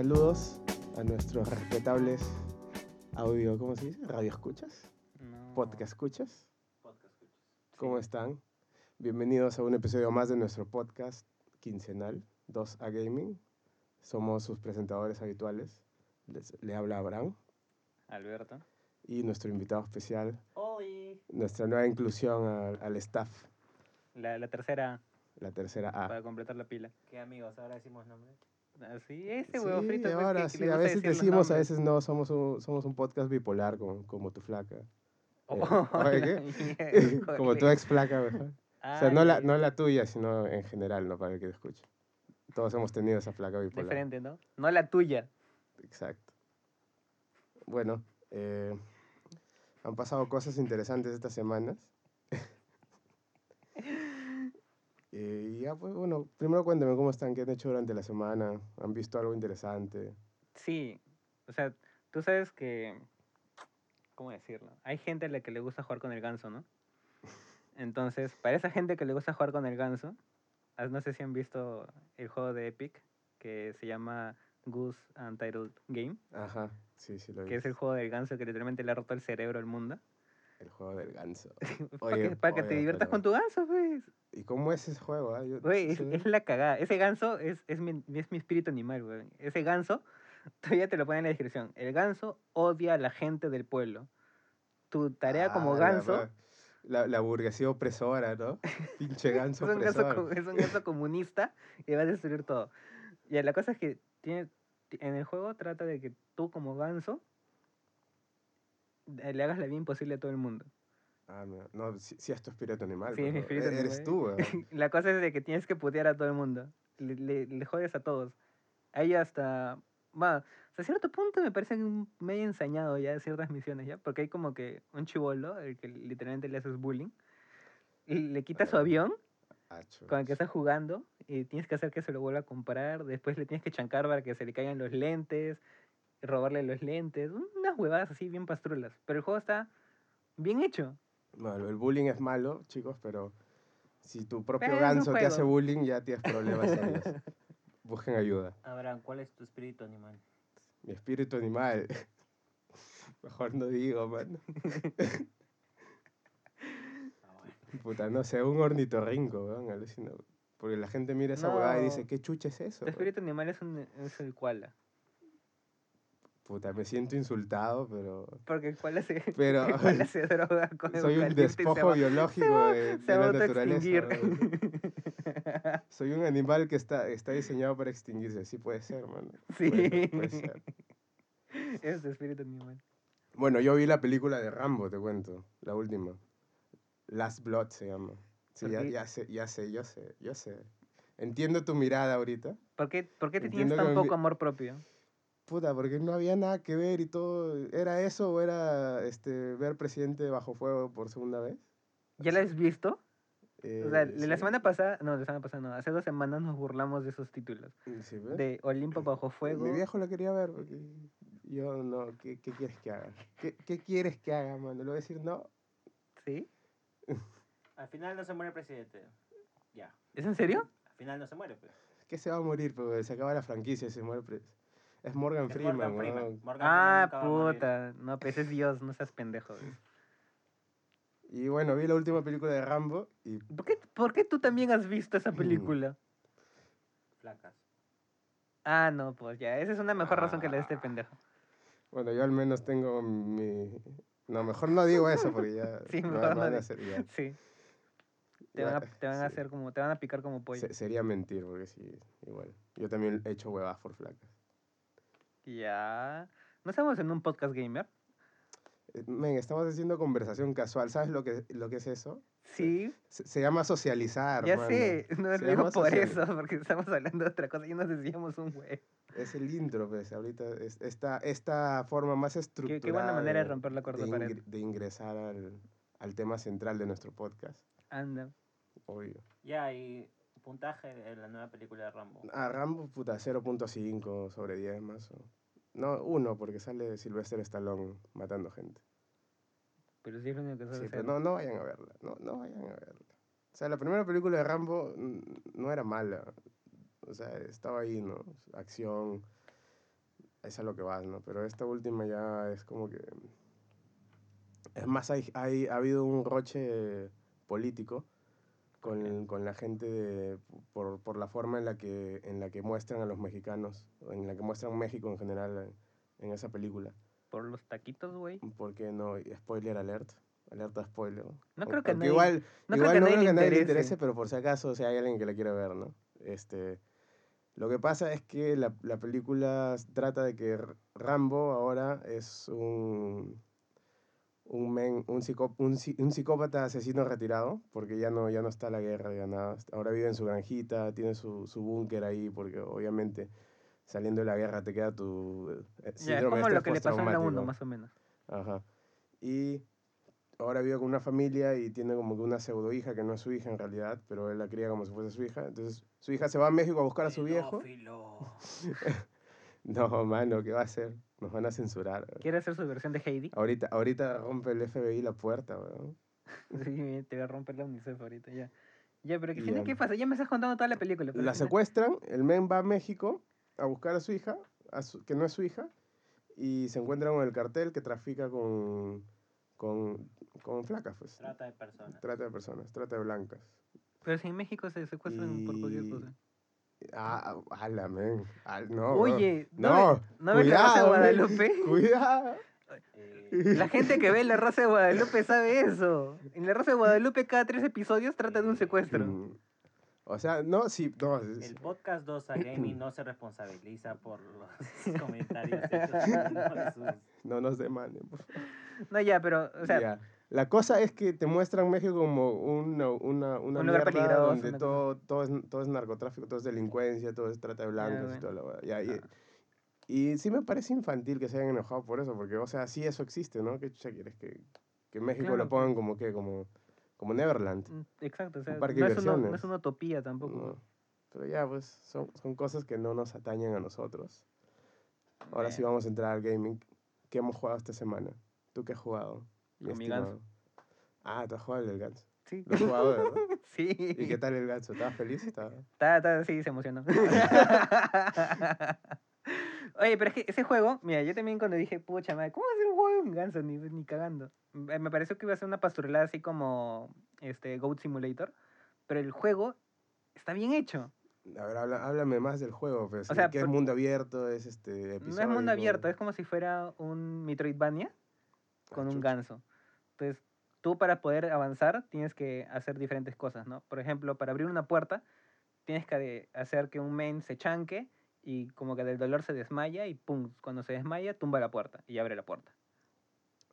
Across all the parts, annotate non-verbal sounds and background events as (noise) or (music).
saludos a nuestros respetables audio, ¿cómo se dice? ¿Radio escuchas? No. ¿Podcast escuchas? Podcast escuchas. ¿Cómo están? Bienvenidos a un episodio más de nuestro podcast quincenal, 2A Gaming. Somos sus presentadores habituales. Les- le habla Abraham Alberto. y nuestro invitado especial, Oli. nuestra nueva inclusión al, al staff, La, la tercera la tercera A. para completar la pila. ¿Qué amigos? Ahora decimos nombres. Así, ese Sí, huevo frito. pues, que- ahora que sí, a veces decimos, a veces no, somos un, somos un podcast bipolar como, como tu flaca. (laughs) Oh, la ¿qué? (laughs) mierda, (laughs) como tu ex flaca, mejor. O sea, no la, no la tuya, sino en general, ¿no? Para el que te escuche. Todos hemos tenido esa flaca bipolar. Diferente, ¿no? No la tuya. Exacto. Bueno, eh, han pasado cosas interesantes estas semanas. Eh, y ya, pues, bueno, primero cuéntame cómo están, qué han hecho durante la semana, han visto algo interesante. Sí, o sea, tú sabes que, ¿cómo decirlo? Hay gente a la que le gusta jugar con el ganso, ¿no? Entonces, para esa gente que le gusta jugar con el ganso, ah, no sé si han visto el juego de Epic que se llama Goose Untitled Game, Ajá, sí, sí lo vi. que es el juego del ganso que literalmente le ha roto el cerebro al mundo. El juego del ganso. (laughs) para Oye, que, para que te diviertas pero- con tu ganso, pues. ¿Y cómo es ese juego? ah? Yo- Güey, es, es la cagada. Ese ganso es, es, mi, es mi espíritu animal, güey. Ese ganso, (laughs) todavía te lo ponen en la descripción. El ganso odia a la gente del pueblo. Tu tarea como Ah, la ganso La, la burguesía opresora, ¿no? (laughs) Pinche es ganso un ganso, es un ganso comunista y va a destruir todo. Y la cosa es que tiene, en el juego trata de que tú como ganso le hagas la vida imposible a todo el mundo. Ah, no, no, sí, sí es tu espíritu animal. Sí, es mi espíritu Eres animal. tú, weón. (laughs) La cosa es de que tienes que putear a todo el mundo. Le, le, le jodes a todos. Ahí hasta. Va, hasta cierto punto me parece medio ensañado ya ciertas misiones, ¿ya? Porque hay como que un chivolo, el que literalmente le haces bullying, y le quitas su Ah. avión Acho, con el que está jugando y tienes que hacer que se lo vuelva a comprar. Después le tienes que chancar para que se le caigan los lentes, robarle los lentes. Unas huevadas así bien pastrulas. Pero el juego está bien hecho. Bueno, el bullying es malo, chicos, pero si tu propio Pero ganso te hace bullying, ya tienes problemas (laughs) serios. Busquen ayuda. Abraham, ¿cuál es tu espíritu animal? Mi espíritu animal. (laughs) Mejor no digo, man. Bueno. (laughs) Puta, no sé, un ornitorrinco, weón, alucina. Porque la gente mira esa huevada y dice, No. ¿qué chucha es eso? Tu weón?". espíritu animal es, un, es el koala. Puta, me siento insultado, pero Porque koala se, Pero- el koala se droga con soy un eucalipto y se despojo va- biológico de, se de la naturaleza. (laughs) Soy un animal que está, está diseñado para extinguirse. Sí puede ser, mano. Sí. Puede, puede ser. (laughs) es tu espíritu animal. Bueno, yo vi la película de Rambo, te cuento. La última. Last Blood se llama. Sí, ¿Por ya, ya sé, ya sé, yo sé, yo sé. Entiendo tu mirada ahorita. ¿Por qué, por qué te Entiendo tienes tan poco mi- amor propio? Puta, porque no había nada que ver y todo. ¿Era eso o era este, ver Presidente bajo fuego por segunda vez? ¿Ya la has visto? Eh, O sea, la sí. semana pasada, no, la semana pasada no, hace dos semanas nos burlamos de esos títulos. Sí, ¿ves? De Olimpo bajo (laughs) fuego. Mi viejo la quería ver porque yo no. ¿Qué, qué quieres que haga? ¿Qué, ¿Qué quieres que haga, mano? Le voy a decir no. ¿Sí? (laughs) Al final no se muere el presidente. Ya. ¿Es en serio? Al final no se muere, pues. ¿Qué se va a morir? Porque se acaba la franquicia y se muere. pre- Es Morgan Es Freeman, Morgan weón. Freeman. Morgan Ah, Freeman puta. No, pues es Dios, no seas pendejo. güey. Y bueno, vi la última película de Rambo y ¿Por qué, ¿Por qué tú también has visto Mm. esa película? Flacas. Ah, no, pues ya, esa es una mejor razón que la de este Ah. pendejo. bueno, yo al menos tengo mi... No, mejor no digo eso porque ya (laughs) Sí, mejor no van a hacer... ya- Sí. Te van, a, te van a hacer como, te van a picar como pollo. Se- sería mentir porque sí, igual. Yo también he hecho huevas por flacas. Ya. ¿No estamos en un podcast gamer? Eh, Men, estamos haciendo conversación casual. ¿Sabes lo que, lo que es eso? Sí, Se, se llama socializar, ya mano. sé. (laughs) No Se lo digo llama por social- eso, porque estamos hablando de otra cosa y nos decíamos un güey. Es el intro, pues, ahorita. Es, esta, esta forma más Qué, estructurada qué buena manera de romper la de, cuarta pared. ingre- de ingresar al, al tema central de nuestro podcast. Anda. Obvio. Ya, y puntaje de la nueva película de Rambo. A Rambo, puta, 0.5 sobre 10 más. o- No, uno, porque sale Sylvester Stallone matando gente. Pero sí es lo que Sí, pero no, no vayan a verla. No, no vayan a verla. O sea, la primera película de Rambo no era mala. O sea, estaba ahí, ¿no? Acción. es a lo que vas, ¿no? Pero esta última ya es como que... Es más, hay, hay, ha habido un roche político con, con la gente de- por, por la forma en la, que, en la que muestran a los mexicanos, o en la que muestran México en general en, en esa película. Por los taquitos, güey. Porque no, spoiler alert, alerta spoiler. No creo que aunque nadie- igual, no creo igual que no nadie creo que nadie le interese. pero por si acaso, si hay alguien que la quiere ver, ¿no? Este, lo que pasa es que la, la película trata de que Rambo ahora es un, un, men- un, psicó- un, un psicópata asesino retirado, porque ya no, ya no está la guerra, ya nada. Ahora vive en su granjita, tiene su, su búnker ahí, porque obviamente saliendo de la guerra te queda tu eh, Ya, es de como lo que le pasó en la 1, postraumático. más o menos. Ajá. Y ahora vive con una familia y tiene como que una pseudo hija que no es su hija en realidad, pero él la cría como si fuese su hija. Entonces su hija se va a México a buscar a su viejo. Pedófilo. (laughs) No, mano, ¿qué va a hacer? Nos van a censurar. weón. ¿Quiere hacer su versión de Heidi? Ahorita, ahorita rompe el FBI la puerta, weón. (laughs) Sí, te voy a romper la UNICEF ahorita ya. Ya, pero ¿qué, ¿qué pasa? Ya me estás contando toda la película. pero La al final- secuestran, el men va a México a buscar a su hija, a su- que no es su hija, y se encuentran con el cartel que trafica con, con, con flacas, pues. Trata de personas. Trata de personas, trata de blancas. Pero si en México se secuestran por cualquier Y- cosa. Ah, ala, men. Al- no. Oye, ¿no, No, ves, ¿no de cuidado, men. Guadalupe? Cuidado. Eh, La gente que ve la Rosa de Guadalupe sabe eso. En la Rosa de Guadalupe cada tres episodios trata de un secuestro. Mm, O sea, no, sí, no. el podcast 2 a Gaming (clears throat) no se responsabiliza por los (laughs) comentarios hechos de no nos demanden. No, ya, pero, o sea. La cosa es que te muestran México como una, una, una Un lugar peligroso, donde una todo, todo, es, todo es narcotráfico, todo es delincuencia, todo es trata de blancos y bueno. hueá. Ya, y, Ajá. y sí me parece infantil que se hayan enojado por eso, porque, o sea, sí eso existe, ¿no? ¿Qué chucha quieres? Que, que México Claro, lo pongan pues. como que, como, como Neverland. mm, exacto, o sea, no es, una, no es una utopía tampoco. No. Pero ya, pues, son, son cosas que no nos atañen a nosotros. Ahora sí Bueno. vamos a entrar al gaming. ¿Qué hemos jugado esta semana? ¿Tú qué has jugado? Con mi ganso. Ah, tú has jugado el ganso. Sí. Lo has jugado, ¿verdad? (laughs) sí. ¿Y qué tal el ganso? ¿Estabas feliz? Estaba... Está, está, sí, se emocionó. (laughs) Oye, pero es que ese juego, mira, yo también cuando dije, pucha madre, ¿cómo va a ser un juego de un ganso? Ni, ni cagando. Me me pareció que iba a ser una pastorela así como este Goat Simulator, pero el juego está bien hecho. A ver, habla- háblame más del juego. Pues, O sea, ¿Qué es mundo abierto? ¿Es este No es mundo abierto, es como si fuera un Metroidvania con Ah, un ganso. Entonces, tú para poder avanzar tienes que hacer diferentes cosas, ¿no? Por ejemplo, para abrir una puerta, tienes que hacer que un main se chanque y como que del dolor se desmaya y pum, cuando se desmaya, tumba la puerta y abre la puerta.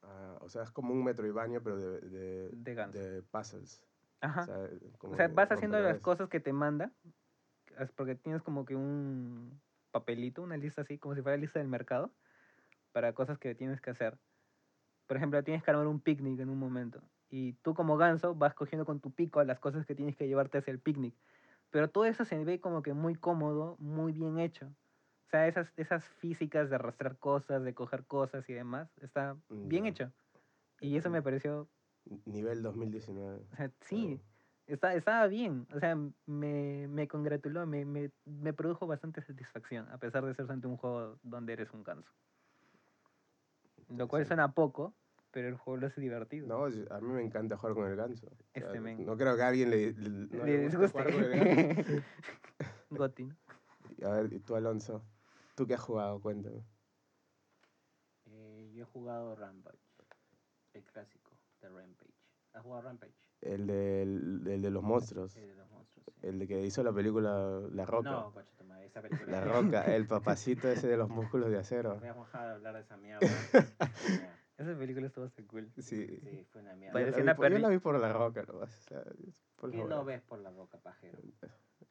Ah, o sea, es como un Metroidvania, pero de, de, De de puzzles. Ajá. O sea, como O sea, vas haciendo las cosas que te manda, es porque tienes como que un papelito, una lista así, como si fuera lista del mercado, para cosas que tienes que hacer. Por ejemplo, tienes que armar un picnic en un momento. Y tú como ganso vas cogiendo con tu pico las cosas que tienes que llevarte hacia el picnic. Pero todo eso se ve como que muy cómodo, muy bien hecho. O sea, esas, esas físicas de arrastrar cosas, de coger cosas y demás, está bien Ya. hecho. Y eso me pareció Nivel 2019. o sea, sí, está, estaba bien. O sea, me, me congratuló, me, me, me produjo bastante satisfacción, a pesar de ser solamente un juego donde eres un ganso. Lo cual Interesante. suena poco, pero el juego lo hace divertido. No, a mí me encanta jugar con el ganso. O sea, Este men. No creo que a alguien le, le- (laughs) no Le guste disguste. jugar con el ganso. (laughs) Goti, ¿no? Y A ver, ¿y tú, Alonso? ¿Tú qué has jugado? Cuéntame. Eh, yo he jugado Rampage, el clásico de Rampage. ¿Has jugado Rampage? El, del, el de los monstruos. El de los monstruos. El de que hizo la película La Roca. No, coche, madre, esa película. La Roca, (laughs) el papacito ese de los músculos de acero. Voy a dejar de hablar de esa mierda. (laughs) Esa película estuvo bastante cool. Sí. sí, fue una mierda. Yo la, Parecía vi una por, yo la vi por La Roca, ¿no? O sea, por ¿Qué no ves por la roca, pajero?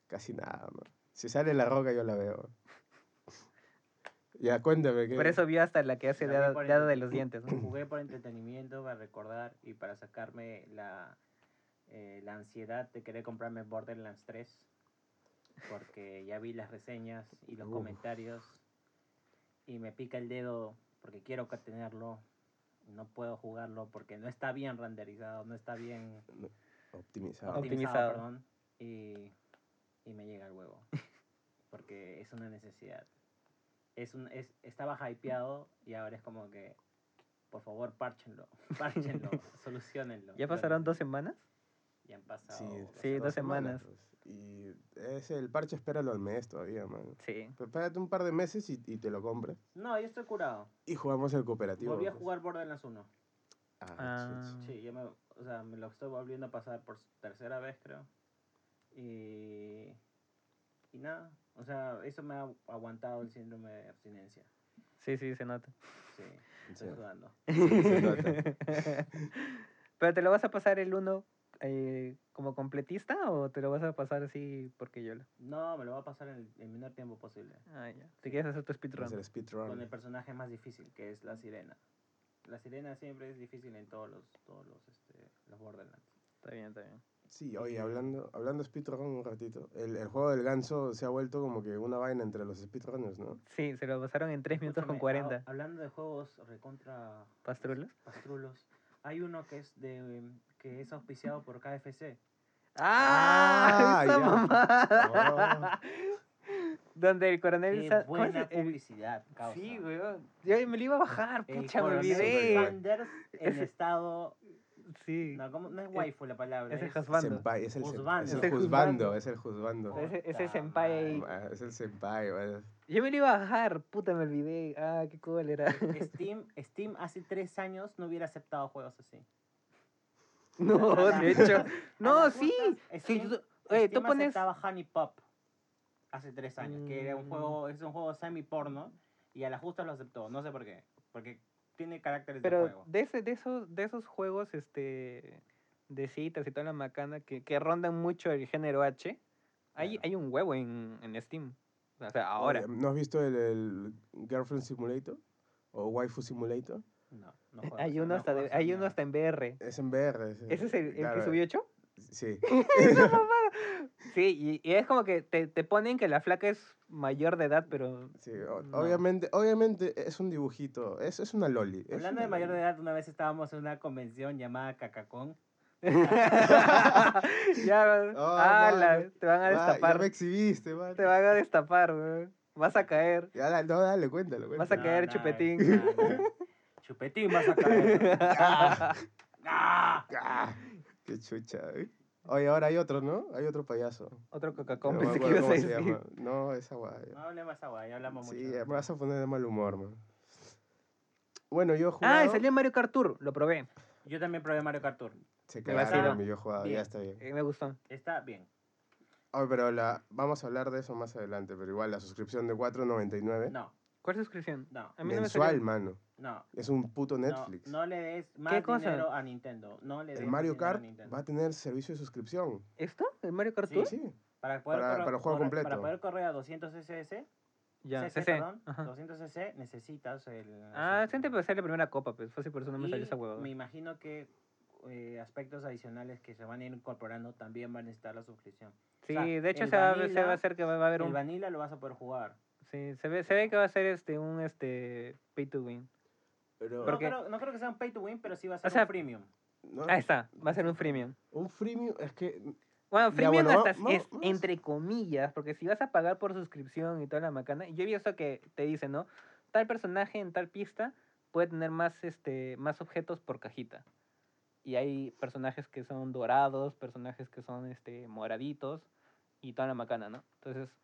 Casi nada, ¿no? Si sale La Roca, yo la veo. Ya, cuéntame. ¿qué? Por eso vio hasta la que hace La de vi hada por de, hada el- de los dientes. ¿no? Jugué por entretenimiento, para recordar y para sacarme la, eh, la ansiedad de querer comprarme Borderlands 3. Porque ya vi las reseñas y los Uf. comentarios. Y me pica el dedo porque quiero tenerlo. No puedo jugarlo porque no está bien renderizado, no está bien Optimizado. Optimizado. optimizado, perdón. Y, y me llega el huevo. (laughs) Porque es una necesidad. es un, es, estaba hypeado y ahora es como que, por favor, párchenlo, (laughs) párchenlo, (laughs) solucionenlo. ¿Ya pasaron dos semanas? Ya han pasado. Sí, Sí, hace dos semanas. pues. Y ese, el parche espéralo al mes todavía, man. Sí. Pero Espérate un par de meses y, y te lo compras. No, yo estoy curado. Y jugamos el cooperativo. Volví a pues. jugar Borderlands 1. Ah, Ah. Sí, yo me, o sea, me lo estoy volviendo a pasar por tercera vez, creo. Y, y nada, o sea, eso me ha aguantado el síndrome de abstinencia. Sí, sí, se nota. Sí, estoy (laughs) Sí. sudando. Se nota. (laughs) ¿Pero te lo vas a pasar el uno eh, como completista o te lo vas a pasar así porque yo lo... No, me lo voy a pasar en el, el menor tiempo posible. Ah, ya. ¿Te quieres hacer tu speedrun? Con el personaje más difícil, que es la sirena. La sirena siempre es difícil en todos los, todos los, este, los Borderlands. Está bien, está bien. Sí, oye, hablando, hablando de speedrun un ratito, el, el juego del ganso se ha vuelto como que una vaina entre los speedrunners, ¿no? Sí, se lo pasaron en 3 minutos con Escúchame, 40. hab- hablando de juegos recontra ¿Pastrulos? pastrulos, hay uno que es de que es auspiciado por KFC. ¡Ah! Ah, (laughs) ¡Esa ya. mamada! Donde el coronel... Qué Sa- ¿cómo es buena el- publicidad, causa. Sí, weón. Yo me lo iba a bajar, El pucha, me olvidé. Sanders en estado Sí. no, ¿cómo? no es waifu la palabra. Es- husbando. Senpai, es el, Juzbando. es el Es el juzbando, juzbando. es el juzbando. Ese Puta senpai ahí. Ah, Es el senpai. Yo me lo iba a bajar, puta, me olvidé. Ah, qué cool era. Steam, Steam hace tres años no hubiera aceptado juegos así. (laughs) No, de hecho. (laughs) No, sí. sí, tú- oye, tú Steam pones. aceptaba Honey Pop hace tres años, que era un Mm. juego, es un juego semi porno y a la justa lo aceptó. No sé por qué, porque tiene caracteres de Pero juego. de, ese, de, esos, de esos juegos este, de citas y toda la macana que, que rondan mucho el género H, hay, Claro. hay un huevo en, en Steam. O sea, ahora. Oye, ¿No has visto el, el Girlfriend Simulator? ¿O Waifu Simulator? No, no juego Hay esa- uno, no hasta de- hay uno hasta en VR. Es en VR. ¿Ese es el, el claro, que subió hecho? Sí. (laughs) Sí, y, y es como que te, te ponen que la flaca es mayor de edad, pero Sí, o- No. obviamente, obviamente es un dibujito, es, es una loli. es Hablando una de mayor de edad, una vez estábamos en una convención llamada Cacacón. (laughs) ya, Oh, ala, mano. te van a Ah, ya destapar. me exhibiste, man. Te van a destapar, weón. Vas a caer. Ya, no, dale, cuéntalo, Vas cuéntalo. a caer, chupetín. Chupetín vas a caer. (laughs) Ah, ah. Ah, qué chucha, ¿eh? Oye, ahora hay otro, ¿no? Hay otro payaso. Otro Coca-Cola no me pensé que acuerdo ibas a cómo se decir. llama. No, esa guay. No hablemos esa guay, hablamos Sí, mucho. me vas a poner de mal humor, man. Bueno, yo he Ah, salió Mario Kart Tour. Lo probé. Yo también probé Mario Kart Tour. Se mi yo Bien. ya está bien. Eh, me gustó. Está bien. Oye, pero la... vamos a hablar de eso más adelante, pero igual la suscripción de 4.99 No, ¿Cuál suscripción? no, A mí no me mensual, mano. no. Es un puto Netflix. No, le des más cosa? dinero a Nintendo. No le des El Mario Kart Nintendo. va a tener servicio de suscripción. ¿Esto? ¿El Mario Kart Sí. Tour? Sí. Para poder, para- correr, para el juego correr- completo. para poder correr a 200 cc, Ya, CC, CC. perdón, Ajá. 200 cc necesitas el... Ah, el- siempre pensé la primera copa, pues fácil por eso no me salió Y esa huevada. Me imagino que eh, aspectos adicionales que se van a ir incorporando también van a necesitar la suscripción. Sí, sea, de hecho el se va, se vanilla- va a hacer que va, va a haber El un... vanilla lo vas a poder jugar. Sí, se ve, se ve que va a ser este un este pay to win. Pero... No creo, no creo que sea un pay to win, pero sí va a ser sea, un premium. no, Ahí está, va a ser un freemium. Un freemium es que... Bueno, Ya, freemium bueno, hasta va- es entre comillas, porque si vas a pagar por suscripción y toda la macana, yo he visto que te dice, ¿no? Tal personaje en tal pista puede tener más este más objetos por cajita. Y hay personajes que son dorados, personajes que son este moraditos y toda la macana, ¿no? Entonces,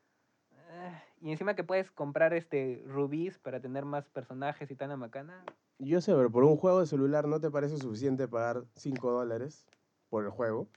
y encima que puedes comprar este rubíes para tener más personajes y la macana. Yo sé, pero por un juego de celular no te parece suficiente pagar 5 dólares por el juego.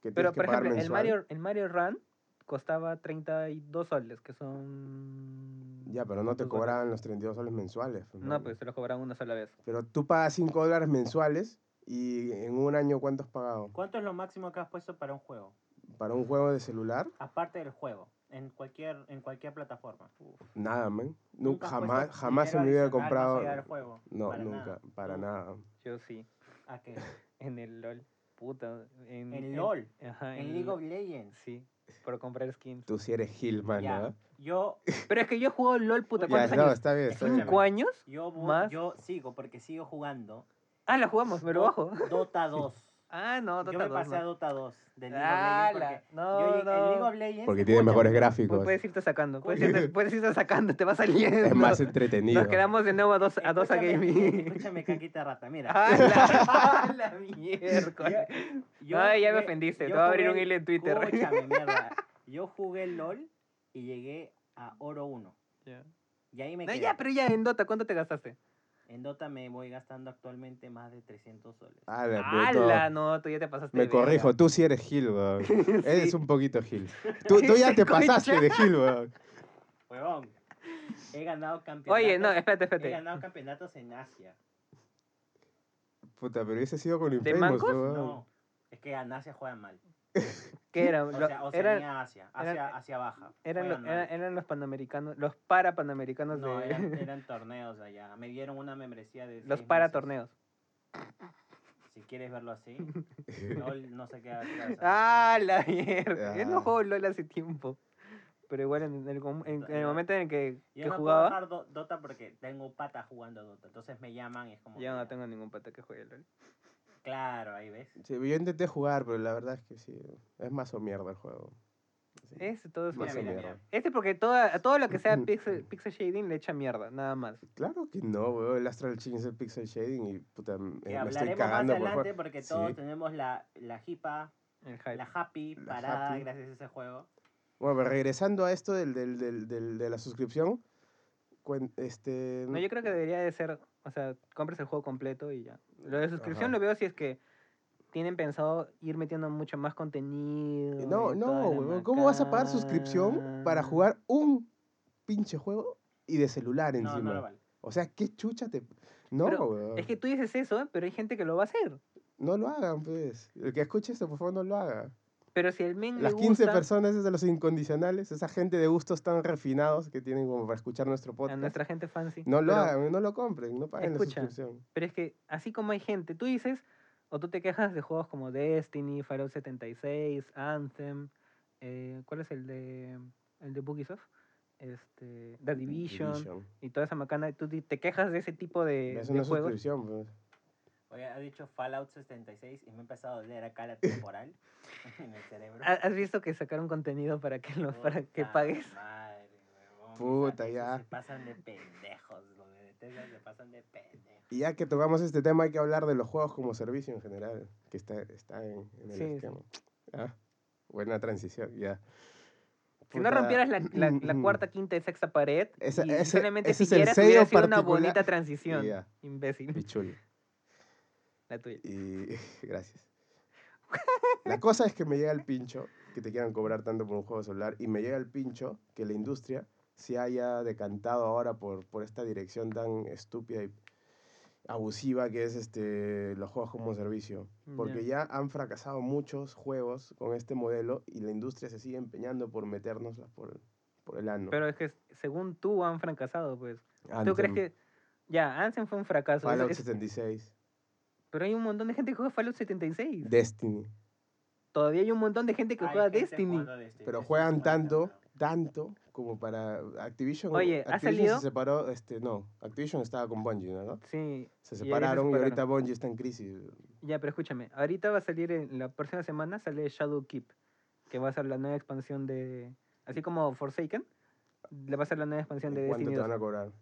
Que Pero tienes que por pagar ejemplo, el. Mario el Mario Run costaba 32 soles, que son Ya, pero no te cobraban los 32 soles mensuales. pues, No, mano. pues se lo cobraban una sola vez. Pero tú pagas 5 dólares mensuales y en un año ¿cuánto has pagado? ¿Cuánto es lo máximo que has puesto para un juego? Para un juego de celular, Aparte del juego, en cualquier, en cualquier plataforma. nada, man. Nu- Nunca jamás jamás se me hubiera más comprado. juego. No, Para nunca, nada. para nada. Yo sí. ¿A qué? (laughs) En el LOL. Puta. En, En LOL. Ajá, En League of Legends. Sí. Por comprar skins. Tú sí eres Gil, man, Ya, ¿no? yo, (laughs) Pero es que yo he jugado LOL, puta, Ya, ¿cuántos no, años? está bien, está bien. ¿Cinco años? yo, voy- Más. yo sigo porque sigo jugando. Ah, la jugamos, me lo bajo. Dota (laughs) 2. Ah, no, Yo Dota me 2. pasé a no. Dota 2 del League Ah, of la- Legends. porque no, yo llegué- el League no. of Legends. Porque tiene mejores gráficos. Pu- Puedes irte sacando, puedes irte, puedes irte sacando, te va (laughs) saliendo. Es más entretenido. Nos quedamos de nuevo a dos a, dos a Escúchame, gaming. Escúchame, Caquita Rata, mira. ¡Ah, la, (laughs) ah, la mierda! Yo Ay, ya me ofendiste, te yo voy a abrir un hilo en Twitter. Escúchame, (laughs) mierda. Yo jugué LOL y llegué a oro 1. Y ahí me No, quedé. ya, pero ya en Dota, ¿cuánto te gastaste? En Dota me voy gastando actualmente más de 300 soles. Ah. ¡Hala! No, tú ya te pasaste. Me de corrijo, tú sí eres Gil, weón. (laughs) Eres un poquito Gil. Tú, tú ya te (laughs) pasaste de Gil, weón. Huevón, he ganado campeonatos. Oye, no, espérate, He espérate. ganado campeonatos en Asia. Puta, pero hubiese sido con ¿De Infamous, mancos? weón. No, es que en Asia juegan mal. (laughs) ¿Qué era? O sea, eran, Oceanía, Asia. Asia, eran- Asia baja. eran, eran, eran los panamericanos, los para panamericanos No, de. eran, (laughs) eran torneos allá. Me dieron una membresía de. los seis para meses. torneos. Si quieres verlo así. (laughs) LOL no sé qué hacer. ¡Ah, la mierda! Yo no Ah. juego LOL hace tiempo. Pero igual en el, en- en el Yo- momento en el que, Yo que no jugaba, puedo dejar Do- Dota porque tengo pata jugando Dota. Entonces me llaman y es como. yo no tengo ningún pata que juegue LOL. Claro, ahí ves. Sí, yo intenté jugar, pero la verdad es que sí. Es más o mierda el juego. Sí. Ese todo es Más Mira, o mira, mierda. mira. Este porque toda, todo lo que sea (laughs) pixel, pixel shading le echa mierda, nada más. Claro que no, weón. El Astral Chain es el pixel shading y puta, me, Que me estoy hablaremos más cagando por adelante porque Sí. todos tenemos la, la hipa, la happy La parada happy. gracias a ese juego. Bueno, pero regresando a esto del, del, del, del- de la suscripción, este... No, yo creo que debería de ser, o sea, compres el juego completo y ya. Lo de suscripción Ajá. lo veo si es que tienen pensado ir metiendo mucho más contenido. No, no, weón. ¿Cómo vas a pagar suscripción para jugar un pinche juego y de celular No, encima? no lo vale. O sea, ¿qué chucha te...? No, Pero weón. Es que tú dices eso, pero hay gente que lo va a hacer. No lo hagan, pues. El que escuche esto, por favor, no lo haga. Pero si el men Las le 15 gusta personas es de los incondicionales, esa gente de gustos tan refinados que tienen como para escuchar nuestro a podcast. nuestra gente fancy. No lo pero, hagan, no lo compren, no paguen Escucha. la suscripción. Pero es que así como hay gente, tú dices, o tú te quejas de juegos como Destiny, Fallout 76, Anthem, eh, ¿cuál es el de el de Bugisoft? Este, The Division, Division. y toda esa macana, tú te quejas de ese tipo de, Es de una juegos. suscripción, pues. Oye, ha dicho Fallout 76 y me ha empezado a doler acá la temporal (laughs) en el cerebro. ¿Ha- ¿Has visto que sacaron contenido para que lo, para que Puta pagues? madre, huevón, Puta, ya. Se pasan de pendejos, los de Bethesda se pasan de pendejos. Y ya que tocamos este tema, hay que hablar de los juegos como servicio en general, que está, está en, en el Sí, sí. esquema. Ah, buena transición, ya. Si no rompieras la, la, la cuarta, quinta y sexta pared, Esa- y ese- simplemente ese es el siguieras, sello hubiera sido una bonita transición. Ya. Imbécil. Pichul. La tuya. Y (laughs) gracias. La cosa es que me llega el pincho que te quieran cobrar tanto por un juego celular y me llega el pincho que la industria se haya decantado ahora por, por esta dirección tan estúpida y abusiva que es este los juegos como servicio. Porque ya han fracasado muchos juegos con este modelo y la industria se sigue empeñando por metérnoslas por, por el ano. Pero es que según tú han fracasado, pues. ¿Tú Anthem, crees que ya, Ansem fue un fracaso? es- Fallout es- 76, pero hay un montón de gente que juega Fallout 76. Destiny. Todavía hay un montón de gente que Hay juega gente Destiny. Destiny, Pero Destiny juegan tanto, tanto como para Activision. Oye, ¿ha Activision salido? se separó, este, no, Activision estaba con Bungie, ¿no? Sí. Se y ahí separaron y, ahorita separaron. Bungie está en crisis. Ya, pero escúchame. Ahorita va a salir en la próxima semana, sale Shadow Keep. Que va a ser la nueva expansión de. Así como Forsaken. Le va a ser la nueva expansión de ¿Cuánto Destiny te 2. van a cobrar?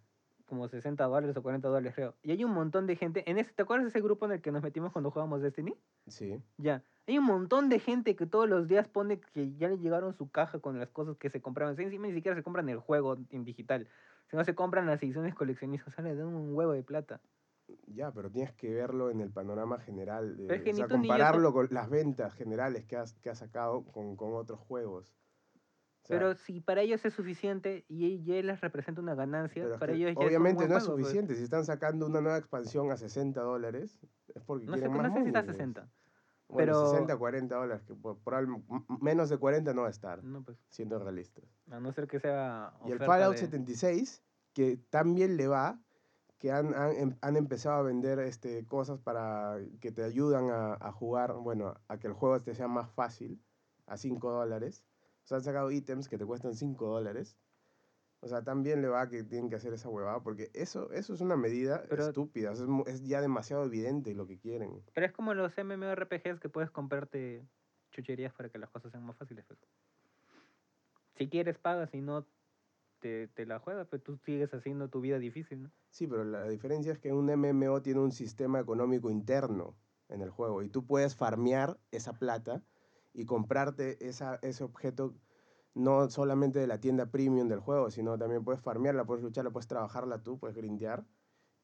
Como 60 dólares o 40 dólares, creo. Y hay un montón de gente. En ese, ¿Te acuerdas de ese grupo en el que nos metimos cuando jugábamos Destiny? Sí. Ya. Hay un montón de gente que todos los días pone que ya le llegaron su caja con las cosas que se compraban. Encima ni siquiera se compran el juego en digital. Sino se compran las ediciones coleccionistas. O sea, le dan un huevo de plata. Ya, pero tienes que verlo en el panorama general. es que o sea, yo compararlo con las ventas generales que, has, que ha sacado con, con otros juegos. Sea, Pero si para ellos es suficiente y ya les representa una ganancia, es para ellos ya es obviamente buen no es juego, pues. suficiente. Si están sacando una nueva expansión a 60 dólares, es porque No sé, quieren no más sé si está a money, pues. 60. Bueno, pero- 60 40 dólares, que por, probable- m- menos de 40 no va a estar, No, pues, siendo realistas. a no ser que sea. Y el Fallout de- 76, que también le va, que han, han, em- han empezado a vender este, cosas para que te ayudan a, a jugar, bueno, a que el juego te sea más fácil, a 5 dólares. O sea, han sacado ítems que te cuestan 5 dólares. O sea, tan bien le va que tienen que hacer esa huevada, porque eso, eso es una medida Pero- estúpida, o sea, es, es ya demasiado evidente lo que quieren. Pero es como los MMORPGs que puedes comprarte chucherías para que las cosas sean más fáciles. pues. Si quieres, pagas, si no, te, te la juegas, pero tú sigues haciendo tu vida difícil, ¿no? Sí, pero la diferencia es que un MMO tiene un sistema económico interno en el juego y tú puedes farmear esa plata y comprarte esa, ese objeto no solamente de la tienda premium del juego, sino también puedes farmearla, puedes lucharla, puedes trabajarla tú, puedes grindear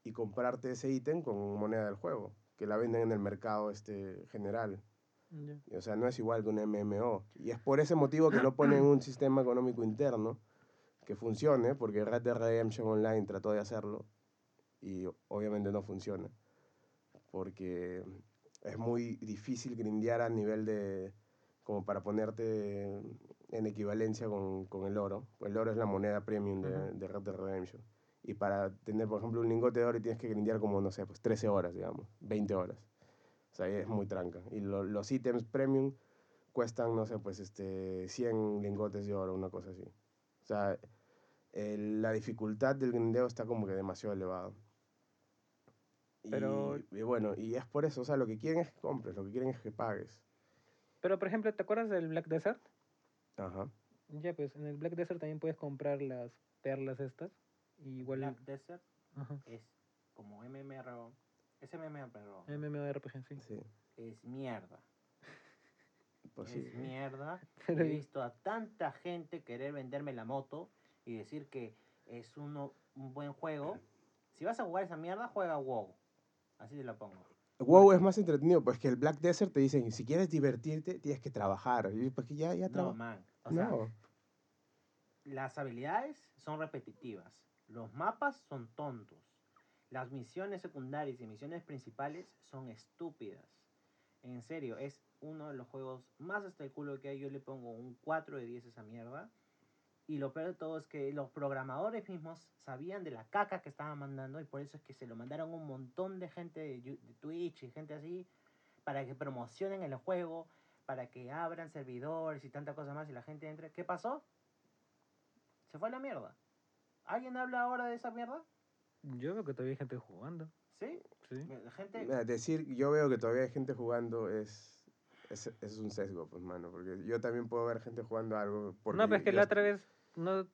y comprarte ese ítem con moneda del juego, que la venden en el mercado este, general. O sea, no es igual que un MMO. Y es por ese motivo que no ponen un sistema económico interno que funcione, porque Red Dead Redemption Online trató de hacerlo y obviamente no funciona. Porque es muy difícil grindear a nivel de. Como para ponerte en equivalencia con, con el oro. El oro es la moneda premium de, Ujú. de Red Dead Redemption. Y para tener, por ejemplo, un lingote de oro tienes que grindear como, no sé, pues 13 horas, digamos, 20 horas. O sea, es muy tranca. Y lo- los ítems premium cuestan, no sé, pues este, 100 lingotes de oro, una cosa así. O sea, el- la dificultad del grindeo está como que demasiado elevado. Y- Pero- Y, bueno, y es por eso, o sea, lo que quieren es que compres, lo que quieren es que pagues. Pero, por ejemplo, ¿te acuerdas del Black Desert? Ajá. Ya, pues en el Black Desert también puedes comprar las perlas estas. Y igual. Black Desert Ajá. es como MMR. Es MMR. MMORPG, sí. Sí, Es mierda. pues sí. Es mierda. (laughs) Pero- He visto a tanta gente querer venderme la moto y decir que es uno, un buen juego. Si vas a jugar esa mierda, juega WoW. Así te lo pongo. WoW es más entretenido, pues que el Black Desert te dicen, si quieres divertirte, tienes que trabajar. Y pues que ya, ya No, man. O sea, No. las habilidades son repetitivas. Los mapas son tontos. Las misiones secundarias y misiones principales son estúpidas. En serio, es uno de los juegos más hasta el culo que hay. Yo le pongo un 4 de 10 a esa mierda. Y lo peor de todo es que los programadores mismos sabían de la caca que estaban mandando y por eso es que se lo mandaron un montón de gente de, Twitch y gente así para que promocionen el juego, para que abran servidores y tanta cosa más y la gente entre. ¿Qué pasó? Se fue a la mierda. ¿Alguien habla ahora de esa mierda? Yo veo que todavía hay gente jugando. ¿Sí? Sí. La gente... Decir, yo veo que todavía hay gente jugando es, es, es un sesgo, pues, mano. Porque yo también puedo ver gente jugando algo. Porque No, pero es que la otra vez. No,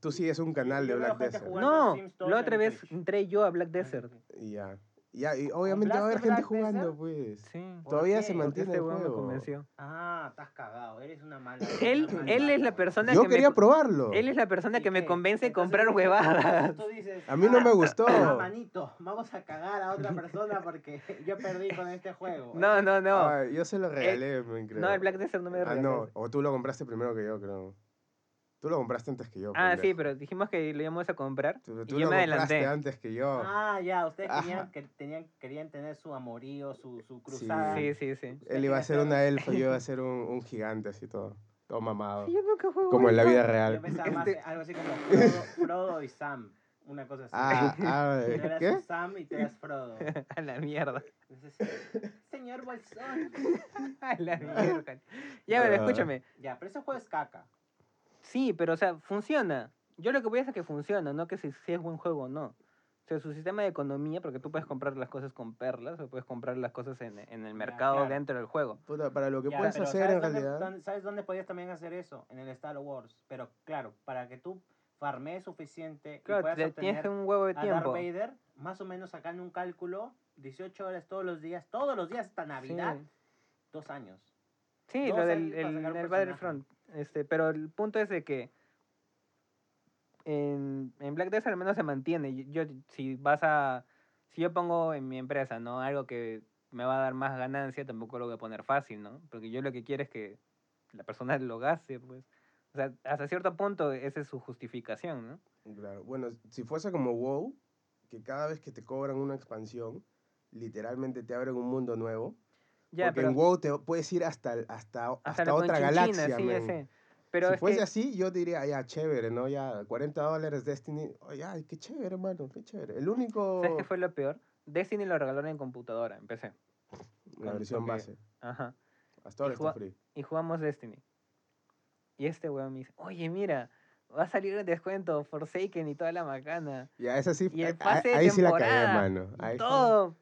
Tú sigues un canal de Black Desert. no la otra vez entré yo a Black Desert. Y ya. Ya, y obviamente va a haber ¿Hablaste gente Black jugando, Desert? pues. Sí. ¿Por Todavía qué? se mantiene este el me juego. convenció. Ah, estás cagado. Eres una mala... Él, una él es la persona Yo que quería me, probarlo. Él es la persona ¿Y que me convence a Entonces comprar huevadas. Tú dices, A mí no "Ah, me gustó. ah, manito, vamos a cagar a otra persona porque (laughs) yo perdí con este juego. No, no, no. Ay, yo se lo regalé, me creo. No, el Black Desert no me Ah, regaló. no. O tú lo compraste primero que yo, creo. Tú lo compraste antes que yo. Ah, sí, pendejo. pero dijimos que lo íbamos a comprar. Tú, y tú yo lo me compraste adelanté. antes que yo. Ah, ya, ustedes (laughs) querían, que tenían, querían tener su amorío, su, su cruzada. Sí, sí, sí. Él iba a ser una elfa y yo iba a (laughs) ser un, un gigante así todo. Todo mamado. Sí, yo nunca juego Como en la vida Yo real. pensaba (laughs) más Este- en algo así como Frodo, Frodo y Sam. Una cosa así. Ah, ah, Tú eras ¿qué? Sam y tú eras Frodo. A la mierda. Señor Bolsón. A la mierda. Ya, pero escúchame. Ya, pero ese juego es caca. Sí, pero o sea, funciona. Yo lo que voy a decir es que funciona, no que si, si es buen juego o no. O sea, su sistema de economía, porque tú puedes comprar las cosas con perlas o puedes comprar las cosas en, en el mercado claro. dentro del juego. Puta, para lo que Ya, puedes hacer ¿sabes en dónde- realidad. dónde- ¿Sabes dónde podías también hacer eso? En el Star Wars. Pero claro, para que tú farmees suficiente y Claro, puedas te- tienes obtener un huevo de a Darth tiempo. Vader, más o menos sacando un cálculo, 18 horas todos los días, todos los días hasta Navidad, Sí. dos años. Sí, Dos lo del el, el personaje. Battlefront. Este, pero el punto es de que en, en Black Desert al menos se mantiene. Yo, si vas a. Si yo pongo en mi empresa, ¿no? Algo que me va a dar más ganancia, tampoco lo voy a poner fácil, ¿no? Porque yo lo que quiero es que la persona (laughs) lo gaste, pues. O sea, hasta cierto punto esa es su justificación, ¿no? Claro. Bueno, si fuese como WoW, que cada vez que te cobran una expansión, literalmente te abren un mundo nuevo. Porque pero en WoW te puedes ir hasta, hasta, hasta, hasta otra galaxia. sí. Pero si es fuese que, así, yo diría, ya, chévere, ¿no? Ya, 40 dólares Destiny. Ay, qué chévere, hermano, qué chévere. El único. ¿sabes qué fue lo peor? Destiny lo regalaron en computadora, empecé. La versión base. Ajá. Hasta ahora está free. y jugamos Destiny. Y este weón me dice, oye, mira, va a salir en descuento Forsaken y toda la macana. Ya, esa sí, Y el ahí- pase de ahí sí la cagué, temporada, mano. y Ahí todo.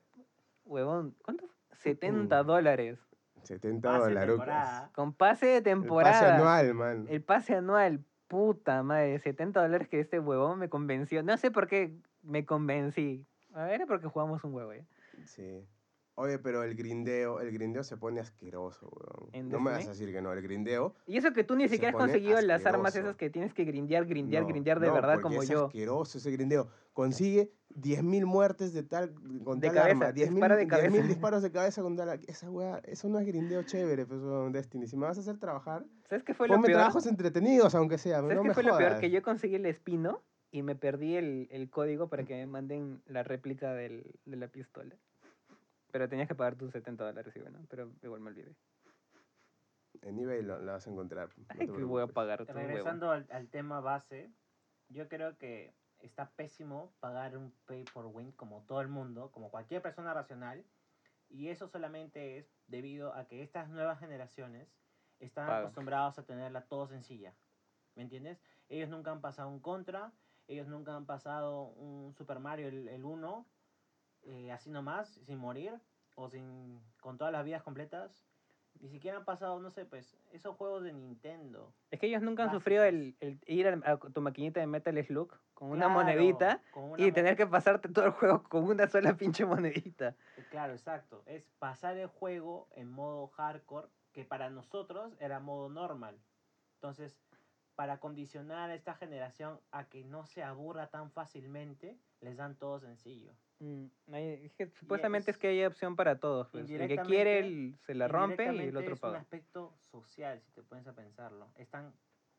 Huevón, ¿cuánto? 70 Mm. dólares. 70 Pase de dolarucos. temporada. Con pase de El temporada. pase anual, man. El pase anual, puta madre, 70 dólares que este huevón me convenció. No sé por qué me convencí. A ver, porque jugamos un huevo, ¿eh? Sí. Oye, pero el grindeo, el grindeo se pone asqueroso, weón. ¿En No me vas a decir que no, el grindeo. Y eso que tú ni siquiera has conseguido las armas asqueroso. esas que tienes que grindear, grindear, no, grindear de no, verdad como es yo. asqueroso ese grindeo. Consigue 10.000 muertes de tal, con De tal cabeza, arma. 10.000 dispara de 10.000 cabeza. (laughs) disparos de cabeza con tal... Esa weá, eso no es grindeo chévere, pues, weón, Destiny. Si me vas a hacer trabajar, ¿Sabes qué fue lo ponme peor? trabajos entretenidos, aunque sea. ¿Sabes no qué me fue lo peor? Que yo conseguí el espino y me perdí el, el código para que me manden la réplica del, de la pistola. Pero tenías que pagar tus 70 dólares y bueno, pero igual me olvidé. En eBay lo, lo vas a encontrar. no Ay, que voy a pagar huevo. Regresando al, al tema base, yo creo que está pésimo pagar un pay for win como todo el mundo, como cualquier persona racional, y eso solamente es debido a que estas nuevas generaciones están acostumbrados a tenerla todo sencilla. ¿Me entiendes? Ellos nunca han pasado un contra, ellos nunca han pasado un Super Mario el, el 1, eh, así nomás, sin morir, o sin con todas las vidas completas. Ni siquiera han pasado, no sé, pues, esos juegos de Nintendo. Es que ellos nunca han Básicos. sufrido el, el ir a, tu maquinita de Metal Slug con una Claro, monedita con una y tener que pasarte todo el juego con una sola pinche monedita. Eh, Claro, exacto. Es pasar el juego en modo hardcore, que para nosotros era modo normal. Entonces, para condicionar a esta generación a que no se aburra tan fácilmente, les dan todo sencillo. Mm, hay- es que supuestamente es es- que hay opción para todos. pues. El que quiere el- se la rompe y el otro es un paga. aspecto social, si te pones a pensarlo. Están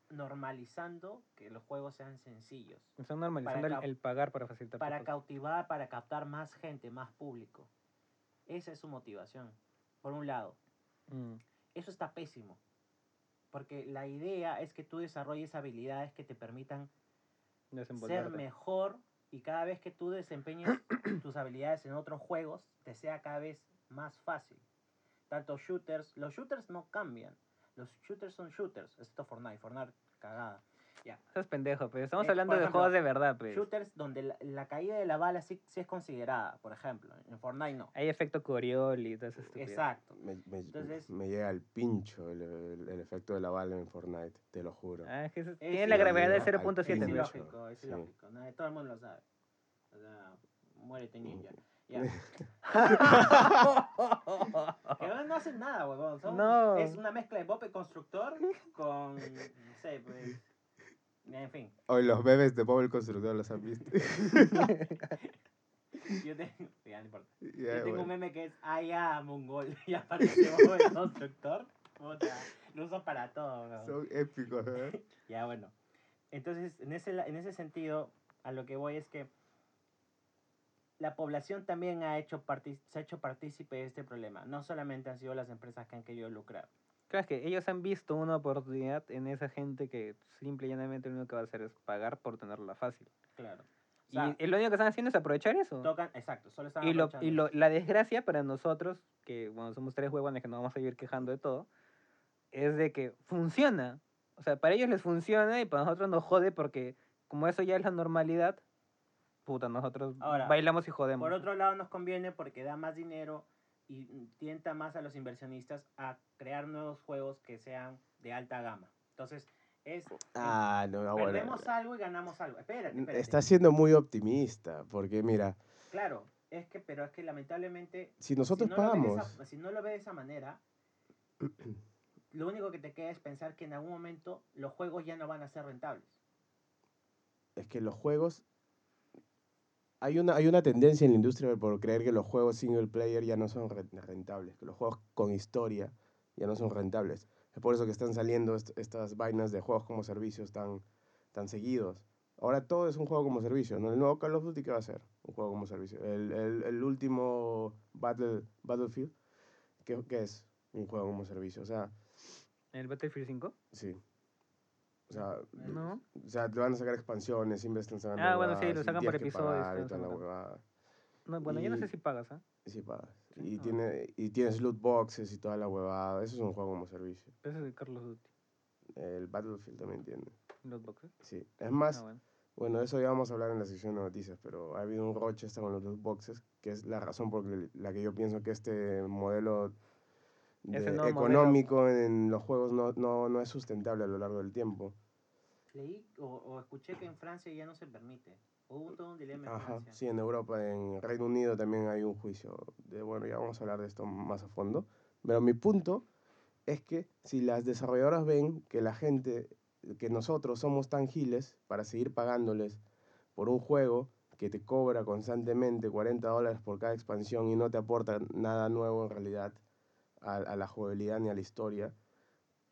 normalizando que los juegos sean sencillos. Están normalizando el, pagar para facilitar Para cosas. cautivar, para captar más gente, más público. Esa es su motivación, por un lado. Mm. Eso está pésimo. Porque la idea es que tú desarrolles habilidades que te permitan ser mejor y cada vez que tú desempeñes (coughs) tus habilidades en otros juegos, te sea cada vez más fácil. Tanto shooters, los shooters no cambian. Los shooters son shooters, excepto Fortnite, Fortnite cagada. Ya. Eso es pendejo, pero estamos Eh, hablando de ejemplo, juegos de verdad, pues. Shooters donde la, la caída de la bala sí, sí es considerada, por ejemplo. En Fortnite no. Hay efecto Coriol y todo eso estupidez. Exacto. Me, me- Entonces- me llega al pincho el, el- el efecto de la bala en Fortnite, te lo juro. Ah, es que eso- Es tiene la gravedad de al 0.7. Es pincho. pues. ilógico, es Sí. ilógico. ¿no? Todo el mundo lo sabe. O sea, muérete ninja. Ya. (laughs) Que no, no hacen nada, huevón. No. Es una mezcla de Bob el Constructor con. No sé, pues. En fin. Hoy los bebés de Bob el Constructor los han visto. (laughs) Yo tengo. Ya, no importa. Ya, Yo tengo bueno. un meme que es. Ah, ya, Mongol. (laughs) Y aparece Bob el Constructor. Puta. Lo uso para todo, huevón. Son épicos, ¿eh? (laughs) Ya, bueno. Entonces, en ese, en ese sentido, a lo que voy es que la población también ha hecho se ha hecho partícipe de este problema. No solamente han sido las empresas que han querido lucrar. Claro, es que ellos han visto una oportunidad en esa gente que simple y llanamente lo único que va a hacer es pagar por tenerla fácil. Claro. O sea, y lo único que están haciendo es aprovechar eso. tocan, exacto, solo están Y, lo, y aprovechando. lo, la desgracia para nosotros, que bueno, somos tres huevones que nos vamos a seguir quejando de todo, es de que funciona. O sea, para ellos les funciona y para nosotros nos jode porque como eso ya es la normalidad, puta, nosotros Ahora, bailamos y jodemos. Por otro lado, nos conviene porque da más dinero y tienta más a los inversionistas a crear nuevos juegos que sean de alta gama. Entonces, es... Ah, no, no, bueno. perdemos algo y ganamos algo. Espérate, espérate. Está siendo muy optimista, porque mira, Claro, es que, pero es que lamentablemente si nosotros si no pagamos, esa, si no lo ves de esa manera, (clears throat) lo único que te queda es pensar que en algún momento los juegos ya no van a ser rentables. es que los juegos... Hay una, hay una tendencia en la industria por creer que los juegos single player ya no son re- rentables, que los juegos con historia ya no son rentables. Es por eso que están saliendo est- estas vainas de juegos como servicios tan, tan seguidos. Ahora todo es un juego como servicio. ¿no? El nuevo Call of Duty, ¿qué va a ser? Un juego como servicio. El, el, el último Battle, Battlefield, ¿qué, qué es? Un juego como servicio. O sea, ¿En el Battlefield 5? sí. O sea, No. o sea, te van a sacar expansiones, siempre están sacando Ah, bueno, sí, lo y sacan por episodios, y toda la huevada. No, bueno, yo no sé Y- si pagas, ¿ah? Y sí pagas. Sí, Y, ah. tiene, y tienes loot boxes y toda la huevada. Eso es un juego como servicio. Ese es de Carlos Duty. El Battlefield también tiene. Los boxes. Sí. Es más, Ah, bueno. bueno, eso ya vamos a hablar en la sección de noticias, pero ha habido un roche hasta con los loot boxes, que es la razón por la que yo pienso que este modelo de- nuevo modelo. económico en los juegos no, no, no es sustentable a lo largo del tiempo. Leí o, o escuché que en Francia ya no se permite. Hubo todo un dilema en Ajá, Francia. sí, en Europa, en Reino Unido también hay un juicio. De, bueno, ya vamos a hablar de esto más a fondo. Pero mi punto es que si las desarrolladoras ven que la gente, que nosotros somos tan giles para seguir pagándoles por un juego que te cobra constantemente 40 dólares por cada expansión y no te aporta nada nuevo en realidad a, a la jugabilidad ni a la historia,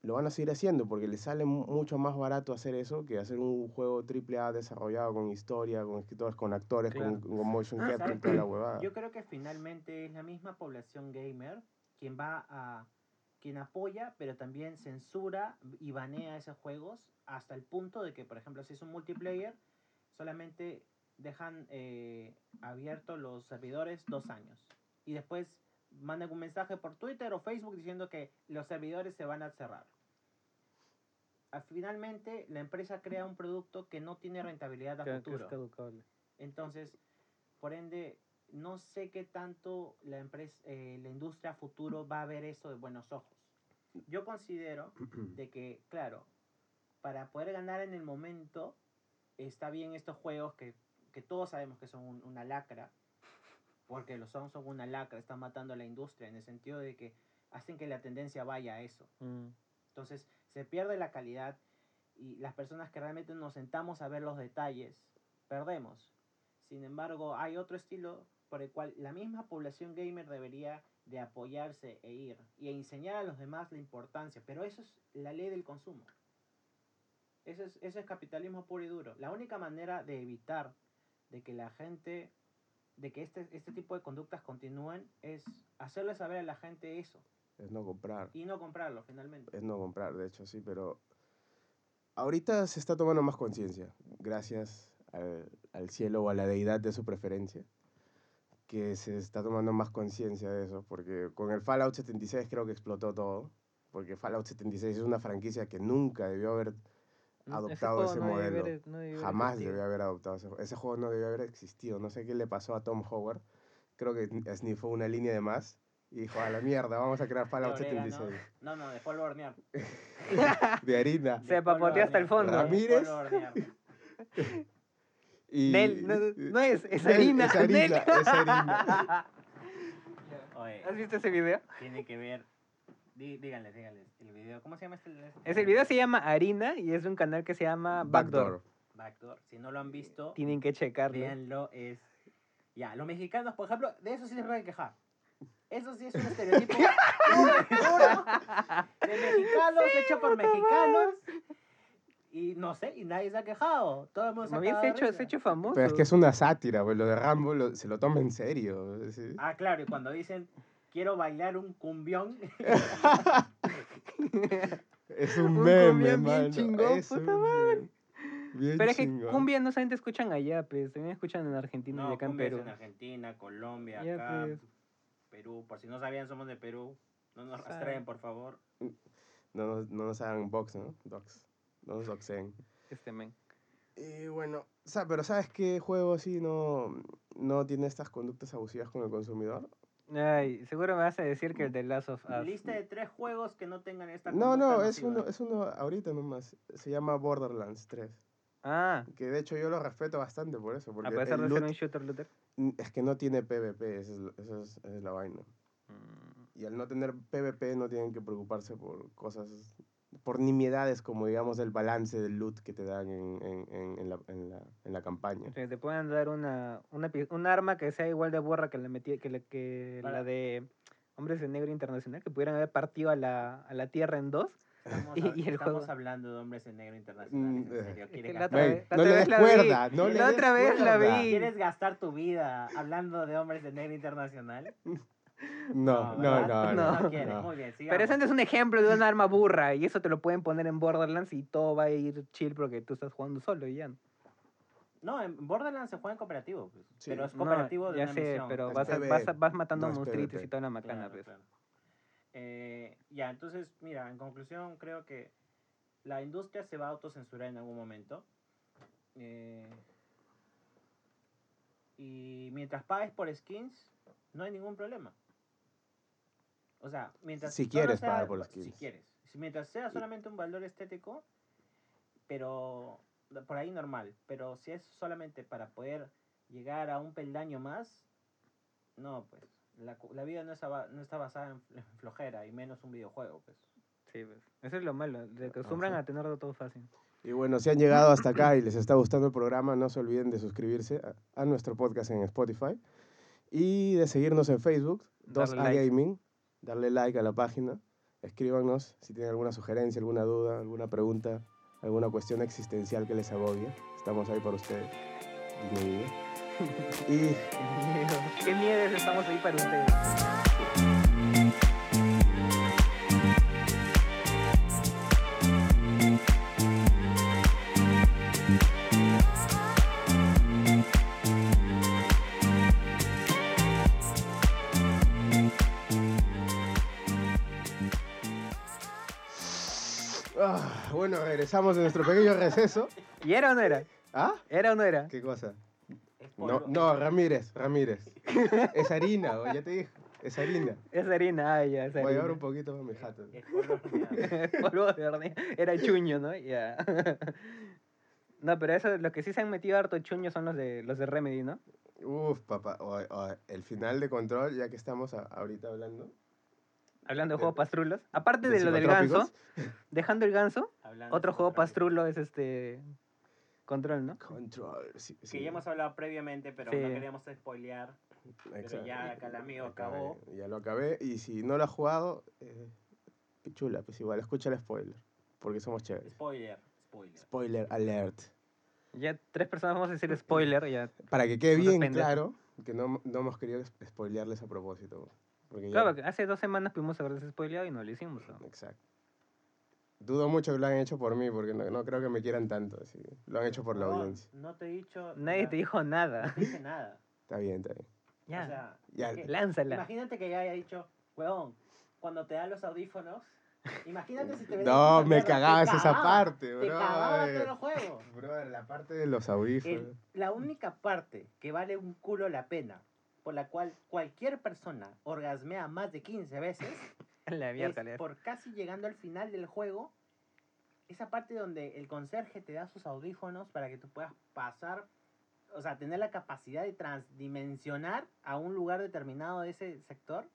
lo van a seguir haciendo porque les sale mu- mucho más barato hacer eso que hacer un juego AAA desarrollado con historia, con escritores, con actores, con, Claro. con motion Ah, capture y ¿sabes toda la huevada. Yo creo que finalmente es la misma población gamer quien va a quien apoya, pero también censura y banea esos juegos hasta el punto de que, por ejemplo, si es un multiplayer, solamente dejan eh, abiertos los servidores dos años y después mandan un mensaje por Twitter o Facebook diciendo que los servidores se van a cerrar. Ah, Finalmente, la empresa crea un producto que no tiene rentabilidad a Que- que es futuro. caducable. Entonces, por ende, no sé qué tanto la empresa, eh, la industria a futuro va a ver eso de buenos ojos. Yo considero (clears throat) de que, claro, para poder ganar en el momento, está bien estos juegos que, que todos sabemos que son un- una lacra, porque lo son, son una lacra, están matando a la industria en el sentido de que hacen que la tendencia vaya a eso. Mm. Entonces se pierde la calidad y las personas que realmente nos sentamos a ver los detalles, perdemos. Sin embargo, hay otro estilo por el cual la misma población gamer debería de apoyarse e ir y enseñar a los demás la importancia. Pero eso es la ley del consumo. Eso es, eso es capitalismo puro y duro. La única manera de evitar de que la gente, de que este, este tipo de conductas continúen, es hacerle saber a la gente eso Es no comprar. y no comprarlo finalmente. Es no comprar, de hecho, sí, pero ahorita se está tomando más conciencia, gracias al, al cielo o a la deidad de su preferencia, que se está tomando más conciencia de eso, porque con el Fallout 76 creo que explotó todo, porque Fallout 76 es una franquicia que nunca debió haber adoptado ese no debe modelo. haber- no debe haber Jamás existido. debió haber adoptado ese juego. Ese juego no debió haber existido. No sé qué le pasó a Tom Howard. Creo que sniffó una línea de más y dijo, a la mierda, vamos a crear Fallout De orégano. 76. No, no, de polvo hornear. (laughs) De harina. Se papoteó hasta el fondo. De Ramírez. Y, Nel, no, no es, es Nel, harina. Es harina, Nel. es harina. (laughs) Oye, ¿Has visto ese video? tiene que ver. Dí- díganle, díganle. El video, ¿cómo se llama este? Ese video se llama Harina y es un canal que se llama Backdoor. Backdoor. Si no lo han visto, Tienen que checarlo. véanlo. Es. Ya, los mexicanos, por ejemplo, de eso sí se pueden quejar. Eso sí es un estereotipo duro (laughs) de mexicanos hecho por mexicanos. Y no sé, y nadie se ha quejado. Todo el mundo se ha de hecho, se hecho famoso. Pero es que es una sátira, pues lo de Rambo lo- se lo toma en serio. sí. Ah, claro, y cuando dicen quiero bailar un cumbión, (laughs) Es un, Un meme, cumbión bien chingón, es puta un meme. Bien Pero es que cumbia no solamente escuchan allá, pues también escuchan en Argentina y no, acá en Perú. en Argentina, Colombia, acá, pues. Perú. Por si no sabían, somos de Perú. No nos rastreen, por favor. No nos, no nos hagan box, ¿no? Docs. No nos doxeen. Este men. Y bueno, sa- pero ¿sabes qué juego así no, no tiene estas conductas abusivas con el consumidor? Ay, seguro me vas a decir que el de Last of Us. Lista de tres juegos que no tengan esta No, no, es uno, es uno ahorita nomás. Se llama Borderlands 3. Ah, Que de hecho yo lo respeto bastante por eso. Porque a pesar de ser un shooter looter. es que no tiene PvP, esa es, esa es- esa es la vaina. Mm, Y al no tener PvP no tienen que preocuparse por cosas, por nimiedades como digamos el balance del loot que te dan en, en, en, en la, en, la, en la campaña. sea, te pueden dar una, una un arma que sea igual de borra que la, metí, que, la, que Para- la de Hombres de Negro Internacional, que pudieran haber partido a la, a la Tierra en dos. Estamos, (laughs) Y- y el estamos juego. hablando de hombres en negro internacionales. Mm, en eh. serio. Es ¿Quieres que la otra vez, la no otra le vez des la vi. cuerda, no le la otra vez la cuerda. vi. ¿Quieres gastar tu vida hablando de hombres de negro internacional? (laughs) No, no, no, no. (laughs) quieres. no. Muy bien, Pero ese es un ejemplo de un arma burra y eso te lo pueden poner en Borderlands y todo va a ir chill porque tú estás jugando solo y ya. No, en Borderlands se juega en cooperativo, pues, Sí. pero es No, cooperativo de ya una sé, misión. pero vas, a- vas, a- vas matando no monstruitos y toda la macana, Claro, pues. claro. Eh, ya, entonces, mira, en conclusión, creo que la industria se va a autocensurar en algún momento. Eh, y mientras pagues por skins, no hay ningún problema. O sea, mientras Si quieres sea- pagar por Si skins. quieres. Si mientras sea solamente un valor estético, pero por ahí normal. Pero si es solamente para poder llegar a un peldaño más, no, pues. La, cu- la vida no está, ba- no está basada en fl- en flojera, y menos un videojuego, pues. Sí, pues. Eso es lo malo. Se acostumbran Ajá. a tenerlo todo fácil. Y bueno, si han llegado hasta acá y les está gustando el programa, no se olviden de suscribirse a, a nuestro podcast en Spotify y de seguirnos en Facebook, Darle 2A like. Gaming, darle like a la página, escríbanos si tienen alguna sugerencia, alguna duda, alguna pregunta, alguna cuestión existencial que les agobie. Estamos ahí para ustedes. Guiño, (laughs) guiño. Y Qué miedo estamos ahí para ustedes. Bueno, regresamos de nuestro pequeño receso. ¿Y era o no era? ¿Ah? ¿Era o no era? ¿Qué cosa? No, no, Ramírez, Ramírez. Es harina, o ya te dije, es harina. Es harina, ah, ya, es Voy a llevar harina. un poquito para mi jato. es polvo (laughs) de hornear. Era chuño, ¿no? Ya. No, pero eso, los que sí se han metido harto chuño son los de los de Remedy, ¿no? Uf, papá, o- o- el final de control, ya que estamos a- ahorita hablando. Hablando de De- juegos pastrulos. Aparte de de lo del ganso, dejando el ganso, (laughs) Hablando otro juego pastrulo es este Control, ¿no? Control, sí, Que ya hemos hablado previamente, pero Sí. no queríamos spoilear. exacto. ya acá el amigo acabó. eh, Ya lo acabé, y si no lo has jugado, eh, pichula, pues igual, escucha el spoiler, porque somos chéveres. Spoiler, spoiler. Spoiler alert. Ya tres personas vamos a decir spoiler, ya. Para que quede bien claro que no, no hemos querido sp- spoilearles a propósito. Porque ya- Claro, que hace dos semanas pudimos haberse spoileado y no lo hicimos. ¿no? Exacto. Dudo mucho que lo han hecho por mí, porque no, no creo que me quieran tanto. así. Lo han hecho por la No, audiencia. No te he dicho. Nadie na- te dijo nada. No te dije nada. Está bien, está bien. Ya, O sea, Ya, que- lánzala. imagínate que ya haya dicho, huevón, cuando te dan los audífonos. Imagínate si te No, me te cagabas esa cagaba, parte, Te bro. cagaba todo el juego. Brother, la parte de los audífonos. El- la única parte que vale un culo la pena, por la cual cualquier persona orgasmea más de 15 veces, (laughs) La es por casi llegando al final del juego, esa parte donde el conserje te da sus audífonos para que tú puedas pasar, o sea, tener la capacidad de transdimensionar a un lugar determinado de ese sector,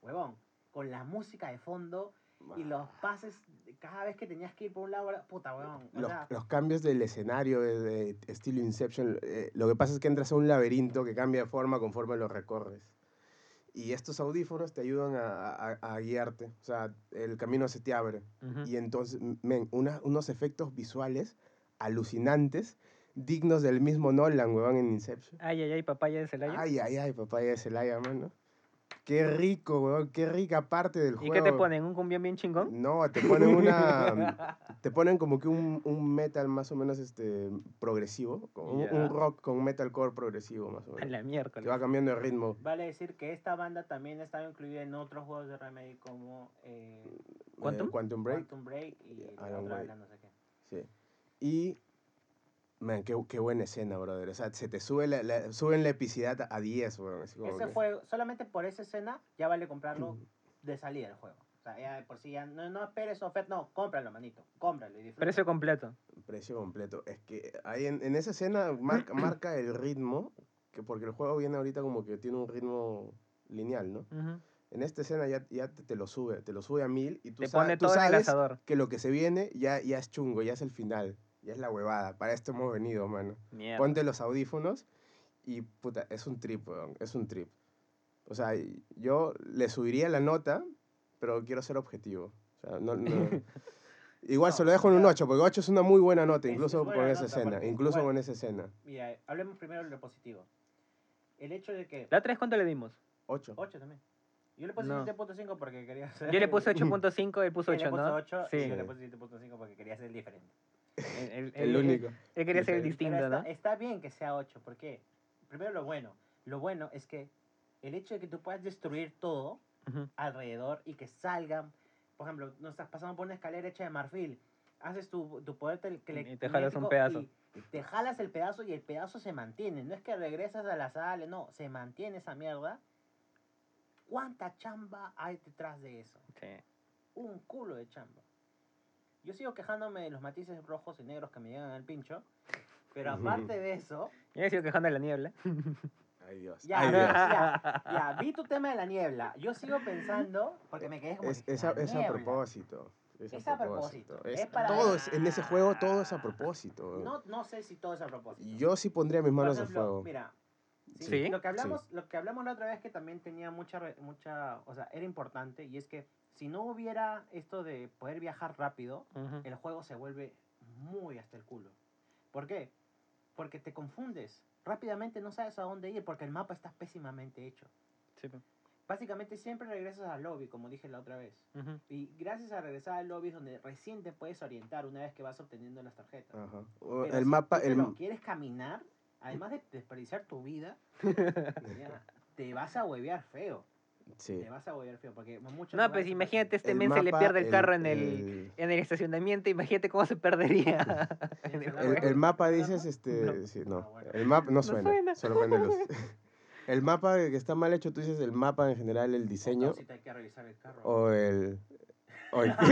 huevón, con la música de fondo y los pases cada vez que tenías que ir por un lado, puta. O Los, sea, los cambios del escenario de, de estilo Inception, eh, lo que pasa es que entras a un laberinto que cambia de forma conforme lo recorres. Y estos audífonos te ayudan a, a- a guiarte. O sea, el camino se te abre. Ujú. Y entonces, men, una- unos efectos visuales alucinantes, dignos del mismo Nolan, weón, en Inception. Ay, ay, ay, papaya de Celaya. Ay, ay, ay, papaya de Celaya, mano. Qué rico, weón, qué rica parte del ¿Y juego. qué te ponen? ¿Un cumbión bien chingón? No, te ponen una... (laughs) te ponen como que un, un metal más o menos este, progresivo. como un, rock con metalcore progresivo, más o A menos. la Que miércoles. va cambiando de ritmo. Vale decir que esta banda también estaba incluida en otros juegos de Remedy como eh, ¿Quantum? Eh, Quantum Break. Quantum Break y la Alan otra, la no sé qué. Sí. Y, man, qué, qué buena escena, brother. O sea, se te sube la, la- suben la epicidad a 10, weón. Ese que- fue, solamente por esa escena ya vale comprarlo de salida del juego. O sea, ya por si ya no, no esperes oferta, no, cómpralo, manito, cómpralo y disfruta. Precio completo. Precio completo. Es que ahí en, en esa escena marca, marca el ritmo, que porque el juego viene ahorita como que tiene un ritmo lineal, ¿no? Ujú. En esta escena ya, ya te, te lo sube, te lo sube a mil y tú, Te sa- pone tú todo en el sabes que lo que se viene ya, ya es chungo, ya es el final, ya es la huevada. Para esto hemos venido, mano. Mierda. Ponte los audífonos y puta, es un trip, weón, es un trip. O sea, yo le subiría la nota, pero quiero ser objetivo. O sea, no, no- (laughs) Igual No, se lo dejo en un ya. 8, porque 8 es una muy buena nota, incluso es con esa nota, escena, incluso igual- con esa escena. Mira, hablemos primero de lo positivo. El hecho de que... ¿La otra vez cuánto le dimos? 8. 8 también. Yo le puse No. 7.5 porque quería hacer... Yo le puse (laughs) 8.5, él puso Él 8, le puso ¿no? 8 Sí. y yo le puse 7.5 porque quería ser diferente. Él- El él- único. Él quería ser el distinto, Pero ¿no? está, está bien que sea 8, porque primero lo bueno. Lo bueno es que el hecho de que tú puedas destruir todo Ujú. alrededor y que salgan, por ejemplo, no estás pasando por una escalera hecha de marfil, haces tu, tu poder tel- tele- Y te jalas un telequinético pedazo. y te jalas el pedazo y el pedazo se mantiene. No es que regresas a la sala, no, se mantiene esa mierda. ¿Cuánta chamba hay detrás de eso? Sí. Un culo de chamba. Yo sigo quejándome de los matices rojos y negros que me llegan al pincho. Pero aparte de eso, Yo me sigo quejando de la niebla. Ay, Dios. ya, Ay, Dios. ya, ya, vi tu tema de la niebla. Yo sigo pensando, porque me quedé como. Es, que, es, a, "La es a niebla". propósito. Es a Es a propósito. propósito, Es- es para- todo es- en ese juego todo es a propósito. No, no sé si todo es a propósito. Yo sí pondría mis manos ejemplo, a fuego. Mira, sí, Sí. Lo que hablamos, lo que hablamos la otra vez que también tenía mucha, mucha, o sea, era importante y es que si no hubiera esto de poder viajar rápido, el juego se vuelve muy hasta el culo. ¿Por qué? Porque te confundes. Rápidamente no sabes a dónde ir porque el mapa está pésimamente hecho. Sí. Básicamente siempre regresas al lobby, como dije la otra vez. Y gracias a regresar al lobby es donde recién te puedes orientar una vez que vas obteniendo las tarjetas. El si mapa, tú el, lo quieres caminar, además de desperdiciar tu vida, (laughs) ya, te vas a huevear feo. Sí. Te vas a huevear feo. Porque muchos No, lugares pues imagínate, este men se le pierde el carro en el, en el estacionamiento. Imagínate cómo se perdería. (laughs) (laughs) el mapa ¿Tienes dices, este, No. sí, no. Ah. El mapa no suena, suena. solo prende luz. (laughs) El mapa que está mal hecho, tú dices el mapa en general, el diseño Si te hay que revisar el carro. o el... o el- Te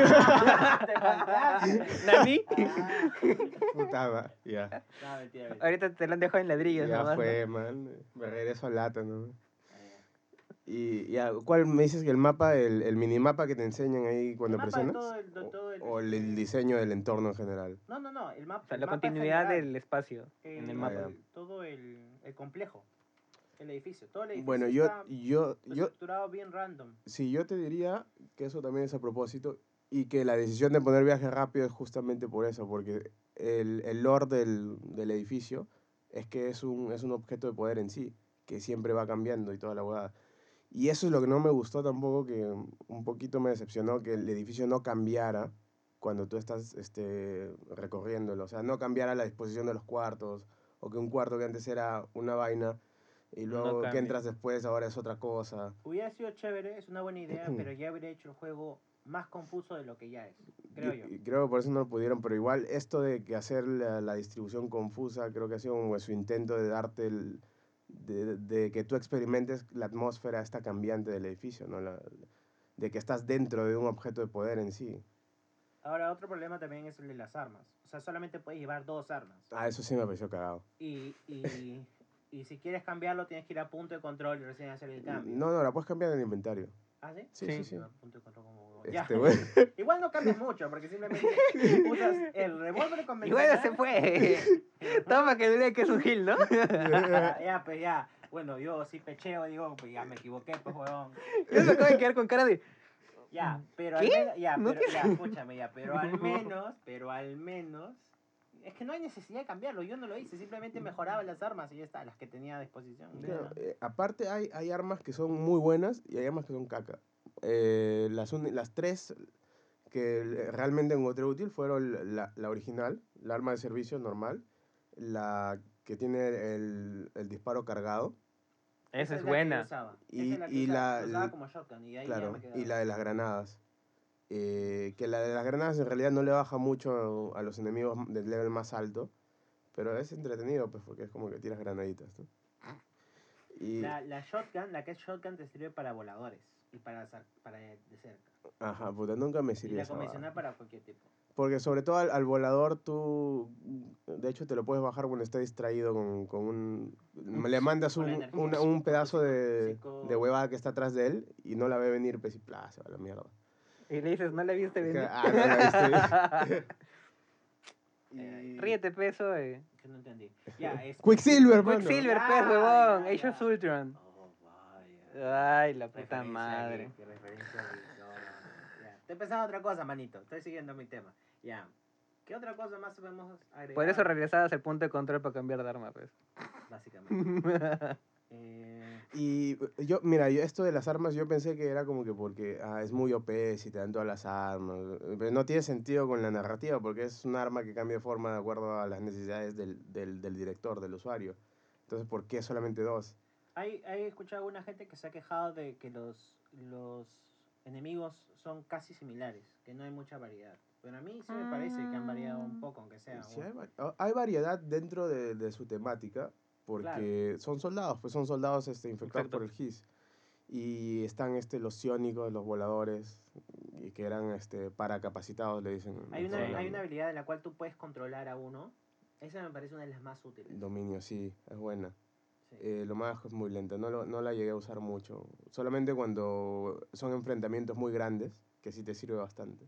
faltaste. ¿Nani? Ah, ya. no. Ahorita te lo han dejado en ladrillos. Ya nomás, ¿no? fue, man. Me regreso al lata, ¿no? Ya. Y ya, ¿cuál me dices que el mapa, el, el minimapa que te enseñan ahí cuando El mapa de presionas? todo el- de todo el- o el, el diseño del entorno en general. No, no, no. El mapa. O sea, el la mapa continuidad general, del espacio en el mapa. Ah, todo el, el complejo. El edificio. Todo el edificio. Bueno, yo, está yo, yo, estructurado bien random. sí, yo te diría que eso también es a propósito y que la decisión de poner viaje rápido es justamente por eso, porque el, el lore del, del edificio es que es un, es un objeto de poder en sí, que siempre va cambiando y toda la hueá. Y eso es lo que no me gustó tampoco, que un poquito me decepcionó, que el edificio no cambiara cuando tú estás este, recorriéndolo. O sea, no cambiara la disposición de los cuartos, o que un cuarto que antes era una vaina y No luego que entras después ahora es otra cosa. Hubiera sido chévere, es una buena idea, (clears throat) pero ya habría hecho el juego más confuso de lo que ya es. Creo yo. y creo que por eso no lo pudieron, pero igual esto de que hacer la, la distribución confusa, creo que ha sido como su intento de darte el... De, de que tú experimentes la atmósfera esta cambiante del edificio, ¿no? La- de que estás dentro de un objeto de poder en sí. Ahora, otro problema también es el de las armas. O sea, solamente puedes llevar dos armas. Ah, eso sí me pareció cagado. Y, y, (laughs) y si quieres cambiarlo, tienes que ir a punto de control y recién hacer el cambio. No, no, la puedes cambiar en el inventario. ¿Ah, sí? Sí, Sí. sí, sí. Punto de control como. Este. (laughs) Igual no cambias mucho, porque simplemente (laughs) usas el revólver convencional. Igual se fue. Toma que dure que es un gil, ¿no? ya, (laughs) ya, pues ya. Bueno, yo sí pecheo, digo, pues ya me equivoqué, pues huevón. Yo me acabo de quedar con cara de. Ya, pero ¿Qué? al menos, ya, No pero, ya, escúchame, ya, pero al menos, pero al menos, es que no hay necesidad de cambiarlo, yo no lo hice, simplemente mejoraba las armas y ya está, las que tenía a disposición. y Claro, eh, aparte hay, hay armas que son muy buenas y hay armas que son caca. Eh, las, las tres que realmente encontré útil fueron la, la original, la arma de servicio normal, la que tiene el, el disparo cargado, Esa es buena. Y- esa es la que y usaba, la- la usaba la- como shotgun y ahí ya claro, me y la de las granadas. Eh, que la de las granadas en realidad no le baja mucho a los enemigos del level más alto, pero es entretenido pues porque es como que tiras granaditas. ¿no? Y, La, la shotgun, la que es shotgun te sirve para voladores y para, sa- para de cerca. ajá, puta, nunca me Y sirvió la esa vaina. convencional para cualquier tipo. Porque sobre todo al, al volador tú, de hecho te lo puedes bajar cuando está distraído con, con un... Le mandas un, la energía, un con pedazo de, de huevada que está atrás de él y no la ve venir, pues y plá, se va a la mierda. Y le dices, ¿no le viste venir? Ah, no la viste. (laughs) Eh, Y- (laughs) Ríete, peso. Eh. Que no entendí. Ya, es... Quicksilver, mano. Quicksilver, Ya, pez, huevón. ya, Age of. Ultron. Ay, la puta Referencia madre. geek, referencia geek, no, ya. Estoy pensando en otra cosa, manito. Estoy siguiendo mi tema. Ya. ¿Qué otra cosa más podemos agregar? Por eso regresabas al punto de control para cambiar de arma, pues. Básicamente. (laughs) Eh, Y yo, mira, yo esto de las armas, yo pensé que era como que porque ah, es muy OP si te dan todas las armas. Pero no tiene sentido con la narrativa, porque es un arma que cambia de forma de acuerdo a las necesidades del, del, del director, del usuario. Entonces, ¿por qué solamente dos? Hay, hay escuchado a alguna gente que se ha quejado de que los, los enemigos son casi similares, que no hay mucha variedad. Pero a mí sí me parece que han variado un poco, aunque sea. Sí, hay, ah, hay variedad dentro de, de su temática, porque son soldados, pues son soldados este, infectados Exacto. por el GIS. Y están este, los ciónicos, los voladores, y que eran este, paracapacitados, le dicen. en Hay una, hay una habilidad en la cual tú puedes controlar a uno. Esa me parece una de las más útiles. Dominio, sí, es buena. Sí. Eh, lo más es muy lenta, no, lo- no la llegué a usar mucho. Solamente cuando son enfrentamientos muy grandes, que sí te sirve bastante.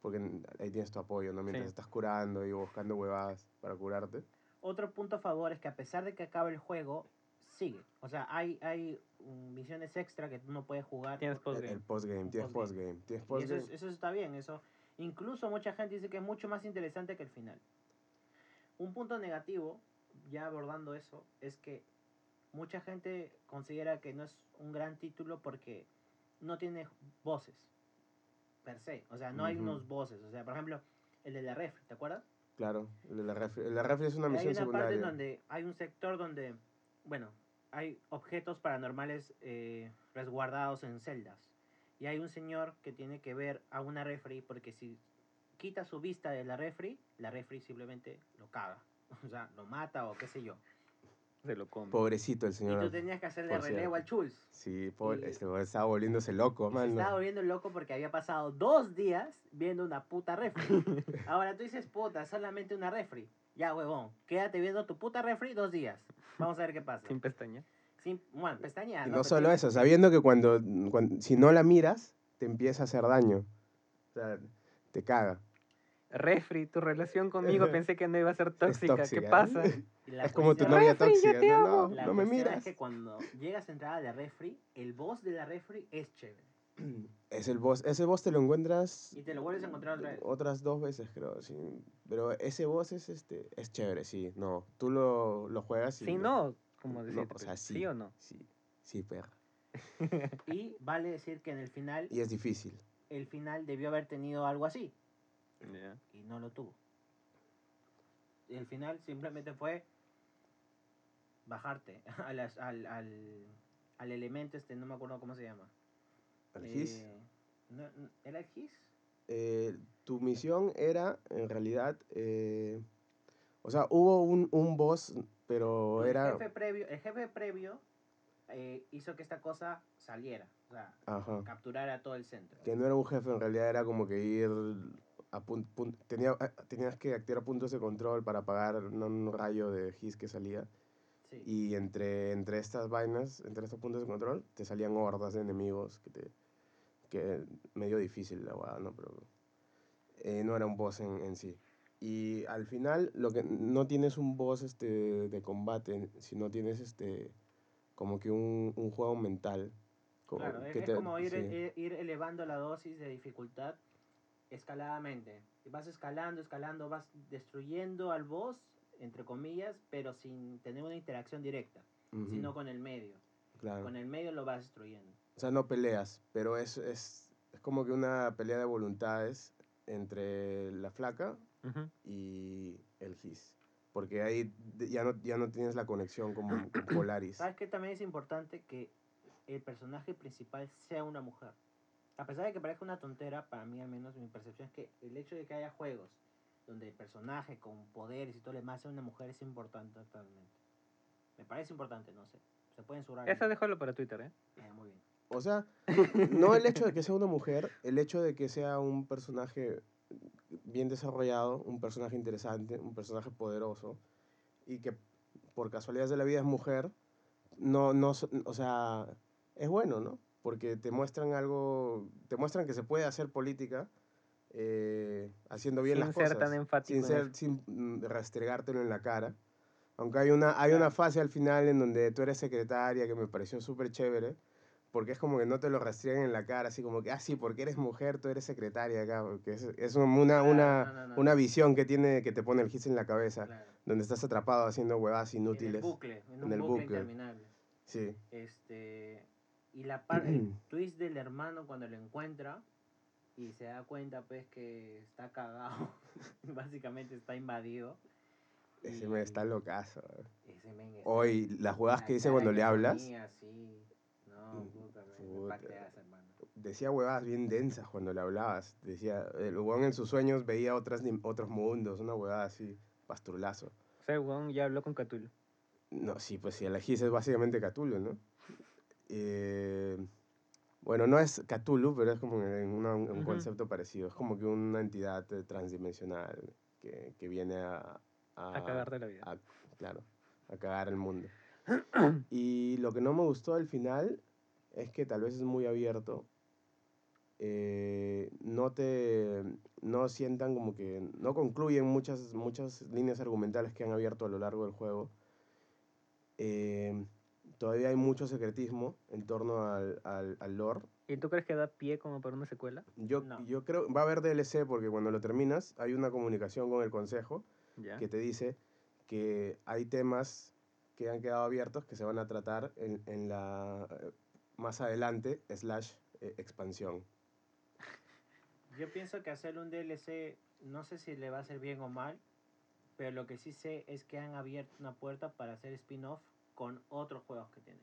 Porque ahí tienes tu apoyo, ¿no? Mientras Sí. estás curando y buscando huevadas para curarte. Otro punto a favor es que a pesar de que acabe el juego, sigue. O sea, hay, hay misiones extra que tú no puedes jugar. Tienes postgame. el postgame, tienes postgame. postgame. Tienes y eso, es- eso está bien, eso. Incluso mucha gente dice que es mucho más interesante que el final. Un punto negativo, ya abordando eso, es que mucha gente considera que no es un gran título porque no tiene voces, per se. O sea, no hay unos voces. O sea, por ejemplo, el de la refri, ¿te acuerdas? Claro, el de la refri, el de la refri es una hay misión una parte secundaria. en donde hay un sector donde, bueno, hay objetos paranormales eh, resguardados en celdas. Y hay un señor que tiene que ver a una refri porque si quita su vista de la refri, la refri simplemente lo caga. (laughs) O sea, lo mata o qué sé yo. Se lo come. Pobrecito el Y señor. tú tenías que hacerle relevo cierto. al Chulz. Sí, pobre, y- este weón estaba volviéndose loco, Se man. estaba volviendo loco porque había pasado dos días viendo una puta refri. (laughs) Ahora tú dices, puta, solamente una refri. Ya, huevón, quédate viendo tu puta refri dos días. Vamos a ver qué pasa. Sin pestaña. Sin, bueno, pestañear. Y ¿no? solo eso, sabiendo que cuando, cuando- si no la miras, te empieza a hacer daño. O sea, te caga. Refri, tu relación conmigo pensé que no iba a ser tóxica. ¿Qué tóxica. pasa? y la es como tu novia Refri, yo tóxica. te No, amo. no, La no me cuestión miras. es que cuando llegas a entrar a la refri, el boss de la refri es chévere. Es el boss. Ese boss te lo encuentras Y te lo vuelves a encontrar otra vez. otras dos veces, creo. Sí. Pero ese boss es este es chévere, sí. No, tú lo, lo juegas y... Sí, lo- no. Como No, decirte, o sea, ¿sí. sí. o no? Sí, sí, perra. Y vale decir que en el final, Y es difícil. el final debió haber tenido algo así. Y no lo tuvo. Y el final simplemente fue bajarte (laughs) a las- al, al, al elemento este, no me acuerdo cómo se llama. ¿Al GIS? Eh, no- no- ¿Era el GIS? eh, tu misión era, en realidad, eh, o sea, hubo un, un boss, pero el era... jefe previo, el jefe previo eh, hizo que esta cosa saliera, o sea, Ajá. capturara todo el centro. Que no era un jefe, en realidad era como que ir a pun- pun- tenía, eh, tenías que activar puntos de control para apagar un, rayo de GIS que salía. Sí. Y entre, entre estas vainas, entre estos puntos de control, te salían hordas de enemigos que te... que medio difícil la guada, ¿no? Pero eh, no era un boss en, en sí. Y al final, lo que no tienes un boss este, de combate, sino tienes este como que un, un juego mental. como Claro, es, que es te- como ir, sí. eh, ir elevando la dosis de dificultad escaladamente. Vas escalando, escalando, vas destruyendo al boss, entre comillas, pero sin tener una interacción directa, Ujú, sino con el medio. claro. Con el medio lo vas destruyendo. O sea, no peleas, pero es, es, es como que una pelea de voluntades entre la flaca Ujú. y el GIS. Porque ahí ya no, ya no tienes la conexión como con Polaris. ¿Sabes qué también es importante? Que el personaje principal sea una mujer. A pesar de que parezca una tontera, para mí al menos mi percepción es que el hecho de que haya juegos donde el personaje con poderes y todo lo demás sea una mujer es importante actualmente. Me parece importante, no sé. Se pueden surar. Eso déjalo para Twitter, ¿eh? muy bien. O sea, (laughs) no el hecho de que sea una mujer, el hecho de que sea un personaje bien desarrollado, un personaje interesante, un personaje poderoso, y que por casualidad de la vida es mujer, no, no, so- o sea, es bueno, ¿no? Porque te muestran algo, te muestran que se puede hacer política eh, haciendo bien Sin las ser cosas. tan enfático Sin, en ser, sin mm, restregártelo en la cara. Aunque hay una, hay una fase al final en donde tú eres secretaria que me pareció súper chévere, porque es como que no te lo restringen en la cara, así como que, ah, sí, porque eres mujer, tú eres secretaria acá, porque es, es una, una, no, no, no. una visión que tiene, que te pone el gis en la cabeza, Claro. donde estás atrapado haciendo huevadas En inútiles. el bucle, en, En un el bucle, bucle. interminable. Sí. Este, y la parte, el (clears throat) twist del hermano cuando lo encuentra y se da cuenta pues que está cagado, (laughs) básicamente está invadido. Ese y me está locazo. eh. Ese men está- Hoy, las jugadas la que dice cuando que le hablas, ponía, sí. No, Mm, puta, me- me puta. pateas, hermano. decía huevadas bien densas cuando le hablabas. Decía, el huevón en sus sueños veía otras, otros mundos, una huevada así, pastrulazo. O sea, el weón ya habló con Cthulhu. No, sí, pues si elegís es básicamente Cthulhu, ¿no? Eh, bueno, no es Cthulhu, pero es como un, una- un Ujú. concepto parecido. Es como que una entidad eh, transdimensional que, que viene a... A cagarte la vida. a- claro, a cagar el mundo. y lo que no me gustó al final es que tal vez es muy abierto. eh, no te no sientan como que no concluyen muchas muchas líneas argumentales que han abierto a lo largo del juego Eh, todavía hay mucho secretismo en torno al, al, al lore ¿Y tú crees que da pie como para una secuela? yo, No. yo creo va a haber DLC porque cuando lo terminas hay una comunicación con el consejo Ya. que te dice que hay temas que han quedado abiertos que se van a tratar en, en la eh, más adelante slash eh, expansión. (laughs) Yo pienso que hacer un DLC, no sé si le va a hacer bien o mal, pero lo que sí sé es que han abierto una puerta para hacer spin-off con otros juegos que tienen.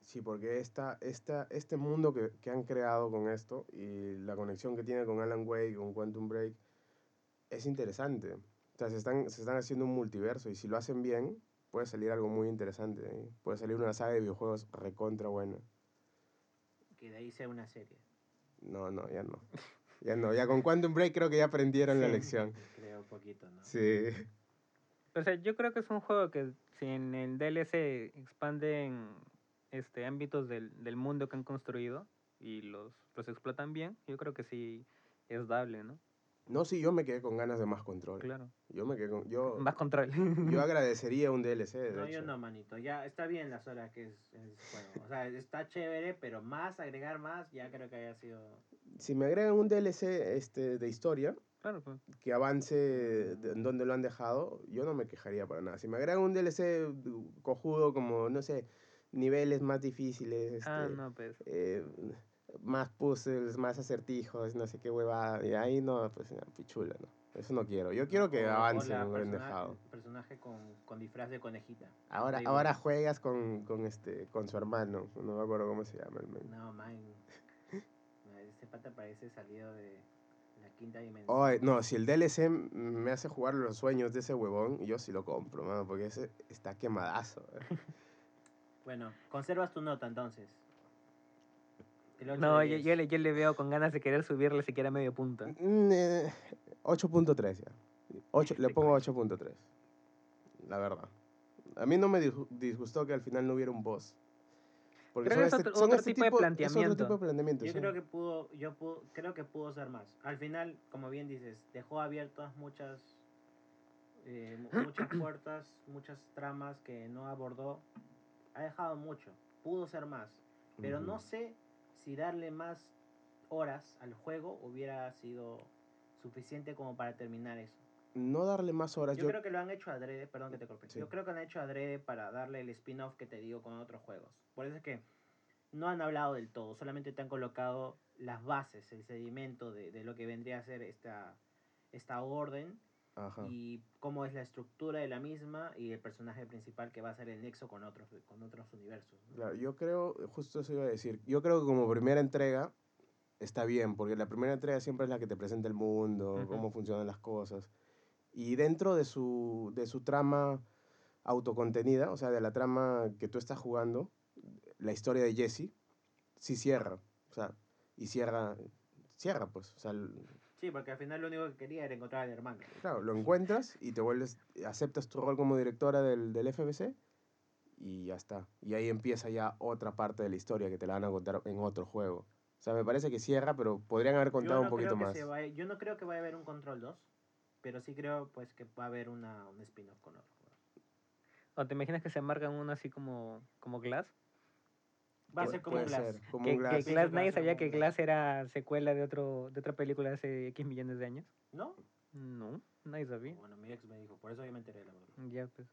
Sí, porque esta, esta, este mundo que, que han creado con esto y la conexión que tiene con Alan Wake, con Quantum Break, es interesante. O sea, se están, se están haciendo un multiverso y si lo hacen bien, puede salir algo muy interesante. ahí. Puede salir una saga de videojuegos recontra buena. Que de ahí sea una serie. No, no, ya no. Ya no, ya con Quantum Break creo que ya aprendieron la Sí. lección. (laughs) Creo un poquito, ¿no? Sí. O sea, yo creo que es un juego que si en el DLC expanden este, ámbitos del, del mundo que han construido y los, los explotan bien, yo creo que sí es dable, ¿no? No, sí, yo me quedé con ganas de más control. Claro. Yo me quedé con... Yo, Más control. (laughs) yo agradecería un DLC, de No, yo hecho. no, manito. Ya está bien las horas que es el juego. O sea, está chévere, pero más, agregar más, ya creo que haya sido... Si me agregan un DLC este, de historia, claro, pues. que avance en donde lo han dejado, yo no me quejaría para nada. Si me agregan un DLC cojudo como, no sé, niveles más difíciles, este, Ah, no, pues. eh, más puzzles, más acertijos, no sé qué huevada, y ahí no, pues pichula, ¿no? Eso no quiero. Yo quiero que avance en lo que han persona- dejado. personaje con, con disfraz de conejita. Ahora, ahora juegas con, con, este, con su hermano, no me acuerdo cómo se llama el men. No, man. (laughs) Este pata parece salido de la quinta dimensión. Oye, no, si el DLC me hace jugar los sueños de ese huevón, yo sí lo compro, mano, porque ese está quemadazo. eh. (laughs) Bueno, conservas tu nota entonces. No, yo, 10. yo le, yo le veo con ganas de querer subirle siquiera medio punto. Mm, eh, 8.3 ya. Ocho- le Este pongo 8.3. La verdad. A mí no me disgu- disgustó que al final no hubiera un boss. Porque Creo que es este- otro- son otro este tipo de otro planteamiento. tipo de planteamiento. Yo sí. creo que pudo, yo pudo, creo que pudo ser más. Al final, como bien dices, dejó abiertas muchas, eh, mu- (clears throat) muchas puertas, muchas tramas que no abordó. Ha dejado mucho. Pudo ser más. Pero no sé si darle más horas al juego hubiera sido suficiente como para terminar eso. No darle más horas. Yo, Yo, creo que lo han hecho adrede, perdón que te corté. Sí. Yo creo que han hecho adrede para darle el spin-off que te digo con otros juegos. Por eso es que no han hablado del todo, solamente te han colocado las bases, el sedimento de, de lo que vendría a ser esta, esta orden Ajá. y cómo es la estructura de la misma y el personaje principal que va a ser el nexo con otros, con otros universos. ¿no? Claro, yo creo, justo eso iba a decir, yo creo que como primera entrega está bien, porque la primera entrega siempre es la que te presenta el mundo, Ujú. cómo funcionan las cosas. Y dentro de su, de su trama autocontenida, o sea, de la trama que tú estás jugando, la historia de Jesse, sí cierra, o sea, y cierra, cierra pues, o sea, Sí, porque al final lo único que quería era encontrar al hermano. claro, lo encuentras y te vuelves, aceptas tu rol como directora del, del FBC y ya está. Y ahí empieza ya otra parte de la historia que te la van a contar en otro juego. O sea, me parece que cierra, pero podrían haber contado un poquito más. vaya- yo no creo que vaya a haber un Control 2, pero sí creo pues que va a haber una, un spin-off con otro juego. ¿O te imaginas que se marcan uno así como, como Glass? Va a ser como Glass. ser, como que, Glass. Glass, que a nadie sabía que Glass era secuela de, otro, de otra película de hace X millones de años. ¿No? No, nadie sabía. Bueno, mi ex me dijo, por eso yo me enteré, la verdad. Ya, pues.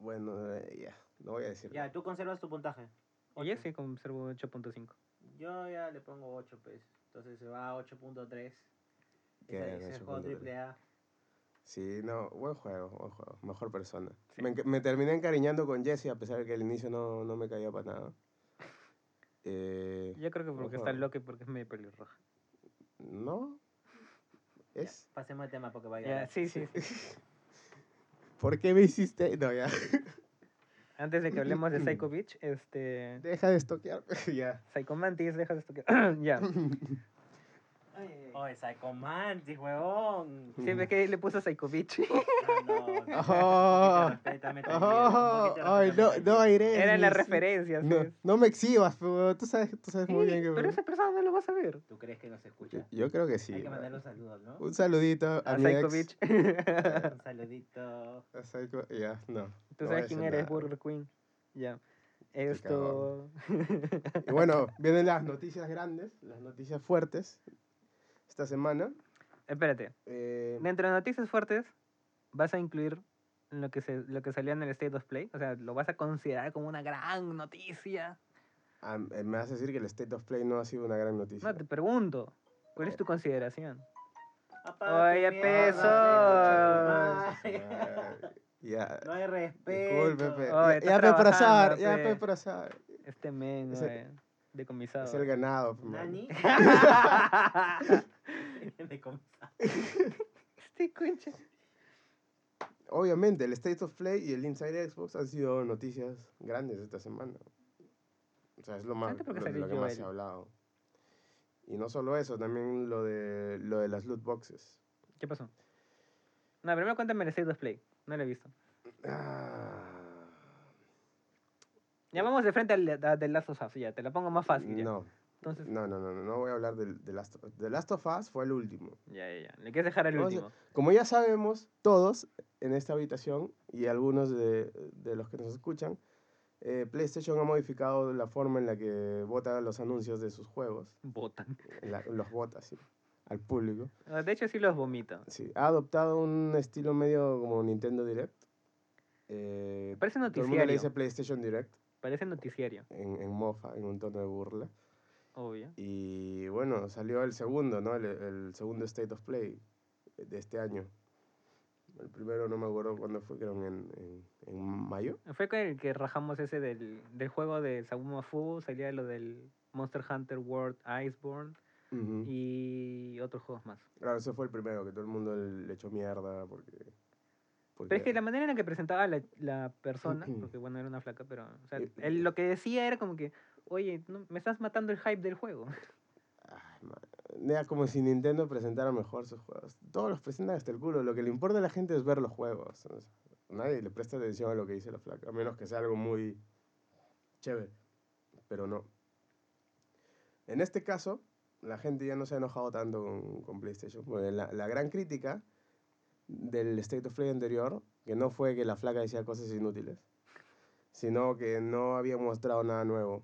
Bueno, eh, ya, no voy a decir. Ya, tú conservas tu puntaje. Oye, sí, conservo 8.5. Yo ya le pongo 8, pues. Entonces se va a 8.3. Ese juego 8.3. triple A. Sí, no, buen juego, buen juego, mejor persona. Sí. Me, me terminé encariñando con Jesse a pesar de que al inicio no, no me caía para nada. (laughs) Eh, Yo creo que porque está loco y porque es medio pelirroja. ¿No? Es... Pasemos al tema porque vaya. Ya, sí, sí, sí. (laughs) ¿Por qué me hiciste? No, ya. (laughs) Antes de que hablemos de Psycho Beach, este... Deja de estoquear. ya. Psycho Mantis, deja de esto que... (clears throat) ya. Oh, Psycho Mantis, huevón. Sí, ves que le puso Psycho Beach. Ah, no, no. Oh. Respétame también, Oh, ay, no, no, Irene. Era la sí. referencia, No, ¿sí? no me exhibas, pero tú sabes, tú sabes muy bien que... pero esa persona no lo va a saber. ¿Tú crees que nos yo, escucha? yo creo que sí. Hay que man. mandarle un saludo, ¿no? Un saludito a, A mi Psycho ex. (laughs) Un saludito. A Psycho- Ya, no. Tú no voy sabes quién eres. Burger Queen. Ya. Esto... (laughs) Y bueno, vienen las noticias grandes, las noticias fuertes esta semana. Espérate. Eh, Dentro de noticias fuertes, vas a incluir lo que, se, lo que salió en el State of Play. O sea, lo vas a considerar como una gran noticia. ah, eh, me vas a decir que el State of Play no ha sido una gran noticia. No, te pregunto. ¿Cuál es tu consideración? Oye, madre. Ya. No hay respeto. Disculpe, pe. Oye, ya, está ya pe por azar, trabajando, ya pe. pe por azar. Este men, güey, decomisado. Es el ganado. man. Nani. (laughs) (laughs) (laughs) De comenzar. este concha. Obviamente, el State of Play y el Inside Xbox han sido noticias grandes esta semana. O sea, es lo más lo, de lo que más se ha hablado. Y no solo eso, también lo de lo de las loot boxes. ¿Qué pasó? No, primero cuéntame el State of Play. No lo he visto. Ah, Ya vamos de frente al a The Last of Us. Ya, te la pongo más fácil. ya. no, Entonces, no, no, no, no, no voy a hablar del de Last of The Last of Us fue el último. ya, ya, ya. Le quieres dejar el a- último. Como ya sabemos, todos en esta habitación y algunos de, de los que nos escuchan, eh, PlayStation ha modificado la forma en la que vota los anuncios de sus juegos. Votan. la- los vota, sí, al público. Ah, De hecho, sí los vomito. Sí, ha adoptado un estilo medio como Nintendo Direct. Eh, Parece todo el mundo le noticiario. dice PlayStation Direct Parece noticiario, en, en mofa, en un tono de burla. Obvio. Y bueno, salió el segundo, ¿no? El, el segundo State of Play de este año. El primero no me acuerdo cuándo fue, creo en, en, en mayo. Fue con el que rajamos ese del, del juego de Sabuma Fu, salía lo del Monster Hunter World Iceborne y otros juegos más. Claro, ese fue el primero, que todo el mundo le echó mierda porque... porque Pero es que la manera en la que presentaba la, la persona, (clears throat) porque bueno, era una flaca, pero o sea, él lo que decía era como que, oye, no, me estás matando el hype del juego. Ay, como si Nintendo presentara mejor sus juegos. Todos los presentan hasta el culo. Lo que le importa a la gente es ver los juegos. Nadie le presta atención a lo que dice la flaca, a menos que sea algo muy chévere. Pero no. En este caso, la gente ya no se ha enojado tanto con, PlayStation. La, la gran crítica del State of Play anterior, que no fue que la flaca decía cosas inútiles, sino que no había mostrado nada nuevo.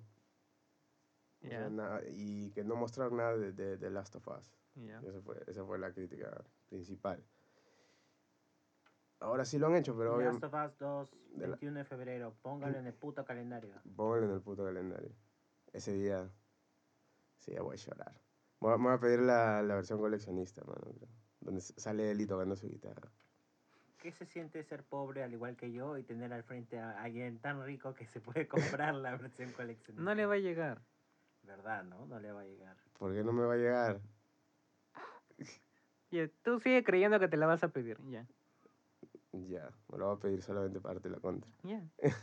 O sea, nada- y que no mostraron nada de, de, de Last of Us. ya. Esa fue, esa fue la crítica principal. Ahora sí lo han hecho, pero Last obviamente... of Us 2, de la- 21 de febrero. Póngalo en el puto calendario. Pónganlo en el puto calendario. Ese día... Sí, ya voy a llorar. Me voy a- me voy a pedir la, la versión coleccionista, mano, Donde sale Eli tocando su guitarra. ¿Qué se siente ser pobre al igual que yo y tener al frente a alguien tan rico que se puede comprar la (laughs) versión coleccionista? No le va a llegar. ¿Verdad, no? No le va a llegar. ¿Por qué no me va a llegar? (laughs) Ya, tú sigue creyendo que te la vas a pedir, ya. Ya, me lo voy a pedir solamente para darte la contra. ya. (laughs)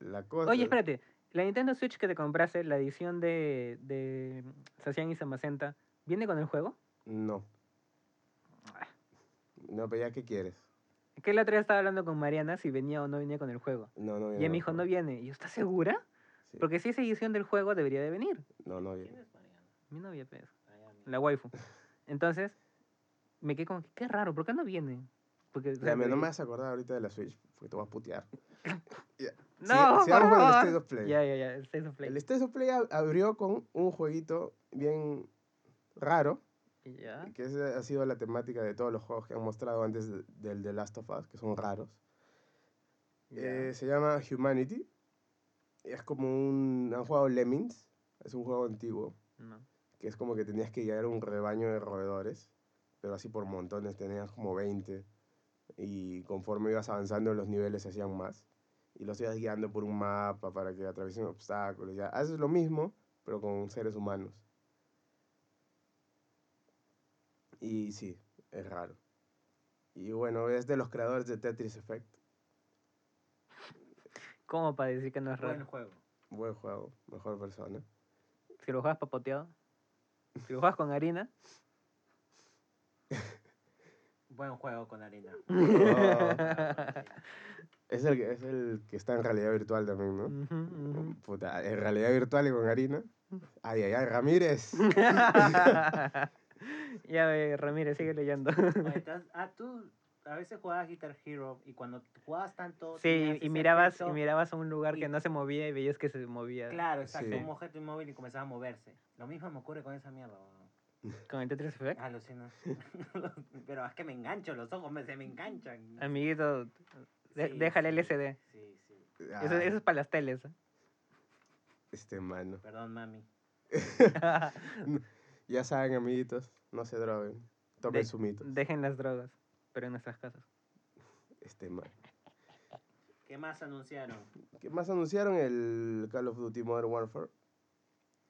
La cosa... Oye, espérate. La Nintendo Switch que te compraste, la edición de, de Sacian y Samacenta, ¿viene con el juego? No. No, pero ya, ¿qué quieres? Es que el otro día estaba hablando con Mariana si venía o no venía con el juego. No, no Y viene. ella me dijo, no viene. Y yo, ¿estás segura? Sí. Porque si es edición del juego, debería de venir. No, no ¿Quién viene. es Mariana? Mi novia, pues. Mariana. La waifu. Entonces, me quedé como, que, qué raro, ¿por qué no viene? Porque, o sea, no me vas a acordar ahorita de la Switch, porque te voy a putear. (laughs) Ya. No, Siga- sigamos por con el. State of Play. Ya, ya, ya, el State of Play. El State of Play ab- abrió con un jueguito bien raro, Ya. que esa ha sido la temática de todos los juegos que han mostrado antes de- del The Last of Us, que son raros. Eh, se llama Humanity. Es como un... ¿Han jugado Lemmings? Es un juego antiguo, No. que es como que tenías que guiar un rebaño de roedores, pero así por montones, tenías como 20. Y conforme ibas avanzando los niveles se hacían más. y los ibas guiando por un mapa para que atraviesen obstáculos. Ya haces lo mismo, pero con seres humanos. Y sí, es raro. Y bueno, es de los creadores de Tetris Effect. ¿Cómo para decir que no es Buen raro? juego. Buen juego, mejor persona. Si lo juegas papoteado. Si lo juegas con harina. (laughs) Buen juego con harina. (laughs) Oh, es, el, que- es el que está en realidad virtual también, ¿no? Puta, en realidad virtual y con harina. Ay, ay, ay, Ramírez. (laughs) ya ve, Ramírez, sigue leyendo. Oye, ah, tú a veces jugabas Guitar Hero y cuando jugabas tanto. Sí, y mirabas, y efecto- mirabas a un lugar y- que no se movía y veías que se movía Claro, exacto. Sí. Un objeto inmóvil y comenzaba a moverse. Lo mismo me ocurre con esa mierda. (laughs) con el Tetris Effect. Alucina. (laughs) Pero es que me engancho, los ojos me, se me enganchan. Amiguito, de- Sí, déjale sí, LCD. Sí, sí. Eso, eso es para las teles. ¿eh? Este mano. Perdón, mami. (laughs) Ya saben, amiguitos, no se droguen. Tomen De- su mito. Dejen las drogas, pero en nuestras casas. Este man. ¿Qué más anunciaron? ¿Qué más anunciaron? El Call of Duty Modern Warfare.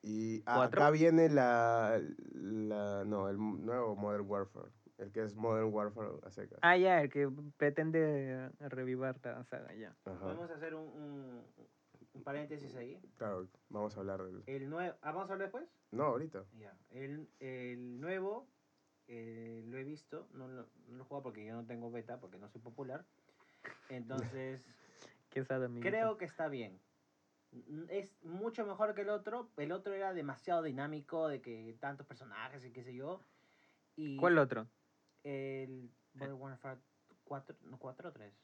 Y ah, ¿Cuatro? acá viene la, la. No, el nuevo Modern Warfare. El que es Modern Warfare a secas. Ah, ya, el que pretende revivar la saga, ya. Ajá. Podemos hacer un, un, un paréntesis ahí. Claro, vamos a hablar del. El nuevo. ¿Ah, vamos a hablar después? No, ahorita. Ya. El, el nuevo eh, lo he visto. No lo, no lo he jugado porque yo no tengo beta, porque no soy popular. Entonces. (laughs) ¿Qué amiguito? Creo que está bien. Es mucho mejor que el otro. El otro era demasiado dinámico, de que tantos personajes y qué sé yo. Y ¿Cuál otro? El Modern Warfare 4, no 4 o 3.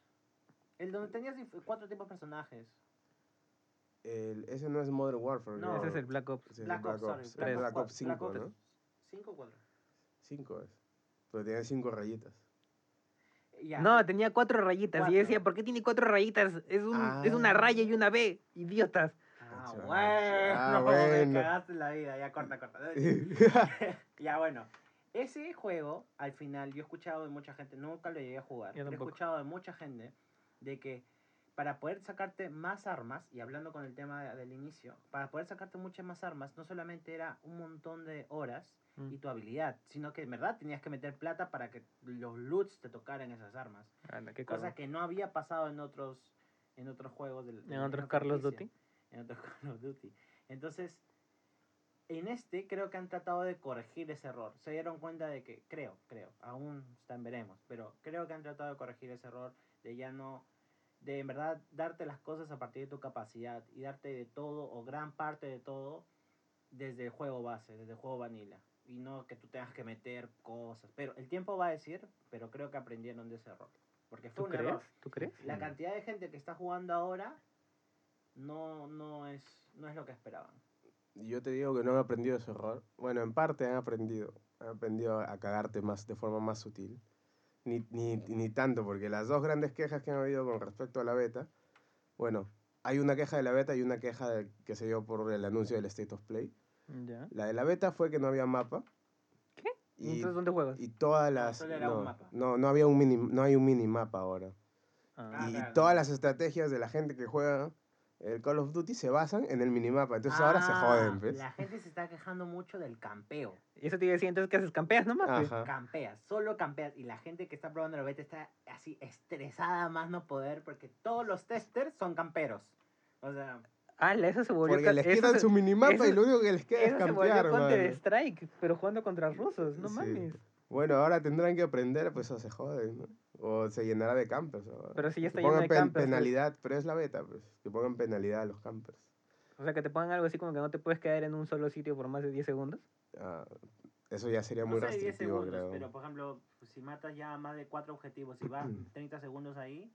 El donde tenías cuatro tipos de personajes. El, ese no es Modern Warfare. No. Ese es el Black Ops. Black Ops, sorry. Ops. Black Black Ops Ops 5, Black Ops ¿no? 5 o 4. 5 es. Pero tiene 5 rayitas. Ya. No, tenía cuatro rayitas. Y yo decía, ¿por qué tiene cuatro rayitas? Es, un, es una Ah. raya y una B. Idiotas. Ah, bueno. ah, (laughs) me bueno. cagaste la vida. Ya corta, corta. (laughs) (laughs) ya bueno. Ese juego, al final, yo he escuchado de mucha gente, nunca lo llegué a jugar, pero he escuchado de mucha gente de que para poder sacarte más armas, y hablando con el tema de- del inicio, para poder sacarte muchas más armas, no solamente era un montón de horas Mm. y tu habilidad, sino que en verdad tenías que meter plata para que los loots te tocaran esas armas. Ala, qué Cosa cabrón. que no había pasado en otros en otros juegos del, de En otros Carlos Duty. en otros (laughs) Call of Duty. Entonces, en este creo que han tratado de corregir ese error. Se dieron cuenta de que, creo, creo, aún está en veremos, pero creo que han tratado de corregir ese error de ya no, de en verdad darte las cosas a partir de tu capacidad y darte de todo o gran parte de todo desde el juego base, desde el juego vanilla. Y no que tú tengas que meter cosas. Pero el tiempo va a decir, pero creo que aprendieron de ese error. Porque fue ¿Tú un error. crees? ¿Tú crees? La Mm. cantidad de gente que está jugando ahora no, no, es, no es lo que esperaban. Yo te digo que no han aprendido ese error. Bueno, en parte han aprendido. Han aprendido a cagarte más de forma más sutil. Ni, ni, ni tanto, porque las dos grandes quejas que han habido con respecto a la beta, bueno, hay una queja de la beta y una queja de- que se dio por el anuncio del State of Play. Ya. La de la beta fue que no había mapa. ¿Qué? Y, Entonces, ¿dónde juegas? y todas las... solo era un no, mapa. no, no había un mini, no hay un minimapa ahora. Ah, Ah, y claro. todas las estrategias de la gente que juega el Call of Duty se basan en el minimapa. Entonces ahora se Ah, joden, ¿ves? La gente se está quejando mucho del campeo. Y eso te iba a decir, entonces, ¿qué haces? ¿Campeas nomás? Ajá. Campeas, solo campeas. Y la gente que está probando la beta está así estresada a más no poder porque todos los testers son camperos. O sea, Ala, eso se volvió... Porque les eso quitan se- su minimapa eso- y lo único que les queda es Eso se volvió campear. Strike, pero jugando contra rusos, no Sí. mames. Bueno, ahora tendrán que aprender, pues o se joden, ¿no? O se llenará de campers. ¿no? Pero si ya está lleno pongan de pen- campers, pues. penalidad, pero es la beta, pues. Que pongan penalidad a los campers. O sea, que te pongan algo así como que no te puedes quedar en un solo sitio por más de 10 segundos. Ah, eso ya sería no muy sé, 10 restrictivo, segundos, creo. pero por ejemplo, pues, si matas ya más de cuatro objetivos y vas (clears throat) 30 segundos ahí,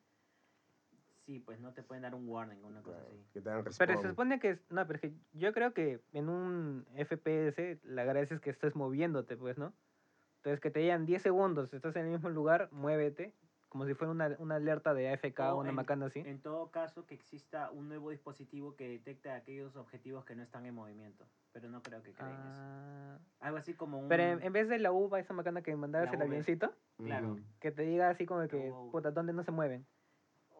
sí, pues no te pueden dar un warning, una cosa Claro, así. que te hagan Pero se supone que... es- No, pero es que yo creo que en un FPS la gracia es que estés moviéndote, pues, ¿no? Entonces, que te digan 10 segundos, estás en el mismo lugar, muévete, como si fuera una, una alerta de AFK o una en- macana así. En todo caso, que exista un nuevo dispositivo que detecte aquellos objetivos que no están en movimiento. Pero no creo que creen eso. Ah, Algo así como un... pero en, en vez de la uva, esa macana que mandabas el avioncito, claro. Que te diga así como que, puta, ¿dónde no se mueven?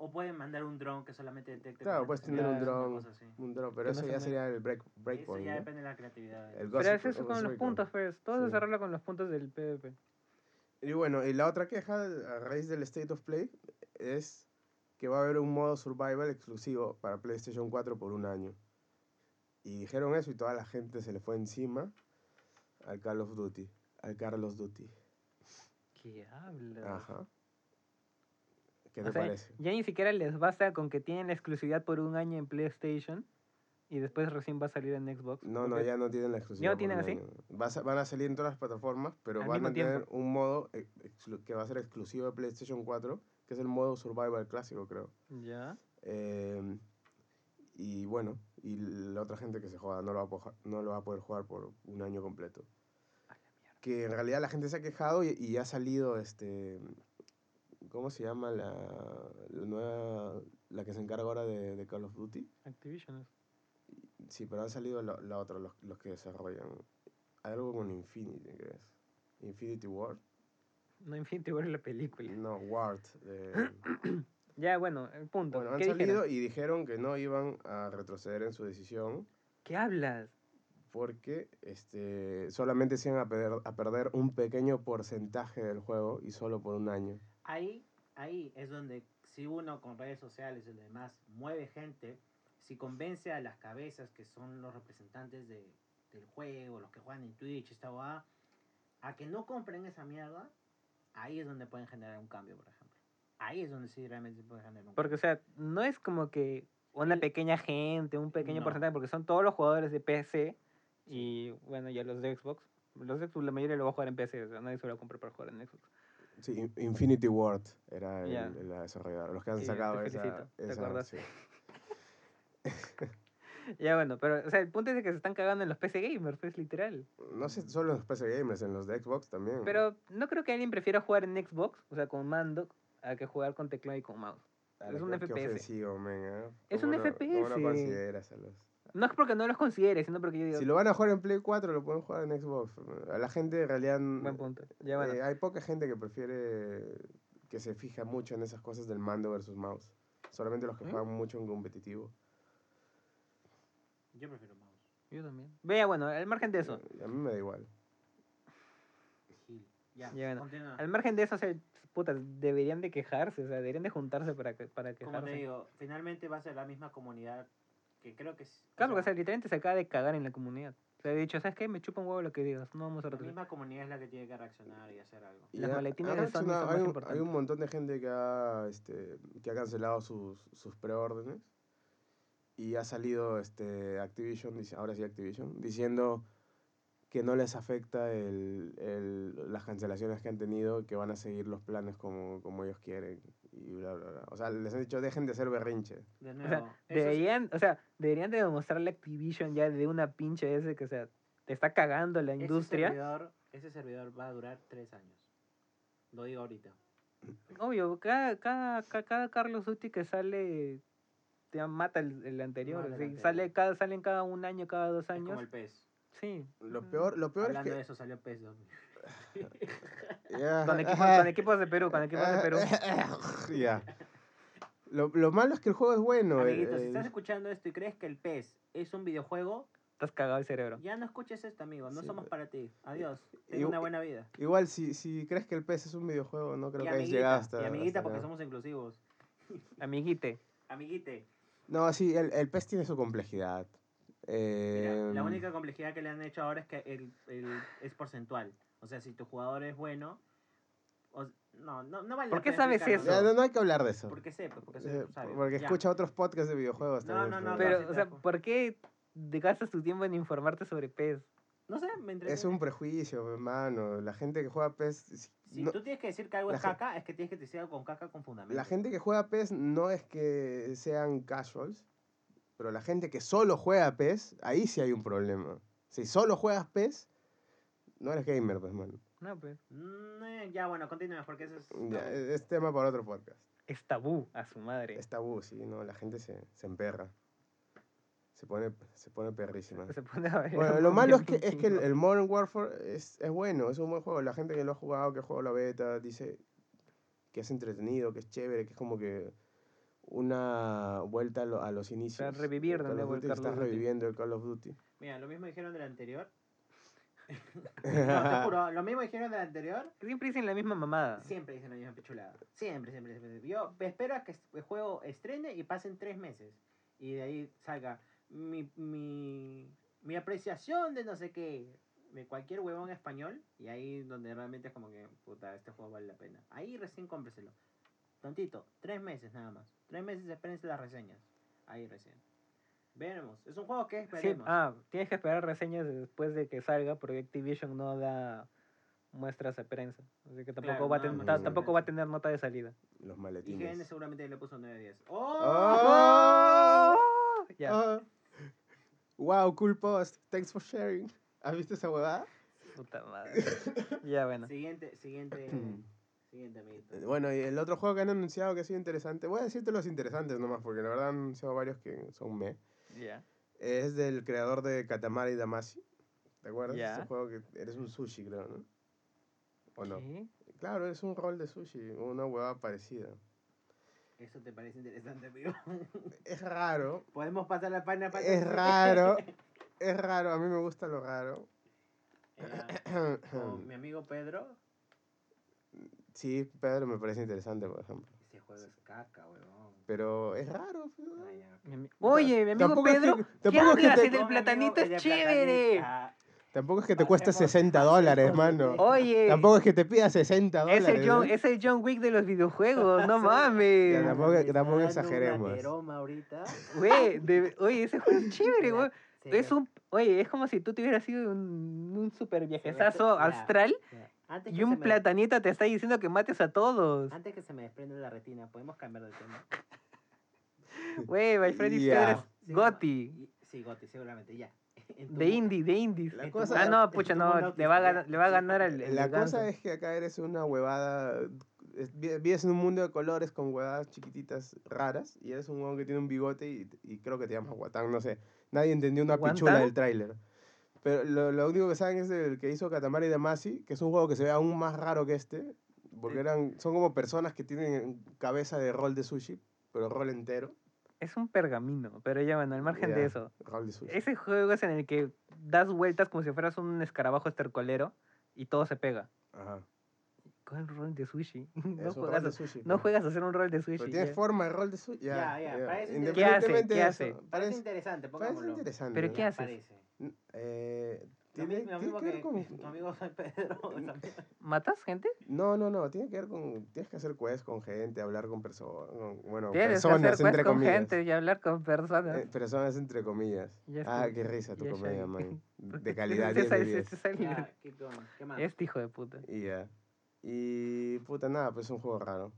O pueden mandar un dron que solamente detecte. Claro, puedes tener un dron, un drone, pero eso ya sería el break, Eso breakpoint, ya ¿no? depende de la creatividad. Pero es eso con los puntos, pues. Todo se arregla con los puntos del PvP. Y bueno, y la otra queja a raíz del State of Play es que va a haber un modo survival exclusivo para PlayStation 4 por un año. Y dijeron eso y toda la gente se le fue encima al Call of Duty, al Carlos Duty. ¿Qué hablas? Ajá. ¿Qué O te sea, parece? ya ni siquiera les basta con que tienen la exclusividad por un año en PlayStation y después recién va a salir en Xbox. No, no, ya no tienen la exclusividad. por tienen un así? a- van a salir en todas las plataformas, pero Al van a tener tiempo. un modo exclu- que va a ser exclusivo de PlayStation 4, que es el modo survival clásico, creo. Ya. Eh, y bueno, y la otra gente que se joda no lo, va a poder, no lo va a poder jugar por un año completo. La mierda. Que en realidad la gente se ha quejado y, y ha salido este. ¿Cómo se llama la, la nueva. la que se encarga ahora de, de Call of Duty? Activision. Sí, pero han salido la, la otra, los, los que desarrollan. Hay algo con Infinity, ¿qué es? Infinity Ward. No Infinity War es la película. No, Ward. eh, (coughs) Ya, bueno, el punto. bueno, han ¿Qué salido dijeron? y dijeron que no iban a retroceder en su decisión. ¿Qué hablas? porque este, solamente se iban a perder, a perder un pequeño porcentaje del juego y solo por un año. Ahí, ahí es donde si uno con redes sociales y demás mueve gente, si convence a las cabezas que son los representantes de, del juego, los que juegan en Twitch, esta guada, a que no compren esa mierda, ahí es donde pueden generar un cambio, por ejemplo. Ahí es donde sí realmente se puede generar un Porque, o sea, no es como que una pequeña gente, un pequeño No. porcentaje, porque son todos los jugadores de PC y, bueno, ya los de Xbox. Los de Xbox, la mayoría lo va a jugar en PC, o sea, nadie se lo va a comprar para jugar en Xbox. Sí, In- Infinity Ward era el, desarrollador, los que han sacado te esa, felicito, ¿te esa- acuerdas? sí. (laughs) Ya, bueno, pero, o sea, el punto es que se están cagando en los PC gamers, pues, literal. No sé, solo en los PC Gamers, en los de Xbox también. Pero no creo que alguien prefiera jugar en Xbox, o sea, con mando, a que jugar con teclado y con mouse. Ala, es un qué- qué FPS. ofensivo, men, ¿eh? Es ¿Cómo un lo- ¿Cómo lo FPS? consideras a los- No es porque no los considere, sino porque yo digo, Si lo van a jugar en Play 4, lo pueden jugar en Xbox. A la gente en realidad... buen punto. Ya, bueno. Eh, hay poca gente que prefiere, que se fija mucho en esas cosas del mando versus mouse. Solamente los que ¿Mm? juegan mucho en competitivo. Yo prefiero mouse. Yo también. Vea, bueno, al margen de eso. Eh, A mí me da igual. Ya, Ya, bueno. Al margen de eso, o sea, putas, deberían de quejarse, o sea, deberían de juntarse para, que, para Como quejarse. te digo, finalmente va a ser la misma comunidad que creo que es... Claro, porque o sea, literalmente se acaba de cagar en la comunidad. O sea, he dicho, ¿sabes qué? Me chupa un huevo lo que digas, no vamos a la retroceder. misma comunidad es la que tiene que reaccionar y hacer algo. Y Las ha- maletines de Sony son hay, más un, importantes. hay un montón de gente que ha, este, que ha cancelado sus, sus preórdenes. Y ha salido este, Activision, dice- ahora sí Activision, diciendo que no les afecta el, el- las cancelaciones que han tenido, que van a seguir los planes como, como ellos quieren. Y bla, bla, bla. O sea, les han dicho, dejen de hacer berrinche. De O nuevo, sea, eso es- deberían, o sea, deberían de demostrarle Activision ya de una pinche vez que, o sea, te está cagando la ese industria. servidor, ese servidor va a durar tres años. Lo digo ahorita. Obvio, cada, cada, cada, cada Carlos Duty que sale te mata el, el anterior. Mata el anterior. Sale cada, salen cada un año, cada dos Es años. como el PES. Sí. Lo peor, lo peor Hablando es de que... eso salió PES (laughs) 2000. Ya, Con equipos, con equipos de Perú, con equipos de Perú. (laughs) ya. Lo, lo malo es que el juego es bueno. Amiguito, si el- estás escuchando esto y crees que el PES es un videojuego, Estás cagado el cerebro. ya no escuches esto, amigo. No Sí, somos pero- para ti. Adiós. Y- Ten una buena vida. Igual, si, si crees que el PES es un videojuego, no creo y que hayas llegado amiguita, hasta. y amiguita hasta porque acá. somos inclusivos. (laughs) Amiguite. Amiguite. No, sí, el, el PES tiene su complejidad. Mira, la Em, única complejidad que le han hecho ahora es que el, el- es porcentual. O sea, si tu jugador es bueno. o- no, no, no vale ¿Por qué sabes eso? no, no hay que hablar de eso. Porque sé, pues, porque soy Eh, porque Ya. escucha otros podcasts de videojuegos. No, también, no, no, Pero, sí o sea. ¿por qué te gastas tu tiempo en informarte sobre PES? No sé, me entretiene. Es un prejuicio, hermano. La gente que juega PES. si- no- tú tienes que decir que algo es caca, es que tienes que decir algo con caca con fundamento. La gente que juega PES no es que sean casuals, pero la gente que solo juega PES, ahí sí hay un problema. Si solo juegas PES, no eres gamer, pues, mano. No, pues. Mm, eh, ya, bueno, continúa, porque eso es... Ya, es, es tema para otro podcast. Es tabú a su madre. Es tabú, sí, ¿no? La gente se, se emperra. Se pone, se pone perrísima. Se pone a ver Bueno, lo malo es que, es que el, el Modern Warfare es, es bueno, es un buen juego. La gente que lo ha jugado, que ha jugado la beta, dice que es entretenido, que es chévere, que es como que una vuelta a, lo- a los inicios. of Estás Duty. reviviendo el Call of Duty. Mira, lo mismo dijeron del anterior. (laughs) no, te juro, lo mismo dijeron del anterior. Siempre dicen la misma mamada. Siempre dicen la misma pechulada. Siempre, siempre, siempre. Yo espero a que el juego estrene y pasen tres meses. Y de ahí salga mi, mi, mi apreciación de no sé qué. De cualquier huevón español. Y ahí donde realmente es como que, puta, este juego vale la pena. Ahí recién cómpreselo. Tontito, tres meses nada más. Tres meses espérense las reseñas. Ahí recién. Veremos. Es un juego que Sí, esperemos. ah, tienes que esperar reseñas después de que salga porque Activision no da muestras de prensa. Así que tampoco, Claro, va, a no, ten- no ta- tampoco va a tener nota de salida. Los IGN maletines. seguramente le puso 9 10. ¡Oh! Ya. Ah. Wow, cool post. Thanks for sharing. ¿Has visto esa huevada? Puta madre. ya, bueno. Siguiente, siguiente, (clears throat) siguiente amiguito. Eh, Bueno, y el otro juego que han anunciado que ha sido interesante, voy a decirte los interesantes nomás, porque la verdad han anunciado varios que son me. Es del creador de Katamari Damacy. ¿Te acuerdas? Ese juego que eres un sushi, creo, ¿no? ¿O no? ¿Qué? Claro, es un rol de sushi, una huevada parecida. ¿Eso te parece interesante, amigo? (laughs) Es raro, Podemos pasar la página para es raro, (laughs) es raro, a mí me gusta lo raro. Como mi amigo Pedro, Sí, Pedro me parece interesante, por ejemplo. ese juego es caca, weón. Pero es raro. ¿no? Ah, ya. Mi ami- Oye, mi amigo Tampoco es que- Pedro, ¿qué es que te- del platanito es chévere. platanita. Tampoco es que te cueste Pasemos- 60 pasemos dólares, de- mano. Oye, Tampoco es que te pida 60 es dólares. el, John, ¿no? es el John Wick de los videojuegos, no (laughs) mames. Ya, tampoco- tampoco exageremos. Ahorita. De- oye, ese juego es chévere, güey. Sí, Es un, oye, es como si tú te hubieras sido un, un super viajezazo astral ya. Antes y que un se me- platanita te está diciendo que mates a todos. Antes que se me desprenda la retina, ¿podemos cambiar de tema? Güey, My Friend es Sí, Gotti. Sí, Goti, seguramente, ya. (laughs) Tu De indie, de indies. La cosa- Ah, no, pucha, no, le va a ganar, ya. le va a ganar al el La ganso. cosa es que acá eres una huevada. vi- Vives en un mundo de colores con huevadas chiquititas raras y eres un huevón que tiene un bigote y, y creo que te llamas Guatán, no sé. Nadie entendió una pichula ¿Guantán? del tráiler. Pero lo, lo único que saben es el que hizo Katamari Damacy, que es un juego que se ve aún más raro que este, porque eran, son como personas que tienen cabeza de rol de sushi, pero rol entero. Es un pergamino, pero ya bueno, al margen de Ya, eso. Rol de sushi. Ese juego es en el que das vueltas como si fueras un escarabajo estercolero y todo se pega. Ajá. ¿Cuál rol de sushi? (laughs) No Es un rol juegas, de sushi. no pues. juegas a hacer un rol de sushi. Pero tiene ya. forma de rol de sushi. Ya, Ya, ya, parece. ¿Qué hace? ¿Qué de hace? Parece Parece, interesante, parece pongámoslo. interesante. ¿Pero ¿no? qué haces? Parece. Eh, tiene, mi- que ver que, con... tu amigo soy (laughs) Pedro. ¿Matas gente? No, no, no, tiene que ver con... Tienes que hacer quests con gente, hablar con personas, bueno, Tienes que personas, hacer quest entre con comillas. gente y hablar con personas. Eh, personas entre comillas. Ya Ah, qué risa tu comedia, man. De (laughs) calidad, Ese 10 de es- 10. ese es el- Ya, keep going. ¿Qué más? Este hijo de puta. Y ya. Y puta nada, pues es un juego raro.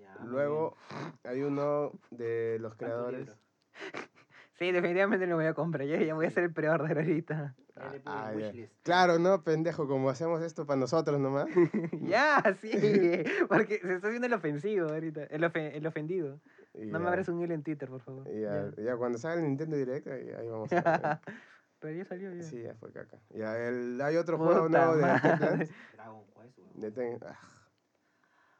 Ya, Luego hay uno de los bien. ¿Cuántos creadores. (laughs) Sí, definitivamente lo voy a comprar. Ya, ya voy a hacer el pre-order ahorita. Ah, ya. wishlist. Claro, ¿no, pendejo? Como hacemos esto para nosotros nomás. (laughs) ya, sí. (laughs) Porque se está haciendo el ofensivo ahorita. El, ofe- el ofendido. Y No me ya. abres un hilo en Twitter, por favor. Ya, Ya. ya cuando salga el Nintendo Direct, ahí, ahí vamos a ver. Pero ya salió ya. Sí, ya fue caca. Ya, el, hay otro juego nuevo de madre. (laughs) Dragon Quest, weón. De Ten- ah,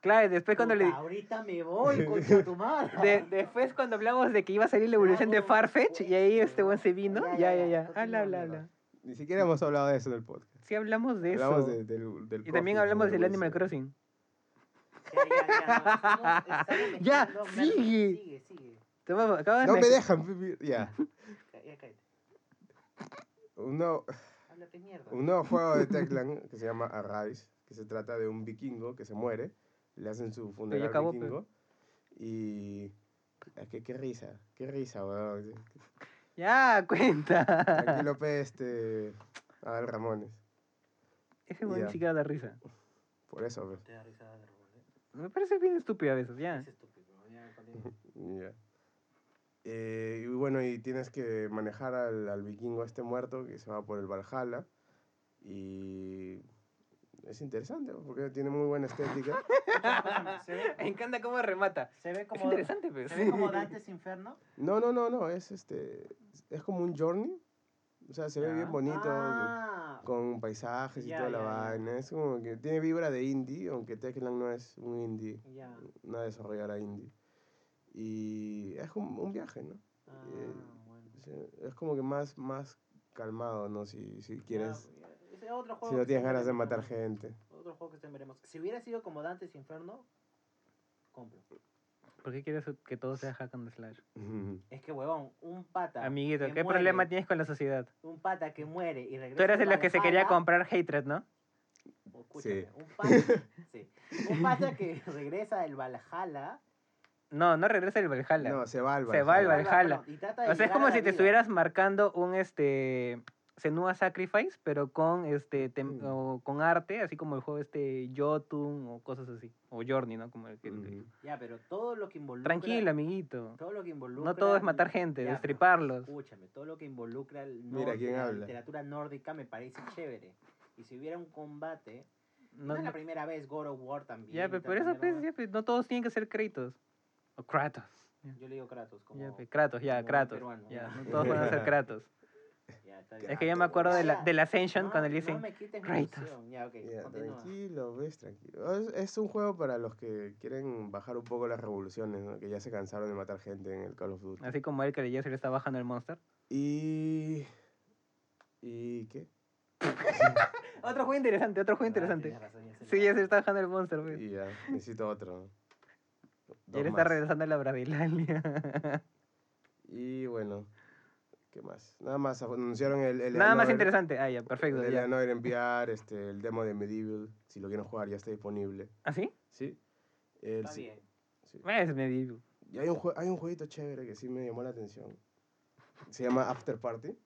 Claro, después cuando le... Ahorita me voy, concha tu (laughs) madre. de- después cuando hablamos de que iba a salir la evolución de Farfetch y ahí este buen se vino. Ya, Ya, ya, Habla, habla, amigo. habla. ni siquiera hemos hablado de eso en el podcast. Sí hablamos de eso. Hablamos de- del, del Y también hablamos de del. Animal Crossing. Ya, ya, ya. Ya, sigue. Sigue, sigue. Toma, acabas de No me dejan vivir. Ya. Ya, cállate. Un nuevo, Háblate mierda. un nuevo juego de Techland que se llama Arise, que se trata de un vikingo que se muere, le hacen su funeral acabó, vikingo y... ah, qué, qué risa, qué risa, weón. Ya, cuenta. Aquí lo pe este... Adal Ramones. Ese Ya. ni siquiera da risa. Por eso. Te da risa ¿eh? Me parece bien estúpido a veces, ya. Es estúpido. Ya. (laughs) Eh, y bueno, y tienes que manejar al, al vikingo este muerto que se va por el Valhalla. Y es interesante porque tiene muy buena estética. (laughs) Me encanta cómo remata. se ve Es como, interesante, pues. se ve como (laughs) Dante's Inferno. No, no, no, no, es este es como un journey. O sea, se ve bien bonito Ah, con paisajes y Ya, toda la ya, ya. vaina. Es como que tiene vibra de indie, aunque Techland no es un indie, ya. una desarrolladora indie. Y es un, un viaje, ¿no? Ah, Eh, bueno. Es como que más, más calmado, ¿no? Si, si quieres, otro juego si no tienes ganas de matar gente. Otro juego que veremos. Si hubiera sido como Dante's Inferno, compro. ¿Por qué quieres que todo sea hack and slash? (laughs) Es que, huevón, un pata. Amiguito, que ¿qué muere, problema tienes con la sociedad? Un pata que muere y regresa. Tú eres de los que se quería comprar Hatred, ¿no? o escúchame, Sí. Un pata, (laughs) sí, un pata que regresa del Valhalla. No, no regresa el Valhalla. No, se va al Se va al Valhalla. Valhalla. o sea, es como si te estuvieras marcando un este Senua Sacrifice, pero con este tem- Mm. o con arte, así como el juego este Jotun o cosas así, o Journey, ¿no? Como el que Ujú. Ya, pero todo lo que involucra. Tranquilo, amiguito. Todo lo que involucra. No todo es matar gente, Ya, destriparlos. Escúchame, todo lo que involucra el Mira, norte, ¿quién la habla? literatura nórdica me parece chévere. Y si hubiera un combate, no, No, es la primera vez, God of War también. ya, pero por eso pues, ya, pues, no todos tienen que ser Kratos. O Kratos. Yo le digo Kratos, como. Ya, Kratos, ya, como Kratos. peruano. Ya, no todos van a ser (laughs) Kratos. Ya, está Es que yo me acuerdo de la, del Ascension No, cuando le no dicen me quites mi Kratos. Ya, Ya, tranquilo, ves, tranquilo. Es, es un juego para los que quieren bajar un poco las revoluciones, ¿no? Que ya se cansaron de matar gente en el Call of Duty. Así como él que ya se le está bajando el monster. Y... ¿Y qué? (laughs) Otro juego interesante, otro juego Ah, interesante. razón, ya Sí, ya se está bajando el monster, pues. Y ya, necesito otro. Dos él está más. regresando a la Brasilalia. (laughs) Y bueno, ¿qué más? Nada más anunciaron el... el Nada más interesante. Ah, ya, perfecto. El ya. Eleanor enviar este, el demo de Medieval. Si lo quieren jugar, ya está disponible. ¿Ah, sí? ¿Sí? El Está bien. sí. Es medio. Y hay un, hay un jueguito chévere que sí me llamó la atención. Se llama After Party.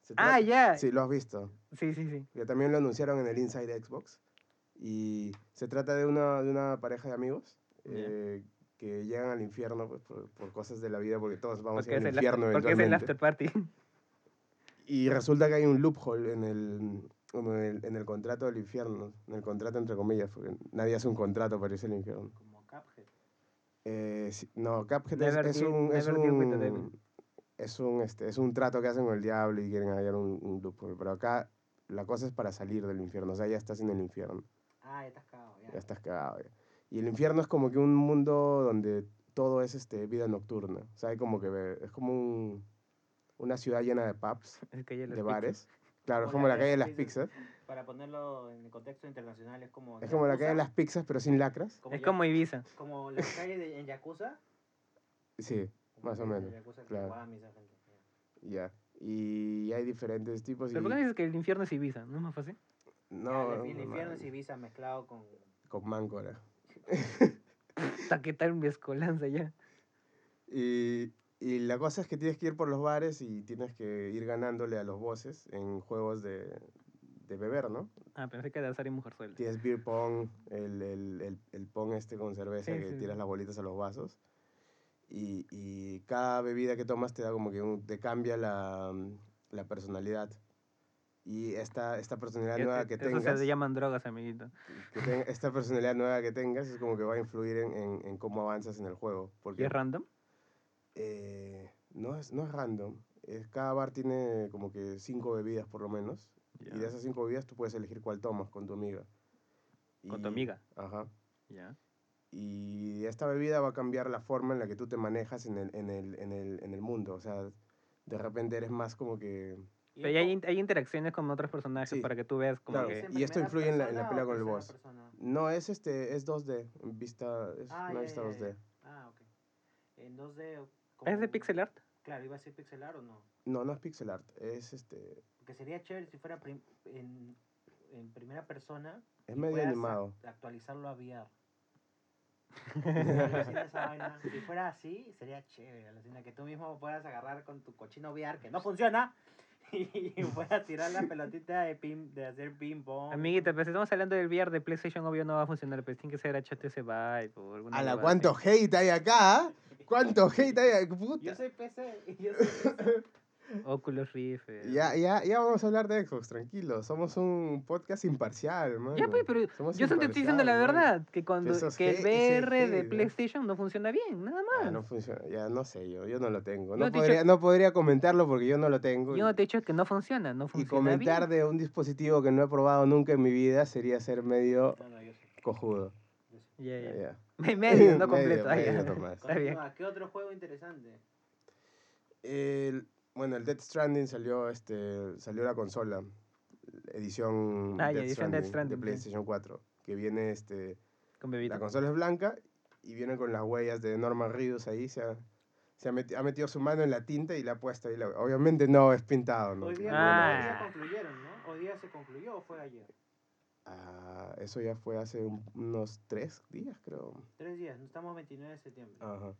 Se Ah, ya. Sí, lo has visto. Sí, sí, sí. Que también lo anunciaron en el Inside Xbox. Y se trata de una, de una pareja de amigos eh, que llegan al infierno pues, por, por cosas de la vida, porque todos vamos a Porque al infierno after, porque es el after party. (laughs) Y resulta que hay un loophole en el, en el, en el contrato del infierno. En el contrato, entre comillas, porque nadie hace un contrato para irse al infierno. Como Cuphead. Eh, sí, no, Cuphead es, Never es un, es, deal un, devil. es, un, este, es un trato que hacen con el diablo y quieren hallar un, un loophole. Pero acá la cosa es para salir del infierno. O sea, ya estás en el infierno. Ah, ya estás cagado. Ya. Ya estás cagado. ya. Y el infierno es como que un mundo donde todo es este, vida nocturna. O sea, hay como que es como un, una ciudad llena de pubs, de pizzas. bares. Claro, es Como la la calle de las pizzas. Para ponerlo en el contexto internacional, es como. Es como la calle de las pizzas, pero sin lacras. como Es como Ibiza. Como la calle de, en Yakuza. Sí, como Más o menos, Yakuza, claro. Esa gente, ya. Y hay diferentes tipos. Y ¿Pero por qué dices que el infierno es Ibiza? ¿No es más fácil? no, Ya, el, el infierno es Ibiza mezclado con. con Máncora. (laughs) Puta, ¿Qué tal mi escolanza ya? Y, y la cosa es que tienes que ir por los bares y tienes que ir ganándole a los bosses en juegos de, de beber, ¿no? Ah, pensé que de azar y mujerzuela. Tienes beer pong, el, el, el, el pong este con cerveza Sí, que sí, tiras las bolitas a los vasos. Y, y cada bebida que tomas te da como que un- te cambia la, la personalidad. Y esta, esta personalidad Que- nueva que Eso tengas, se llaman drogas, amiguito. que esta personalidad nueva que tengas es como que va a influir en, en, en cómo avanzas en el juego. ¿Y Porque es random? eh, no, es, no es random. Es, cada bar tiene como que cinco bebidas por lo menos. Y de esas cinco bebidas tú puedes elegir cuál tomas con tu amiga. ¿Con tu Y- amiga? Ajá. Ya. Y esta bebida va a cambiar la forma en la que tú te manejas en el, en el, en el, en el mundo. O sea, de repente eres más como que... Pero ya hay, hay interacciones con otros personajes Sí. para que tú veas como Claro. que... ¿Es en y esto influye en la- en la pelea con el boss. persona? No, es este, es 2D, en vista, es Ah, una ya, vista ya, 2D. ya. Ah, ok. En 2D. ¿Es de pixel art? Claro, iba a ser pixel art o no. No, no es pixel art, es este, Porque sería chévere si fuera prim- en, en primera persona. es medio animado. act- Actualizarlo a VR. (laughs) Si fuera así, sería chévere. alucina, que tú mismo puedas agarrar con tu cochino VR que no funciona (laughs) y puedas tirar la pelotita de, ping, de hacer ping pong. Amiguita, pero si estamos hablando del VR de PlayStation, obvio no va a funcionar, pero tiene que ser HTC Vive o alguna A la huevada cuánto hate hay acá, ¿ah? ¿Cuánto hate hay? Puta. Yo soy PC. y (laughs) Yo soy PC. Oculus Rift. eh. Ya, ya, ya vamos a hablar de Xbox, tranquilo. Somos un podcast imparcial, man. Ya, pues, pero Somos yo solo te estoy diciendo la man. verdad, que cuando que el VR de. PlayStation no funciona bien, nada Ah, más. no funciona, ya no sé yo, yo no lo tengo. No, te podría, dicho- no podría comentarlo porque yo no lo tengo. Yo no y- te he dicho que no funciona, no y funciona comentar bien. de un dispositivo que no he probado nunca en mi vida sería ser medio No, no, yo sí. cojudo. Ya, Ya, ya. (laughs) Me- Medio, (laughs) no Medio, completo. (laughs) ah, medio ya. nomás. Está bien. ¿Qué otro juego interesante? El- bueno, el Death Stranding salió, este, salió la consola, edición, Ah, ya, Death edición Death Stranding Stranding, de. PlayStation 4, que viene, este, Con la consola es blanca y viene con las huellas de Norman Reedus ahí, se ha, se ha, meti- ha metido su mano en la tinta y la ha puesto ahí. la- obviamente no es pintado, ¿no? Hoy día, Ah. hoy día concluyeron, ¿no? Hoy día se concluyó o fue ayer. Ah, eso ya fue hace un- unos tres días, creo. Tres días, estamos 29 de septiembre. Ajá.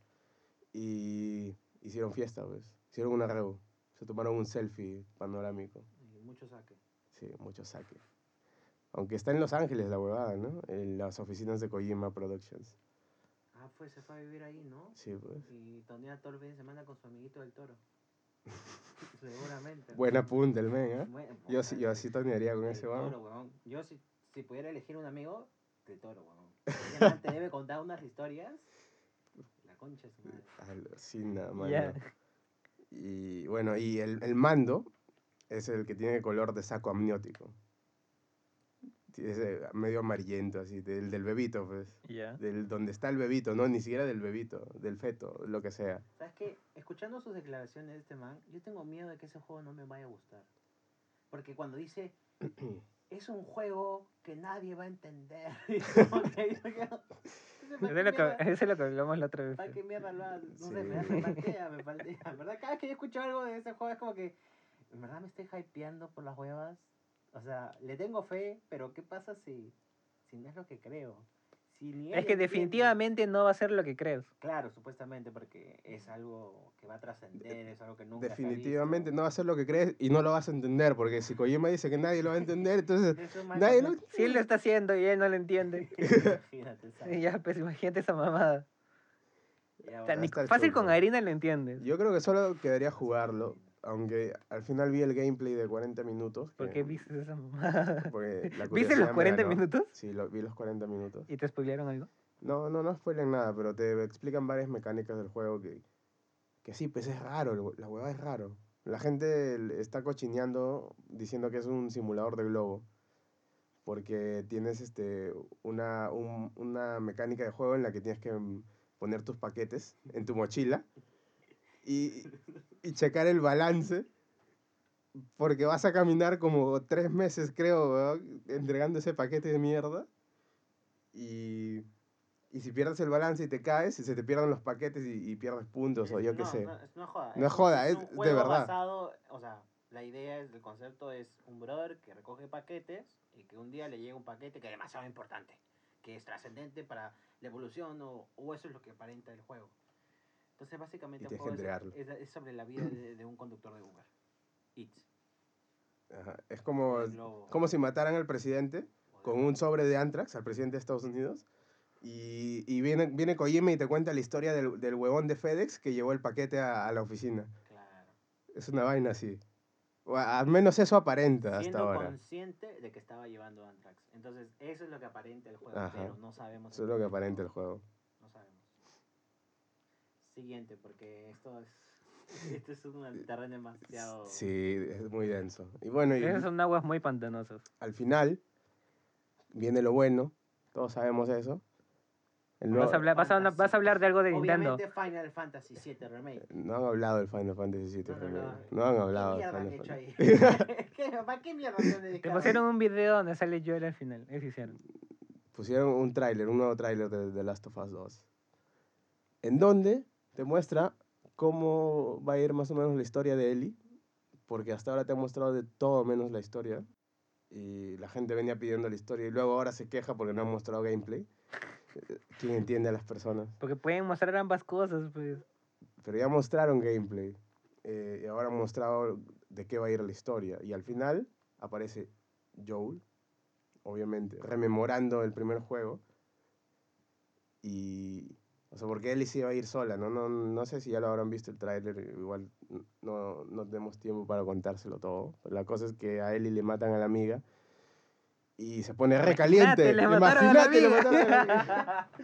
Y hicieron fiesta, pues. Hicieron una reu. Se tomaron un selfie panorámico. Y mucho saque. Sí, mucho saque. Aunque está en Los Ángeles la huevada, ¿no? En las oficinas de Kojima Productions. Ah, pues se fue a vivir ahí, ¿no? Sí, pues. Y tonea todo el fin de semana con su amiguito del toro. (laughs) Seguramente. Buena punta el men, ¿eh? Buen- Yo, sí- yo así tonearía con ese toro, weón. Yo si, si pudiera elegir un amigo, el toro, weón. (laughs) Te debe contar unas historias. La concha de su madre. Alucina, mano. Ya. Y bueno, y el, el mando es el que tiene color de saco amniótico. Es eh, medio amarillento, así, del, del bebito, pues. Ya. Del, donde está el bebito, no, ni siquiera del bebito, del feto, lo que sea. ¿Sabes qué? Escuchando sus declaraciones de este man, yo tengo miedo de que ese juego no me vaya a gustar. Porque cuando dice, (clears throat) es un juego que nadie va a entender. (laughs) (laughs) que yo quiero- Entonces, ¿para Eso es lo que, mierda- (laughs) eso es lo que hablamos la otra vez. ¿Para qué mierda? No Sí. sé, me paltea, (laughs) me paltea. ¿Verdad? Cada vez que yo escucho algo de ese juego es como que, ¿en verdad me estoy hypeando por las huevas? O sea, le tengo fe, pero ¿qué pasa si, si no es lo que creo? Si ni él Es que entiende. definitivamente no va a ser lo que crees. Claro, supuestamente, porque es algo que va a trascender, es algo que nunca se ha Definitivamente visto. no va a ser lo que crees y no lo vas a entender, porque si Kojima dice que nadie lo va a entender, entonces (laughs) Eso nadie lo (laughs) Si él lo está haciendo y él no lo entiende. (laughs) Imagínate, ¿sabes? ya, pues imagínate esa mamada. Ya, O sea, fácil con harina lo entiendes. Yo creo que solo quedaría jugarlo, aunque al final vi el gameplay de 40 minutos. ¿Por qué viste esa mamada? porque la (laughs) ¿Viste los me 40 ganó. minutos? Sí, lo, vi los 40 minutos. ¿Y te spoilearon algo? No, no, no spoilen nada, pero te explican varias mecánicas del juego que, que sí, pues es raro, la huevada es raro. La gente está cochineando diciendo que es un simulador de globo. Porque tienes este, una, un- una mecánica de juego en la que tienes que mm, poner tus paquetes en tu mochila y, y checar el balance. Porque vas a caminar como tres meses, creo, entregando ese paquete de mierda. Y, y si pierdes el balance y te caes, y se te pierden los paquetes y, y pierdes puntos o yo qué no, sé. No, es- es joda. No es joda, es un de verdad. basado- o sea, la idea, es, el concepto es un brother que recoge paquetes y que un día le llega un paquete que es demasiado importante, que es trascendente para la evolución o, o eso es lo que aparenta el juego. Entonces, básicamente, el juego es, es- sobre la vida de, de un conductor de Uber. Eats. Ajá, Es como, como si mataran al presidente con un sobre de Antrax, al presidente de Estados Unidos. Y, y viene, viene Kojima y te cuenta la historia del, del huevón de FedEx que llevó el paquete a, a la oficina. Claro. Es una vaina así. O al menos eso aparenta hasta Siendo ahora. consciente de que estaba llevando Antrax. Entonces, eso es lo que aparenta el juego, Ajá. pero no sabemos. Eso es lo que aparenta el juego. No. Siguiente, porque esto es. (laughs) Esto es un terreno demasiado. Sí, es muy denso. Y bueno, y Esas son aguas muy pantanosas. al final viene lo bueno. Todos sabemos eso. El nuevo- Vas a, hablar, vas, a, vas a hablar de algo de Nintendo. Obviamente, Final Fantasy VII Remake. No han hablado del Final Fantasy VII. No, no, Remake. no. No han hablado ¿Qué del mierda han Final hecho ahí? ¿Qué- (laughs) ¿Para qué mierda se han Te pusieron un video donde sale Joel al final. Eso hicieron. Pusieron un tráiler, un nuevo tráiler de The Last of Us 2. En donde te muestra cómo va a ir más o menos la historia de Ellie. Porque hasta ahora te ha mostrado de todo menos la historia. Y la gente venía pidiendo la historia y luego ahora se queja porque no han mostrado gameplay. (laughs) ¿Quién entiende a las personas? Porque pueden mostrar ambas cosas, pues. Pero ya mostraron gameplay. eh, y ahora han mostrado de qué va a ir la historia. Y al final aparece Joel, obviamente, rememorando el primer juego. Y. O sea, porque Ellie se iba a ir sola, ¿no? No, no sé si ya lo habrán visto el tráiler, igual no, no tenemos tiempo para contárselo todo. Pero la cosa es que a Ellie le matan a la amiga y se pone recaliente. Imagínate, le mataron a la amiga. mataron a la amiga. (laughs)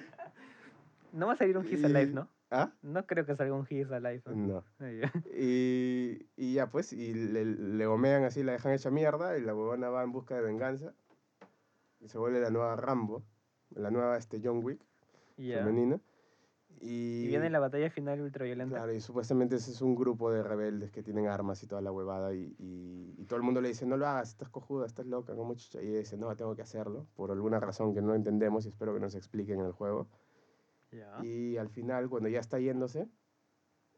No va a salir un His Alive, ¿no? ¿Ah? No creo que salga un His Alive. ¿no? No. (laughs) Y, y ya pues, y le, le gomean así, la dejan hecha mierda y la huevona va en busca de venganza. Y se vuelve la nueva Rambo, la nueva este John Wick. Femenina. Y, Y viene la batalla final ultraviolenta. Claro, y supuestamente ese es un grupo de rebeldes que tienen armas y toda la huevada y, y- y todo el mundo le dice, no lo hagas, estás cojuda, estás loca, como chucha. Y ella dice, no, tengo que hacerlo, por alguna razón que no entendemos y espero que nos expliquen en el juego. Ya. Y al final, cuando ya está yéndose,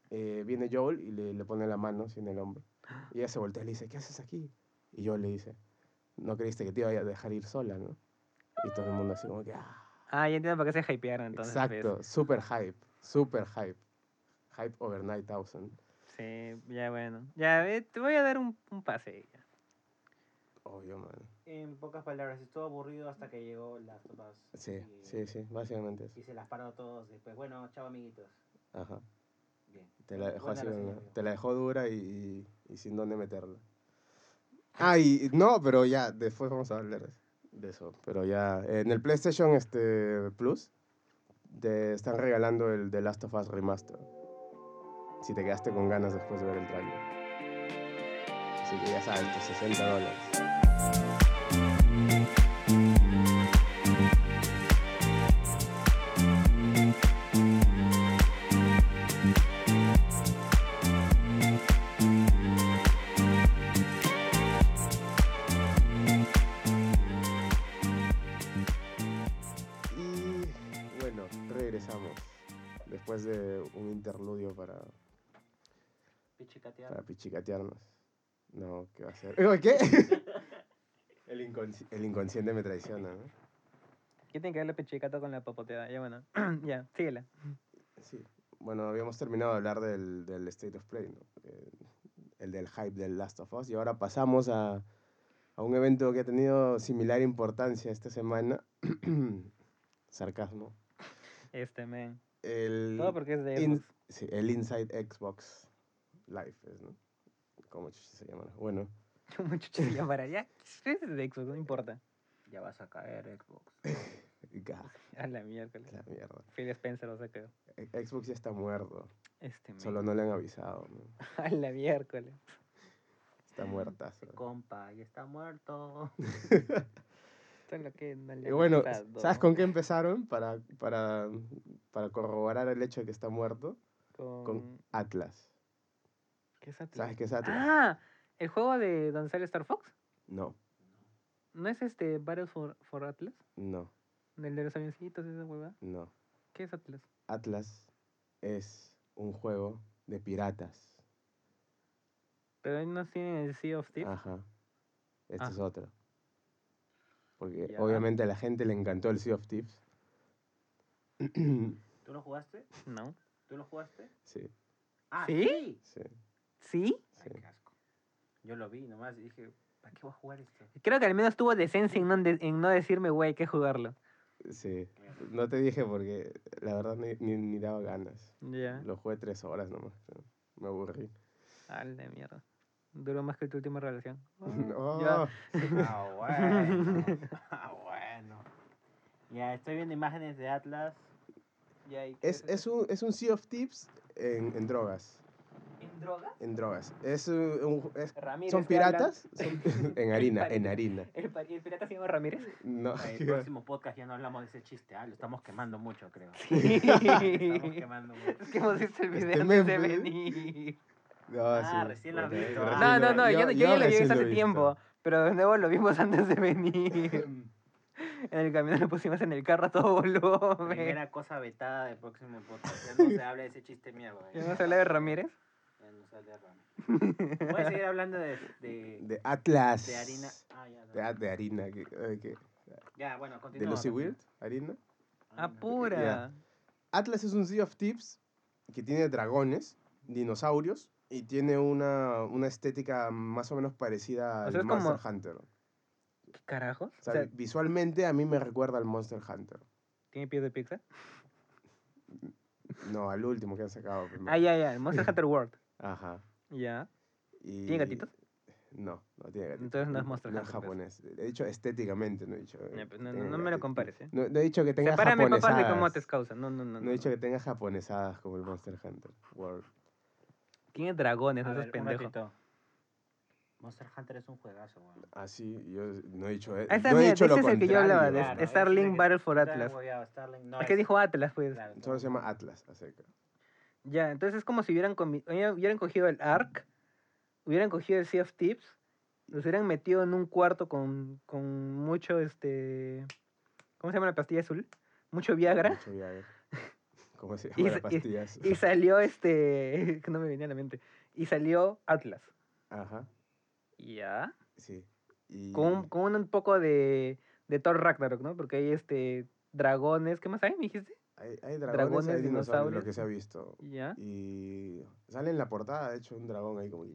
eh, viene Joel y le, le pone la mano en el hombro. Y ella se voltea y le dice, ¿qué haces aquí? Y Joel le dice, no creíste que te iba a dejar ir sola, ¿no? Y todo el mundo así como que, ah. Ah, ya entiendo por qué se hypearon entonces. pues. Exacto, super hype, super hype. Hype over 9000. Sí, ya bueno. Ya, eh, te voy a dar un, un pase. ya. Obvio, man. En pocas palabras, estuvo aburrido hasta que llegó Last of Us. Sí, y, sí, sí, básicamente eso. Y se las paró a todos después. Bueno, chao, amiguitos. Ajá. Bien. Te la dejó Buena así, reseña, ¿no? amigo. te la dejó dura y, y- y sin dónde meterla. Ah, y no, pero ya, después vamos a hablar de eso. Pero ya, en el PlayStation este, Plus te están regalando el The Last of Us Remaster. Si te quedaste con ganas después de ver el trailer. Así que ya sabes, tus 60 dólares. Pichicatearnos. No, ¿qué va a ser? ¿Qué? (laughs) El, inconsci- el inconsciente me traiciona, ¿no? ¿Qué tiene que ver la pechicato con la popoteada? Ya bueno. (clears throat) ya, síguela. Sí. Bueno, habíamos terminado de hablar del, del State of Play, ¿no? El del hype del Last of Us. Y ahora pasamos a, a un evento que ha tenido similar importancia esta semana. (clears throat) Sarcasmo. Este, men. El, Todo porque es de in- Xbox. sí, el Inside Xbox Live, es, ¿no? ¿Cómo chucha se llama? Bueno, ¿Cómo chucha se llamará? Ya, (laughs) es de Xbox, no importa. Ya vas a caer, Xbox. (laughs) A la miércoles. la mierda. Phil Spencer lo saca. E- Xbox ya está muerto. Este. Solo no le han avisado. ¿no? (laughs) A la miércoles. Está muertazo. Compa, ya está muerto. Esto es lo que no le Y han bueno. ¿sabes con qué empezaron para, para, para corroborar el hecho de que está muerto? Con... Con Atlas. ¿Qué es Atlas? ¿Sabes qué es Atlas? Ah, el juego de donde sale Star Fox. No, ¿No es este Battle for, for Atlas? no, ¿El de los avioncitos, esa huevada? no. ¿Qué es Atlas? Atlas es un juego de piratas. Pero ahí no tienen el Sea of Thieves. Ajá. Este Ah. es otro. Porque Ya. obviamente a la gente le encantó el Sea of Thieves. ¿Tú lo jugaste? No. ¿Tú lo jugaste? sí, Ah, ¿Sí? sí, ¿Sí? Ay, sí. qué asco. Yo lo vi nomás y dije, ¿para qué voy a jugar esto? Creo que al menos tuvo decencia en no, de- en no decirme, güey, que jugarlo. Sí. No te dije porque la verdad ni, ni, ni daba ganas. Ya. Lo jugué tres horas nomás. Me aburrí. A la mierda. Duró más que tu última relación. (laughs) No. Ya. Ah, bueno. Ah, bueno. Ya, estoy viendo imágenes de Atlas. Ya, ¿y qué Es, es, un, es un Sea of Thieves en, en drogas. ¿En droga? En drogas. Es un, un- es- Ramírez. ¿Son piratas? (laughs) Son- en harina, en harina. ¿El, pirata se llama Ramírez? No. En el (laughs) próximo podcast ya no hablamos de ese chiste. Ah, lo estamos quemando mucho, creo. (laughs) Estamos quemando mucho. Es que hemos visto el video Este antes meme. de venir. No, Ah, recién lo has visto, ah. No, no, no, yo, yo ya lo vi hace lo tiempo. Pero de nuevo lo vimos antes de venir. En el camino lo pusimos en el carro a todo volumen. Primera cosa vetada del próximo podcast. Ya no se habla de ese chiste mierda. ¿Ya no se habla de Ramírez? De. (laughs) Voy a seguir hablando de, de, De Atlas. de harina. Ah, ya. no. De, a- de harina. que- ay, que- Ya, bueno, de continúa. Lucy continúa. Weird, harina. Ah, Apura. Ya. Atlas es un Sea of Thieves que tiene dragones, dinosaurios y tiene una, una estética más o menos parecida O al sea, como- Monster Hunter. ¿Qué carajos? O O sea, visualmente a mí me recuerda al Monster Hunter. ¿tiene pies de pizza? No, al último que han sacado. primero. Ah, ya, ya. El Monster Hunter World. Ajá. Ya. Y- ¿Tiene gatitos? No, no tiene gatitos. Entonces no es Monster No Hunter, es pues. japonés. He dicho estéticamente, no he dicho. Pues, no, no, no me lo compares, ¿eh? No, no he dicho que tenga a mis papás de japonesadas. camotes, causa. No, no, no. No he dicho que tenga japonesadas como el Monster Hunter World. Tiene dragones, A esos ver, un. Monster Hunter es un juegazo, weón. Así, yo no he dicho, eh, Ahí está, no he dicho ese lo es el que yo hablaba, de Claro, Starlink Battle for Atlas. Starlink, no, Es que dijo Atlas, pues. claro, Solo se llama Atlas, a seca. Ya, entonces es como si hubieran, comi- hubieran cogido el ARC, hubieran cogido el Sea of Tips, los hubieran metido en un cuarto con, con mucho, este... ¿Cómo se llama la pastilla azul? Mucho Viagra. Mucho Viagra. (laughs) ¿Cómo se Y llama la y- pastilla? azul? Y salió este... (laughs) que no me venía a la mente. Y salió Atlas. Ajá, Ya. sí. Y Con, un- con un poco de, de Thor Ragnarok, ¿no? Porque hay este dragones. ¿Qué más hay? ¿Me dijiste? Hay, hay dragones, dragones, hay dinosaurios, lo dinosaurios. que se ha visto. Ya. Y sale en la portada, de hecho, un dragón ahí como...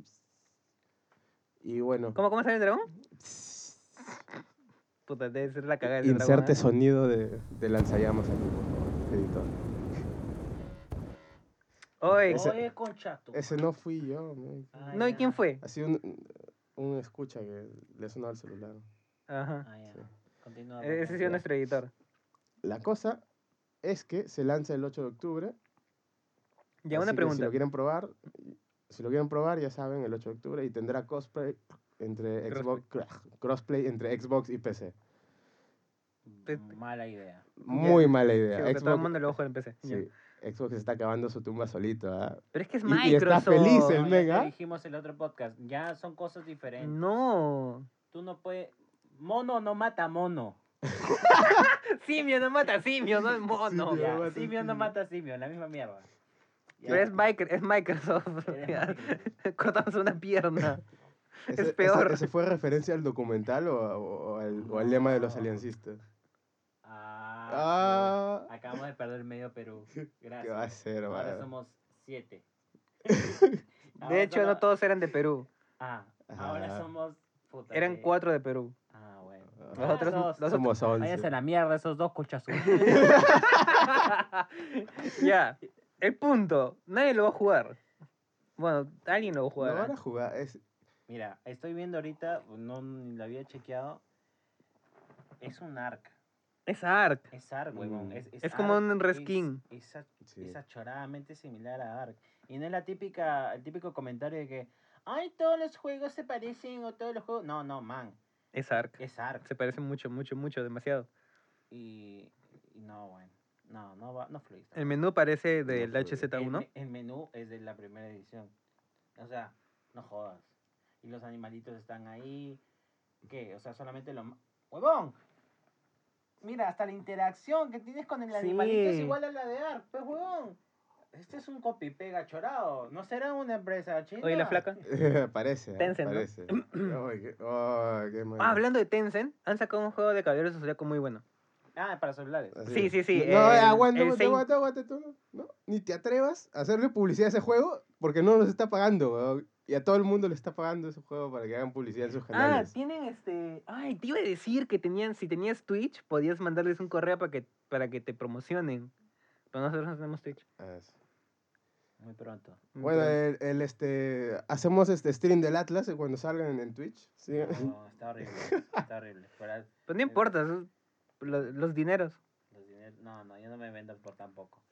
Y bueno, ¿Cómo, cómo sale el dragón? (laughs) Puta, debe ser la cagada del dragón. inserte ¿eh? sonido de, de lanzallamas aquí, por favor, editor. Oye, Ese- Oye, concha tu Ese no fui yo, man. Ah, no, ¿y quién fue? Ha sido un, un escucha que le sonó al celular. Ajá. Ah, ya. Sí. Continúa. Ese ha sido nuestro editor. La cosa es que se lanza el 8 de octubre. Ya, una pregunta. Si lo quieren probar, si lo quieren probar, ya saben, el 8 de octubre y tendrá cosplay entre Xbox, (laughs) crossplay entre Xbox y PC. Mala idea. Muy mala Sí, idea. porque todo el Xbox, mundo lo jugar en PC. Xbox está acabando su tumba solito. ¿ah? Pero es que es Y- y está Microsoft. feliz el No, Mega. dijimos el otro podcast. Ya son cosas diferentes. No. Tú no puedes. Mono no mata mono. (laughs) Simio no mata simio, no es (laughs) mono. Simio. Ya, no mata simio no simio. mata simio, la misma mierda. Ya. Pero es, Micro- es Microsoft. (laughs) Cortamos una pierna. (laughs) Ese- ese- peor. ¿Ese fue referencia al documental o, o- o al, o al lema de los No. aliancistas? Ah, Ah. Acabamos de perder medio Perú. Gracias. ¿Qué va a ser, Ahora somos siete. De hecho, no todos eran de Perú. Ah, ahora somos. puta, Eran que- cuatro de Perú. Bueno. Los otros, Esos- los Somos Váyanse 11. a la mierda esos dos conchas. (laughs) ya, el punto. Nadie lo va a jugar. Bueno, alguien lo va a No jugar. van a jugar. Es, Mira, estoy viendo ahorita, no ni lo había chequeado. Es un arc. Es Ark. Es arc, huevón. Mm. Es, Es como Ark, un reskin. Es, es, sí. es achoradamente similar a Ark. Y no es la típica, el típico comentario de que, ay, todos los juegos se parecen o todos los juegos. No, no, man. Es Ark. Es Ark. Se parece mucho, mucho, mucho, demasiado. Y, y no, bueno. No, no va, no fluye. El menú parece del fue. El, HZ1. me- el menú es de la primera edición. O sea, no jodas. Y los animalitos están ahí. ¿Qué? O sea, solamente lo... ¡Huevón! Mira, hasta la interacción que tienes con el animalito es Sí. igual a la de Ark. Pues, huevón. Este es un copy pega chorado. ¿No será una empresa china? Oye, la flaca. (laughs) parece. ¿ah? Tencent, ¿no? parece. (clears throat) Ay, qué, ay, qué mal. Ah, hablando de Tencent, han sacado un juego de caballeros de muy bueno. Ah, para celulares. Así. Sí, sí, sí, No, el- aguanta, el aguanta, Saint- aguanta, aguanta, tú, no, Ni te atrevas a hacerle publicidad a ese juego porque no nos está pagando, weón. Y a todo el mundo le está pagando ese juego para que hagan publicidad en sus Ah, canales. tienen este. Ay, te iba a decir que tenían, si tenías Twitch, podías mandarles un correo para que, para que te promocionen. Pero nosotros no tenemos Twitch. Ah, sí. Muy pronto. Bueno, el, el, este, hacemos este stream del Atlas cuando salgan en, Twitch. ¿sí? (laughs) No, está horrible. Está horrible. Pero (laughs) no importa, los, los dineros. Los dineros- No, no, yo no me vendo por tan poco.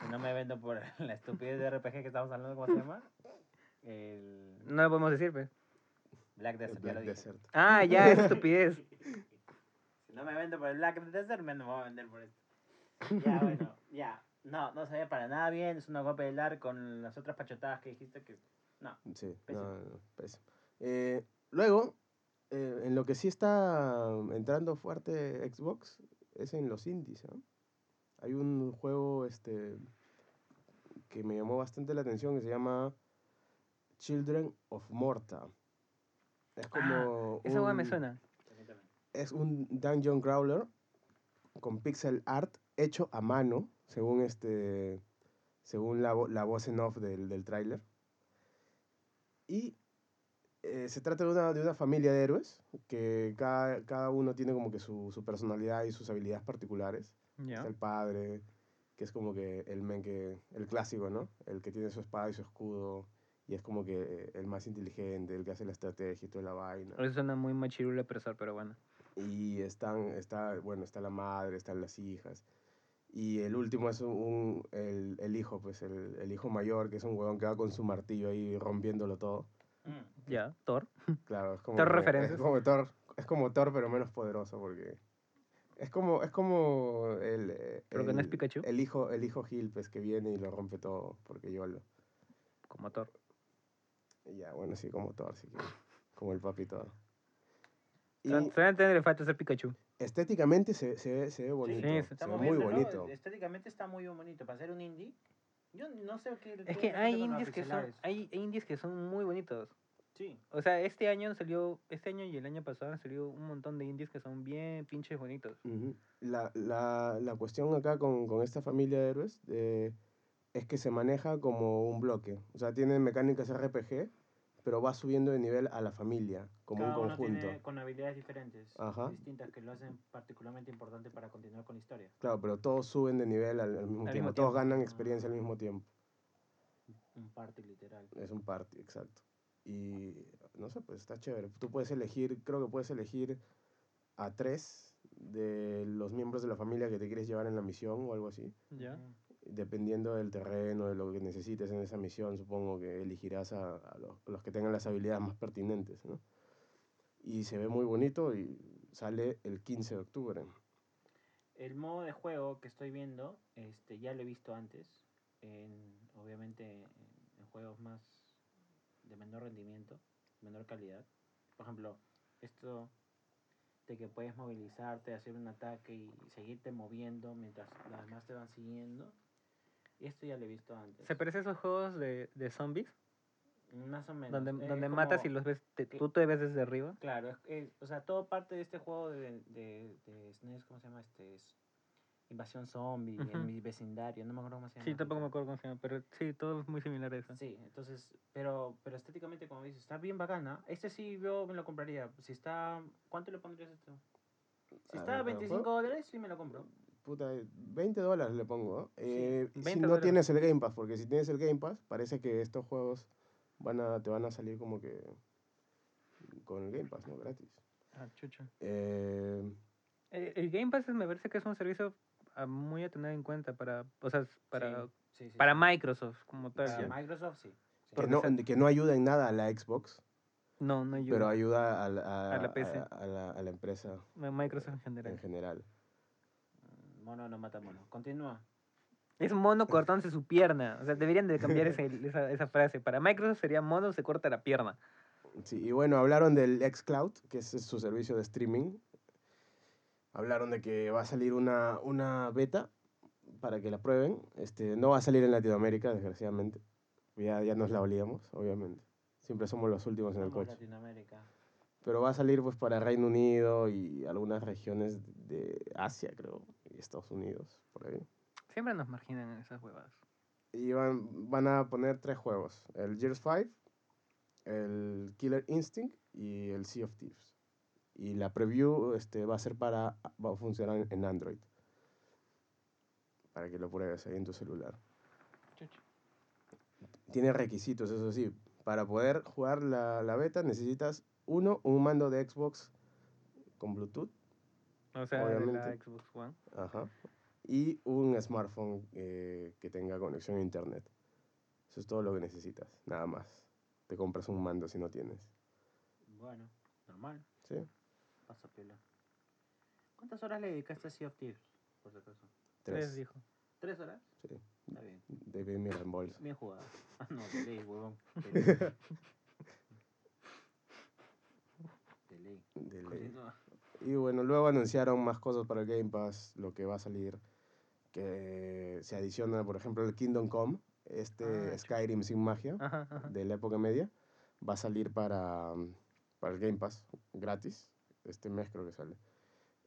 Si no me vendo por (laughs) la estupidez de RPG que estamos hablando, ¿cómo se llama? El No lo podemos decir, pues. Black Desert, ya lo dije. Desert. Ah, ya, es estupidez. Si no me vendo por el Black Desert, me no me voy a vender por esto. Ya, bueno, ya. No, no se ve para nada bien. Es una copia del ARC con las otras pachotadas que dijiste que... No. Sí, Pésimo. no, no, pésimo. Eh, luego, eh, en lo que sí está entrando fuerte Xbox es en los indies. ¿no? Hay un juego este, que me llamó bastante la atención que se llama Children of Morta. Es como. Esa hueá me un- suena. Es un dungeon crawler con pixel art hecho a mano, según este según la, la voz en off del, del tráiler. Y eh, se trata de una, de una familia de héroes que cada, cada uno tiene como que su, su personalidad y sus habilidades particulares. Ya. Está el padre, que es como que el men que, el clásico, ¿no? El que tiene su espada y su escudo y es como que el más inteligente, el que hace la estrategia y toda la vaina. Eso suena muy machirula persona, pero bueno. Y están, está, bueno, está la madre, están las hijas. Y el último es un, el, el hijo, pues el, el hijo mayor, que es un huevón que va con su martillo ahí rompiéndolo todo. Mm. Ya, Thor. (laughs) Claro, es como, Thor referencias. es como Thor, es como Thor, pero menos poderoso, porque es como, es como el, eh, Pero que no es el- Pikachu. el hijo, el hijo Gil, pues, que viene y lo rompe todo, porque yo lo. Como Thor. Ya, bueno, sí, como Thor, sí que, como el papi Thor. Y Sol- Solamente le falta ser Pikachu. Estéticamente se, se, ve- se ve bonito, sí, se ve muy bonito. Estéticamente está muy bonito. Para ser un indie, yo no sé qué. Es que hay indies que son, hay indies que son muy bonitos. Sí. O sea, este año salió, este año y el año pasado han salido un montón de indies que son bien pinches bonitos. La, la, la cuestión acá con, con esta familia de héroes eh, es que se maneja como un bloque. O sea, tiene mecánicas RPG, pero va subiendo de nivel a la familia, como Cada un uno conjunto. tiene con habilidades diferentes, Ajá. distintas, que lo hacen particularmente importante para continuar con la historia. Claro, pero todos suben de nivel al, al mismo Al tiempo. mismo Todos tiempo. ganan experiencia al mismo tiempo. Un party literal. Es un party, exacto. Y no sé, pues está chévere. Tú puedes elegir, creo que puedes elegir a tres de los miembros de la familia que te quieres llevar en la misión o algo así. ¿Ya? Dependiendo del terreno, de lo que necesites en esa misión, supongo que elegirás a, a los, a los que tengan las habilidades más pertinentes, ¿no? Y se ve muy bonito y sale el 15 de octubre. El modo de juego que estoy viendo, este, ya lo he visto antes, en, obviamente en, juegos más de menor rendimiento, menor calidad. Por ejemplo, esto de que puedes movilizarte, hacer un ataque y seguirte moviendo mientras las demás te van siguiendo. Esto ya lo he visto antes. ¿Se parece a esos juegos de, de zombies? Más o menos. Donde, donde matas y los ves, te- que- tú te ves desde arriba. Claro, es- es- o sea, todo parte de este juego de, de, de SNES, ¿cómo se llama? Este es Invasión Zombie, en mi vecindario, no me acuerdo cómo se llama. Sí, tampoco me acuerdo cómo se llama, pero sí, todo es muy similar a eso. Sí, entonces, pero, pero estéticamente, como dices, está bien bacana. Este sí yo me lo compraría. Si está, ¿cuánto le pondrías esto? Si A está ver, a 25 dólares, sí me lo compro. Puta, 20 dólares le pongo. ¿no? Eh, si 20 no dólares. tienes el Game Pass, porque si tienes el Game Pass, parece que estos juegos van a, te van a salir como que con el Game Pass, ¿no? Gratis. Ah, chucha. Eh, el Game Pass me parece que es un servicio ah, muy a tener en cuenta para, o sea, para, Sí, sí, sí, para sí. Microsoft como tal. Para. Microsoft, sí. sí. que, no, que no ayuda en nada a la Xbox, No, no ayuda. pero ayuda a, la- A la PC. a- a la, a la empresa Microsoft en general. en general. Mm, Mono no mata mono. Continúa. Es mono cortándose su pierna. O sea, deberían de cambiar ese- (laughs) esa, esa frase. Para Microsoft sería mono se corta la pierna. Sí, y bueno, hablaron del xCloud, que es su servicio de streaming. Hablaron de que va a salir una, una beta para que la prueben. Este, no va a salir en Latinoamérica, desgraciadamente. Ya, ya nos la olíamos, obviamente. Siempre somos los últimos en el coche. Latinoamérica. Pero va a salir pues para Reino Unido y algunas regiones de Asia, creo, y Estados Unidos, por ahí. Siempre nos marginan en esas huevadas. Y van, van a poner tres juegos: el Gears 5, el Killer Instinct y el Sea of Thieves. Y la preview este, va a ser para. va a funcionar en Android. Para que lo pruebes ahí en tu celular. Tiene requisitos, eso sí. Para poder jugar la, la beta necesitas, uno, un mando de Xbox con Bluetooth. O sea, de la Obviamente. Xbox One. Ajá. Y un smartphone eh, que tenga conexión a internet. Eso es todo lo que necesitas, nada más. Te compras un mando si no tienes. Bueno, normal. ¿Sí? Pasa piola. ¿Cuántas horas le dedicaste a Sea of Thieves? Por si acaso. Tres, Tres. dijo. ¿Tres horas? Sí. Está bien. Debe mi reembolso. Bien jugado. Ah, no, de ley, huevón. De ley. De ley. De ley. Continúa. Y bueno, luego anunciaron más cosas para el Game Pass, lo que va a salir, que se adiciona, por ejemplo, el Kingdom Come, este Ah. Skyrim sin magia, Ajá, ajá. de la época media, va a salir para, para el Game Pass gratis, este mes creo que sale.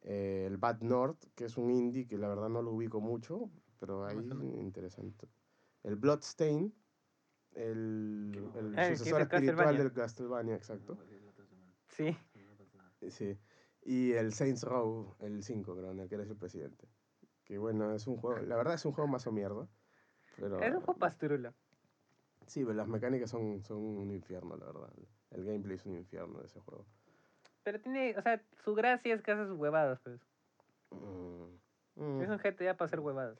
Eh, el Bad North, que es un indie que la verdad no lo ubico mucho, pero ahí interesante. El Bloodstain, el, el. Ah, es sucesor espiritual Castlevania. del Castlevania, exacto. Sí. Sí. Y el Saints Row, el 5, creo, en el que eres el presidente. Que bueno, es un juego, la verdad es un juego más o mierda. Pero, Es un juego pastrula. Sí, pero las mecánicas son, son un infierno, la verdad. El gameplay es un infierno de ese juego. Pero tiene, o sea, su gracia es que hace sus huevadas, pues. Mm. Mm. Es un GTA para hacer huevadas.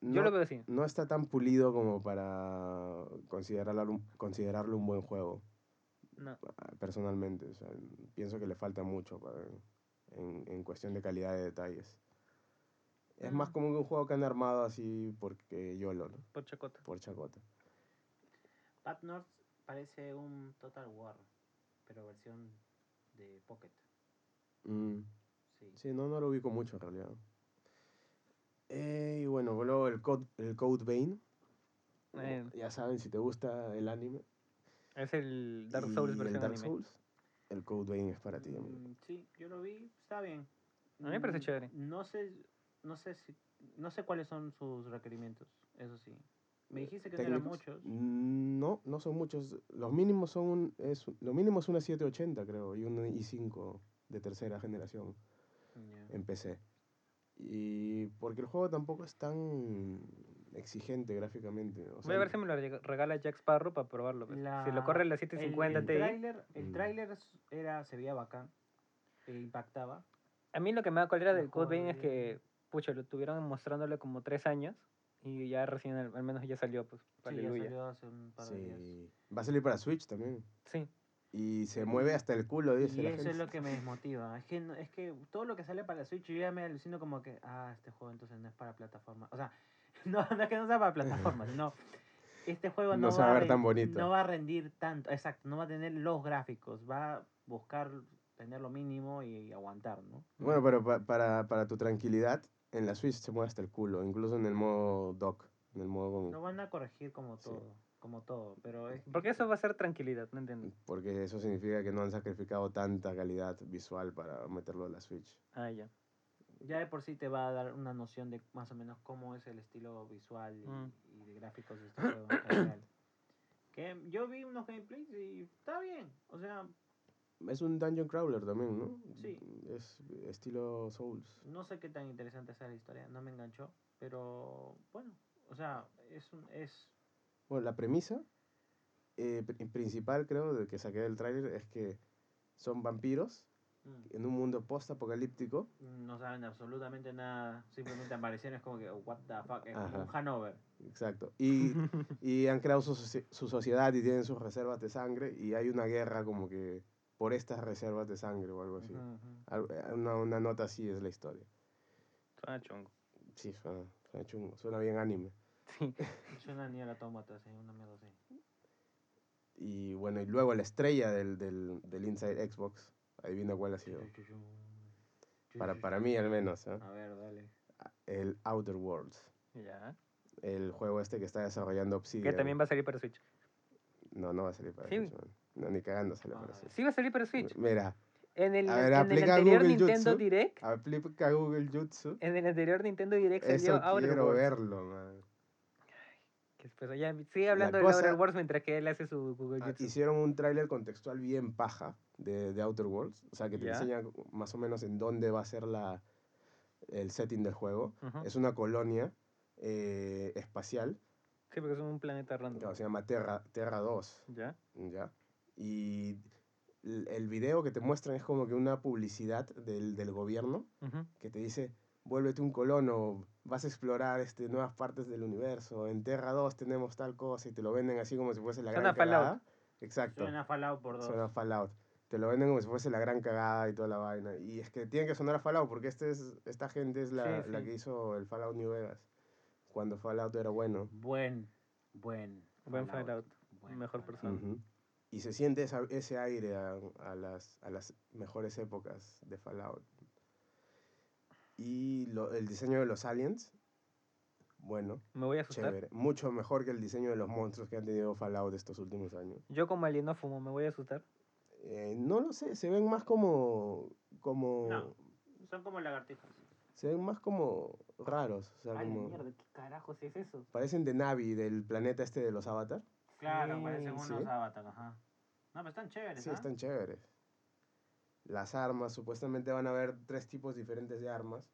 no, Yo lo veo así. no está tan pulido como para considerarlo, un- considerarlo un buen juego. No. ah, personalmente. O sea, pienso que le falta mucho para- en, en cuestión de calidad de detalles. Es más como que un juego que han armado así porque YOLO, ¿no? Por chacota. Por chacota. Bad North parece un Total War, pero versión de Pocket. Mm, Sí. Sí, no, no lo ubico mucho en realidad. Eh, y bueno, luego el Code, el Code Vein. Eh. Ya saben, si te gusta el anime. Es el Dark Souls y versión el Dark anime. Souls, el Code Vein es para ti. Mm, sí, yo lo vi, está bien. A mí me parece Mm, chévere. No sé, no sé si, no sé cuáles son sus requerimientos, eso sí. Me dijiste que no eran muchos. No, no son muchos. Los mínimos son un, es, lo mínimo es una 780, creo, y un i5 de tercera generación en PC. Y porque el juego tampoco es tan exigente gráficamente. o Voy a ver si me lo reg- regala Jack Sparrow para probarlo. pues. Si lo corre en la 750 el, Ti. el tráiler, el Mm. tráiler era, se veía bacán, e impactaba. A mí lo que me da cólera del El Code es que, pucha, lo tuvieron mostrándole como tres años y ya recién, al, al menos ya salió, pues, Sí, ya salió hace un par de días. sí. Va a salir para Switch también. Sí, Y se mueve hasta el culo, dice Y la eso gente. es lo que me desmotiva. Es que, no- es que todo lo que sale para la Switch yo ya me alucino como que, ah, este juego entonces no es para plataforma. O sea, (laughs) no, no es que no sea para plataforma, sino este juego No no, se va a ver tan bonito. No va a rendir tanto, exacto, no va a tener los gráficos, va a buscar tener lo mínimo y, aguantar, ¿no? Bueno, pero pa- para, para tu tranquilidad, en la Switch se mueve hasta el culo, incluso en el modo dock, en el modo Lo van a corregir como Sí. todo, como todo, pero es porque eso va a ser tranquilidad, no entiendo. porque eso significa que no han sacrificado tanta calidad visual para meterlo en la Switch. Ah, ya. ya de por sí te va a dar una noción de más o menos cómo es el estilo visual y, Mm. y de gráficos de este juego en general. Que yo vi unos gameplays y está bien, o sea, Es un dungeon crawler también, ¿no? Sí. Es estilo Souls. no sé qué tan interesante sea la historia, no me enganchó, pero bueno, o sea, es un es Bueno, la premisa eh, pri- principal, creo, de que saqué del tráiler es que son vampiros mm, en un mundo post-apocalíptico. no saben absolutamente nada, simplemente aparecieron es como que what the fuck, es Ajá. un Hanover. Exacto. Y, (laughs) y han creado su, su sociedad y tienen sus reservas de sangre y hay una guerra como que por estas reservas de sangre o algo así. Eh, Una, una nota así es la historia. Suena chungo. Sí, suena, suena chungo, suena bien anime. (laughs) Sí. Suena ni a la sí, una mierda así. Y bueno, y luego la estrella del, del, del Inside Xbox, adivina cuál ha sido. Para, para mí al menos, ¿eh? A ver, dale. el Outer Worlds. Ya. El juego este que está desarrollando Que Obsidian. también va a salir para Switch. No, no va a salir para Sí. Switch, man. No, ni cagando sale para Switch. Sí va a salir para Switch. Mira, En el, A ver, en el anterior Google Nintendo Jutsu. Direct, aplica Google Jutsu. en el anterior Nintendo Direct salió Eso Outer quiero verlo, man. Después ya sigue hablando de Outer Worlds mientras que él hace su Google Ah, Jutsu. hicieron un tráiler contextual bien paja de, de Outer Worlds. O sea, que te Ya. enseña más o menos en dónde va a ser la, el setting del juego. Es una colonia eh, espacial. Sí, porque es un planeta random. claro, se llama Terra, Terra 2. ¿Ya? ¿ya? Y el video que te muestran es como que una publicidad del, del gobierno Ujú. que te dice, vuélvete un colono, vas a explorar este, nuevas partes del universo, en Terra 2 tenemos tal cosa y te lo venden así como si fuese la Suena gran Fallout. cagada. Exacto, Suena Fallout por dos. suena a Fallout. Te lo venden como si fuese la gran cagada y toda la vaina. Y es que tiene que sonar a Fallout porque este es, esta gente es la, Sí, la sí. que hizo el Fallout New Vegas, cuando Fallout era bueno. Buen, buen. Buen Fallout. buen Mejor Fallout. persona. Ujú. Y se siente esa- ese aire a, a las, a las mejores épocas de Fallout. Y lo- el diseño de los aliens, bueno, Me voy a asustar. chévere. Mucho mejor que el diseño de los monstruos que han tenido Fallout estos últimos años. Yo como alienófomo me voy a asustar. Eh, no lo sé, se ven más como... como No. Son como lagartijas. Se ven más como raros. O sea, Ay, como, mierda, ¿qué carajos es eso? parecen de Navi, del planeta este de los Avatar. Claro, Sí, parecen unos sí. avatar, ajá. No, pero están chéveres, Sí, ¿ah? están chéveres. Las armas, supuestamente van a haber tres tipos diferentes de armas.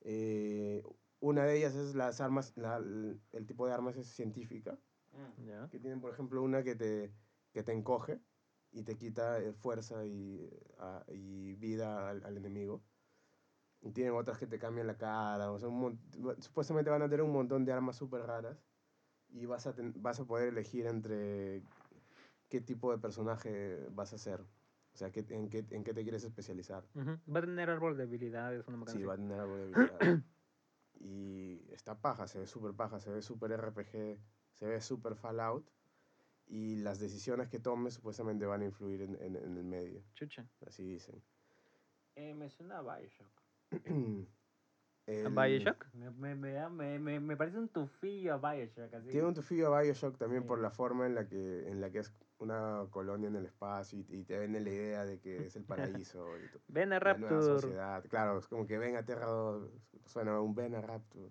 Eh, una de ellas es las armas, la- el tipo de armas es científica, Mm. Que tienen por ejemplo una que te, que te encoge y te quita eh, fuerza y, y vida al, al enemigo. Y tienen otras que te cambian la cara, o sea, un supuestamente van a tener un montón de armas súper raras y vas a, ten- vas a poder elegir entre qué tipo de personaje vas a ser. O sea, qué, en, qué, en qué te quieres especializar. Va a tener árbol de habilidades, una Sí, va a tener algo de habilidad. (clears throat) y está paja, se ve súper paja, se ve súper RPG, se ve súper Fallout. Y las decisiones que tomes supuestamente van a influir en, en- en el medio, Chucha. así dicen. Eh, me suena a Bioshock. (clears throat) ¿A El- Bioshock? Me, me, me, da- me, me, me parece un tufillo a Bioshock. Así. Tiene un tufillo a Bioshock también por Sí. la forma en la que en la que es una colonia en el espacio y, y te venden la idea de que es el paraíso (laughs) y to- Ven a Rapture. sociedad. Claro, es como que ven a Terra 2, suena un ven a Rapture.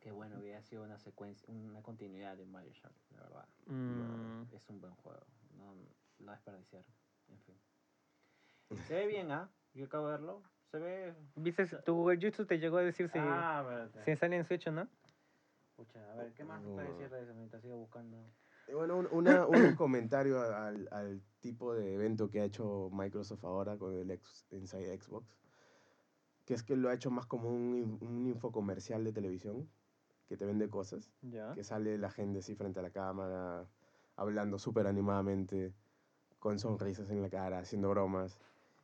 Qué bueno hubiera sido una secuencia, una continuidad de Bioshock, la verdad. Mm, Es un buen juego. No, no desperdiciar. En fin. Se ve bien, ¿ah? Yo acabo de verlo. Se ve. ¿Viste? si Tu Google Jutsu te llegó a decir si, Ah, verdad. si sale en Switch o no. Pucha, a ver, ¿qué más puede decir de eso mientras sigo buscando? Y Bueno, un, una- un (coughs) comentario al, al tipo de evento que ha hecho Microsoft ahora con el ex- Inside Xbox, que es que lo ha hecho más como un, un infocomercial de televisión, que te vende cosas, Ya. que sale la gente así frente a la cámara, hablando súper animadamente, con sonrisas en la cara, haciendo bromas.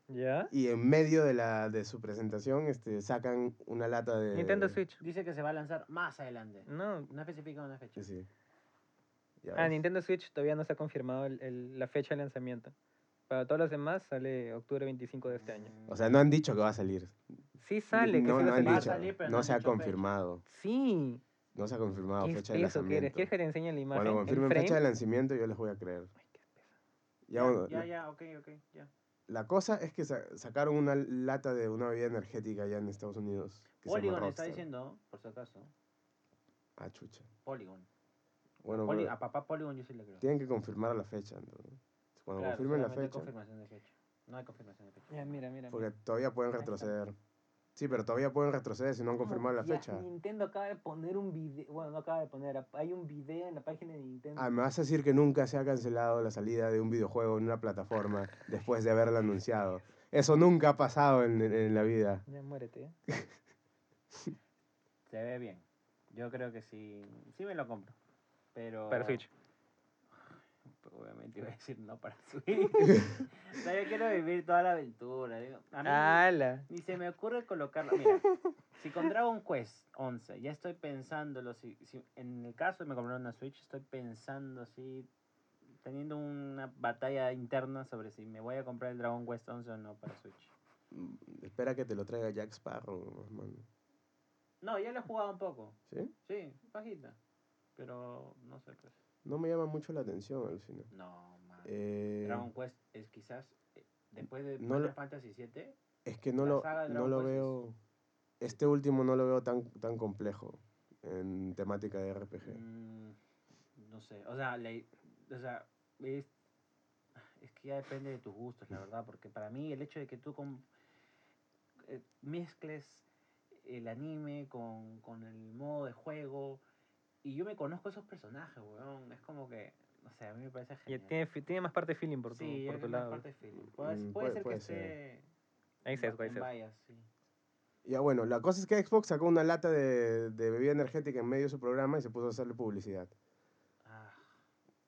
¿Ya? Y en medio de, la, de su presentación este, sacan una lata de... Nintendo Switch. Dice que se va a lanzar más adelante. No. No especifica una fecha. Sí. Ya Ah, ves. Nintendo Switch todavía no se ha confirmado el- el- la fecha de lanzamiento. Para todos los demás sale octubre 25 de este año. O sea, no han dicho que va a salir. Sí sale, que no, sí no a han Va a salir. dicho. salir, pero no no se ha dicho fecha. confirmado. Sí. No se ha confirmado ¿Qué fecha es de eso quieres? lanzamiento. ¿Quieres que te enseñe la imagen? Cuando ¿El confirmen fecha de lanzamiento yo les voy a creer. Ay, qué pesado. Ya, Ya, ya, ok, ok, ya. La cosa es que sa- sacaron una lata de una bebida energética allá en Estados Unidos. Que se llama Polygon está diciendo, por si acaso. Ah, chucha. Polygon. Bueno, Poly- a papá Polygon yo sí le creo. tienen que confirmar la fecha. entonces. Cuando Claro, confirmen la fecha, confirmación de fecha. No hay confirmación de fecha. Ya, mira, mira. porque mira. todavía pueden retroceder. Sí, pero todavía pueden retroceder si no han confirmado la Ya, fecha. Nintendo acaba de poner un video. Bueno, no acaba de poner. Hay un video en la página de Nintendo. Ah, me vas a decir que nunca se ha cancelado la salida de un videojuego en una plataforma después de haberlo anunciado. Eso nunca ha pasado en, en- en la vida. Ya muérete. ¿eh? (laughs) Se ve bien. Yo creo que sí, sí me lo compro. Pero... Para Switch. Obviamente iba a decir no para Switch. o sea, yo quiero vivir toda la aventura. digo, A mí ni se me ocurre colocarlo. Mira, (laughs) si con Dragon Quest 11 ya estoy pensándolo, si, si en el caso de me comprar una Switch, estoy pensando así, teniendo una batalla interna sobre si me voy a comprar el Dragon Quest 11 o no para Switch. Mm, Espera que te lo traiga Jack Sparrow. No, ya lo he jugado un poco. ¿Sí? Sí, bajita. Pero no sé, pues. No me llama mucho la atención, alucina. No, man. Eh, Dragon Quest es quizás eh, después de no Final Fantasy 7 es que no lo, no lo Quest es- veo... Este último no lo veo tan, tan complejo en temática de RPG. Mm, no sé, o sea, le- o sea es, es que ya depende de tus gustos, la verdad, porque para mí el hecho de que tú con, eh, mezcles el anime con, con el modo de juego y yo me conozco esos personajes, weón, es como que, no sé, a mí me parece genial. tiene, fi- tiene más parte de feeling por tu, sí, por tu más lado. parte de feeling. Puede, Mm, puede puede- ser puede que ser. esté ba- en sesgo. bias, sí. Ya bueno, la cosa es que Xbox sacó una lata de, de bebida energética en medio de su programa y se puso a hacerle publicidad. Ah,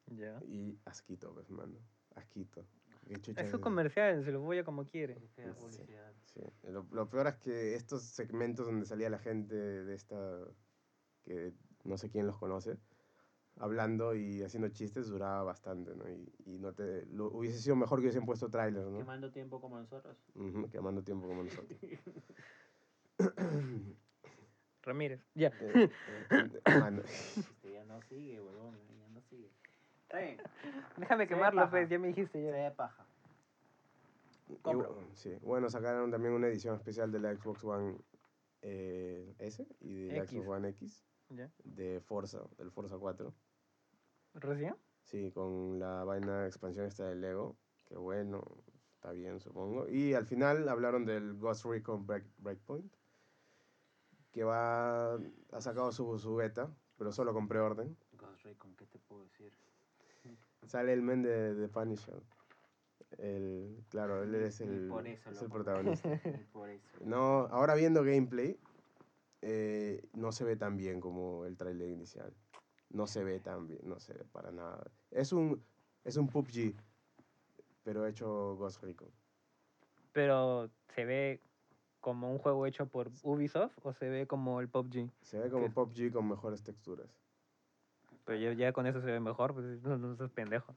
Ya. Y asquito, pues, mano. Asquito. ¿Qué chucha Es su comercial, se lo voy a como quiere. Sí. publicidad. Sí. Lo, lo peor es que estos segmentos donde salía la gente de esta, que no sé quién los conoce, hablando y haciendo chistes duraba bastante, ¿no? Y, y no te, lo, hubiese sido mejor que hubiesen puesto tráiler, ¿no? Quemando tiempo como nosotros. Ujú, quemando tiempo como nosotros. (laughs) Ramírez. Ya. Eh, eh, mano, Este ya no sigue, huevón, ya no sigue. Está bien, Déjame Se quemarlo, paja. pues, ya me dijiste se ya. ve paja. y Compro. bu- sí. Bueno, sacaron también una edición especial de la Xbox One eh, S y de la X. Xbox One X ¿Ya? de Forza, del Forza 4. ¿Recién? Sí, con la vaina de expansión esta de Lego, que bueno, está bien supongo. Y al final hablaron del Ghost Recon Break- Breakpoint, que va, ha sacado su, su beta, pero solo con preorden. Ghost Recon, ¿qué te puedo decir? Sale el men de, de Punisher. El, claro, él es el, por eso es el protagonista. (laughs) Ni por eso. No, ahora viendo gameplay, eh, no se ve tan bien como el trailer inicial. No se ve tan bien, no se ve para nada. Es un, Es un PUBG, pero hecho Ghost Recon. Pero se ve como un juego hecho por Ubisoft o se ve como el PUBG. Se ve como. PUBG con mejores texturas. Pero ya, ya con eso se ve mejor, pues no, no seas pendejo.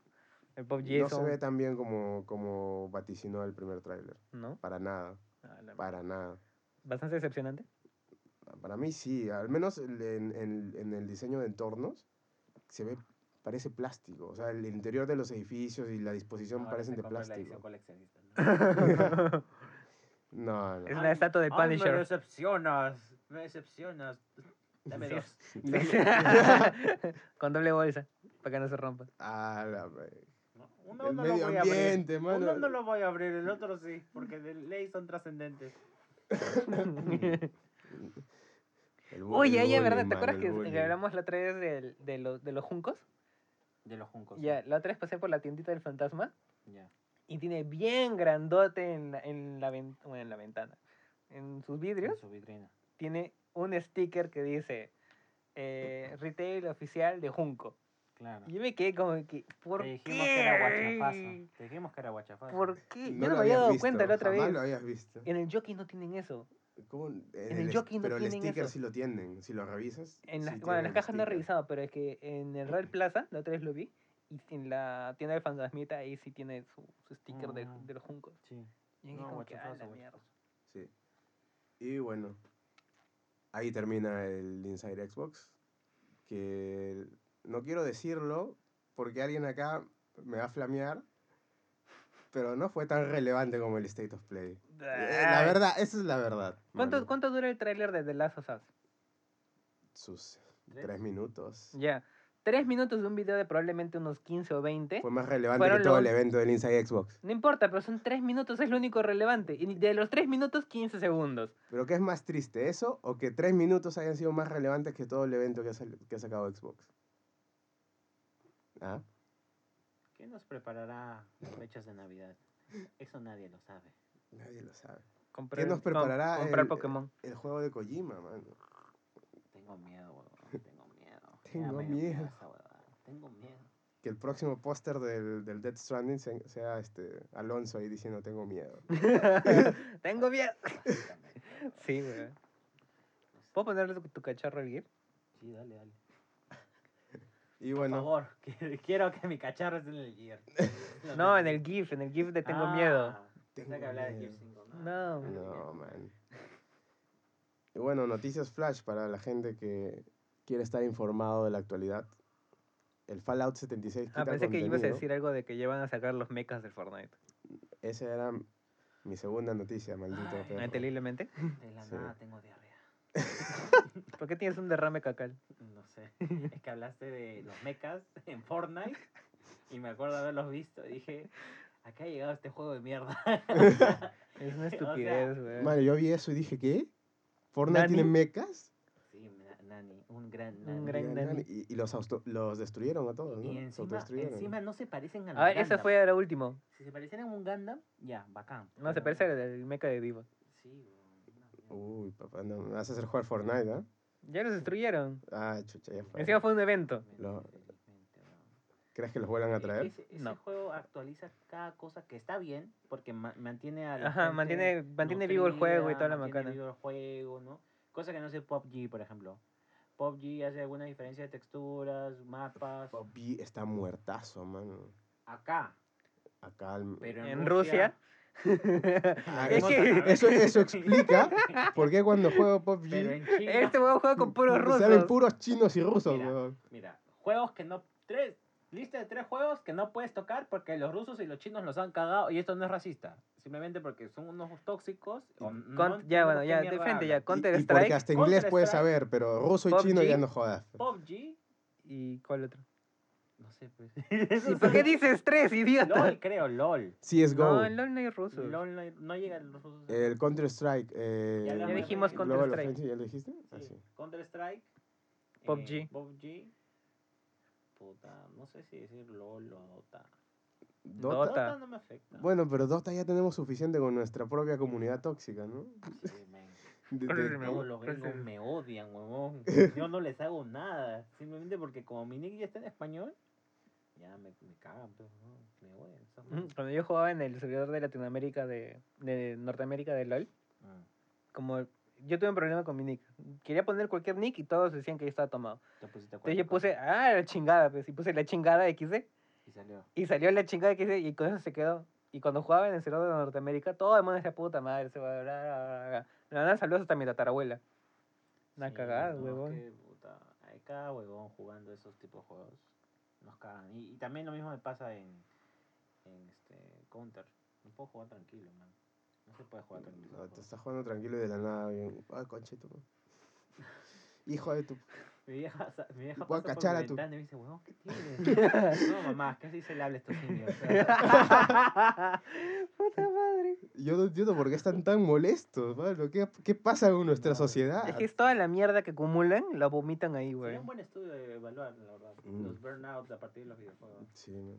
El PUBG No es se ve tan bien como, como vaticinó el primer tráiler. ¿No? Para nada, Ah, la- para nada. Bastante decepcionante. Para mí sí, al menos en, en- en el diseño de entornos se ve, parece plástico. O sea, el interior de los edificios y la disposición Ahora parecen de la plástico. coleccionista, (laughs) ¿no? No, no. Es una estatua de Ay, Me Punisher. decepcionas, me decepcionas. Dame (laughs) dos. (laughs) Con doble bolsa, para que no se rompa. Ah, la Uno El no lo medio voy a abrir. ambiente, mano. Uno no lo voy a abrir, el otro sí, porque de ley son trascendentes. El bu- Oye, ya, ¿verdad? ¿Te acuerdas que, que hablamos la otra vez del- de, los, de los juncos? De los juncos. Ya, la otra vez pasé por la tiendita del fantasma Ya. y tiene bien grandote en la, en la, ven- bueno, en la ventana. En sus En vidrios su vitrina. tiene un sticker que dice eh, (laughs) retail oficial de Junco. Claro. Y yo me quedé como que, ¿por Te qué? dijimos que era guachafazo. Te dijimos que era guachafazo. ¿Por qué? No yo no lo me había habías dado visto, cuenta la otra jamás vez. lo habías visto. En el jockey no tienen eso. ¿Cómo? En el el es- jockey no pero el sticker eso. sí lo tienen. Si lo revisas. En las, sí bueno, en las el cajas no he revisado, pero es que en el Real Plaza, la otra vez lo vi, y en la tienda del fantasmita ahí sí tiene su, su sticker de, Mm. de los juncos. Sí. Y es No, como que, ah, la mierda. Sí. Y bueno, ahí termina el Inside Xbox. Que no quiero decirlo porque alguien acá me va a flamear. Pero no fue tan relevante como el State of Play. Eh, La verdad, esa es la verdad. ¿Cuánto, mano. ¿Cuánto dura el tráiler de The Last of Us? Sus ¿Tres? tres minutos. Ya. Tres minutos de un video de probablemente unos 15 o 20. Fue más relevante que todo el los- evento del Inside Xbox. No importa, pero son tres minutos, es lo único relevante. Y de los tres minutos, 15 segundos. Pero ¿qué es más triste? ¿Eso o que tres minutos hayan sido más relevantes que todo el evento que ha, que ha sacado Xbox? ¿Ah? ¿Qué nos preparará las fechas de Navidad? Eso nadie lo sabe. Nadie lo sabe. Comprar, nos com- preparará comprar el- Pokémon. El juego de Kojima, mano. Tengo miedo, huevón. (laughs) Tengo miedo. Tengo miedo. Tengo miedo. Que el próximo póster del, del Death Stranding se- sea este Alonso ahí diciendo tengo miedo. (laughs) (laughs) Tengo miedo. Sí, güey. ¿Puedo ponerle tu, tu cacharro al GIF? Sí, dale, dale. Y Por bueno, favor, (laughs) que- quiero que mi cacharro esté en el Gear. (laughs) No, en el GIF, en el GIF de Tengo Miedo. Ah, que Tengo hablaba de miedo. Gear 5. No. no, man. Y bueno, noticias flash para la gente que quiere estar informado de la actualidad. El Fallout 76 quita Ah, pensé que ibas a contenido. decir algo de que llevan a sacar los mechas del Fortnite. Esa era mi segunda noticia, maldito Ay. perro. Ah. De la Sí. nada tengo diarrea. ¿Por qué tienes un derrame cacal? No sé. Es que hablaste de los mechas en Fortnite y me acuerdo de haberlos visto. Y dije, acá ha llegado este juego de mierda. (laughs) Es una O sea, estupidez, güey. Mano, yo vi eso y dije, ¿qué? ¿Fortnite Nani. tiene mechas? Sí, na- Nani, un gran Nani. Un gran- Gran- Nani. Y, y los, los destruyeron a todos, ¿no? Y Se encima, encima no se parecen a los A ver, ese Gundam. fue lo último. Si se parecieran a un Gundam, ya, bacán. No, se Pero- parece al mecha de Diva. Sí, mierda. Uy, papá, no, me vas a hacer jugar Fortnite, ¿ah? Ya los destruyeron. Ah, chucha, ya fue. Encima fue un evento. Lo-. ¿Crees que los vuelvan a E- traer? Ese, ese No. juego actualiza cada cosa que está bien, porque ma- mantiene a la Ajá, gente mantiene- mantiene vivo el juego y toda la mantiene macana. vivo el juego, ¿no? Cosa que no hace PUBG, por ejemplo. PUBG hace alguna diferencia de texturas, mapas. PUBG está muertazo, mano. Acá, Acá al- pero en, En Rusia. Ah, (laughs) Es eso, que- eso, eso explica (laughs) por qué cuando juego en China. Este juego juega con puros rusos. salen puros chinos y rusos, Mira. weón. Mira, juegos que no. Tres. Lista de tres juegos que no puedes tocar porque los rusos y los chinos los han cagado. Y esto no es racista. Simplemente porque son unos tóxicos. o no Con- ya, bueno, ya, de frente, ya. Counter Y, y porque Strike. hasta inglés puedes saber, pero ruso y PUBG. chino ya no jodas. PUBG. ¿Y cuál otro? Pues. (laughs) (laughs) ¿Y por qué dices tres, idiota? LOL, creo, LOL. CSGO, No, en LOL no hay rusos. LOL no, no llega a los rusos. el Counter Strike, eh, Ya lo Ya dijimos Sí, Counter Global Strike. Offensive, ¿ya lo dijiste? Ah, Sí, sí. Counter Strike. PUBG. PUBG. Puta, no sé si decir LOL o Dota. Dota. Dota. Dota no me afecta. Bueno, pero Dota ya tenemos suficiente con nuestra propia comunidad tóxica, ¿no? Sí, (laughs) men. De- ¿Cuál es de- Todos los Pues gringos me odian, huevón. Yo no les hago nada. Simplemente porque como mi nick ya está en español, ya me, me cagan, pues, ¿no? Me voy. Cuando yo jugaba en el servidor de Latinoamérica, de, de Norteamérica de LOL, Mm. como yo tuve un problema con mi nick. Quería poner cualquier nick y todos decían que ya estaba tomado. Entonces yo puse, ah, la chingada, pues, y puse la chingada XD. Y salió. Y salió la chingada XD y con eso se quedó. Y cuando jugaba en el servidor de Norteamérica, todo el mundo decía, puta madre, se va a bla, bla, bla, bla". Me mandaban saludos hasta mi tatarabuela. Una Sí, cagada, no, huevón. que, puta, hay cada huevón jugando esos tipos de juegos. Nos cagan. Y, y también lo mismo me pasa en, en este Counter. No puedo jugar tranquilo, man. No se puede jugar tranquilo. No, te estás jugando tranquilo y de la nada bien. Ay, conchito. (laughs) Hijo de tu. (laughs) Mi vieja, mi vieja pasa por cachar mi a tu- ventana y me dice, huevón, ¿qué tienes? (laughs) no, mamá, ¿qué así se le habla a estos niños? (laughs) puta madre. Yo no entiendo por qué están tan molestos, mano. ¿Qué, qué pasa con nuestra No, sociedad? Es que es toda la mierda que acumulan, la vomitan ahí, güey. Sería un buen estudio de evaluar, la verdad. Mm. Los burnouts a partir de los videojuegos. Sí, ¿no?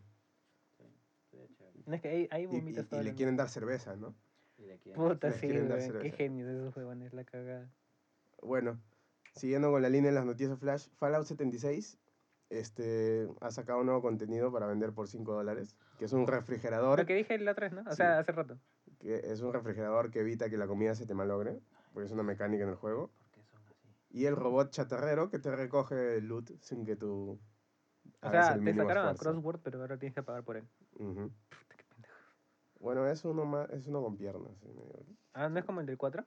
Sí. No, es que ahí, ahí Y, y- vomitas y le la quieren dar cerveza, ¿no? Y aquí a- Puta, sí, quieren dar güey. Qué genios esos huevones, la cagada. Bueno, siguiendo con la línea de las noticias Flash, Fallout 76 este, ha sacado un nuevo contenido para vender por 5 dólares, que es un refrigerador, Lo que dije la otra vez, ¿no? O Sí. sea, hace rato. que es un refrigerador que evita que la comida se te malogre, porque es una mecánica en el juego, ¿Por qué son así? y el robot chatarrero que te recoge el loot sin que tú O sea, te sacaron a. Crossword, pero ahora tienes que pagar por él. Puta, qué pendejo. Bueno, es uno, más, es uno con piernas. sí, Ah, ¿no es como el del 4?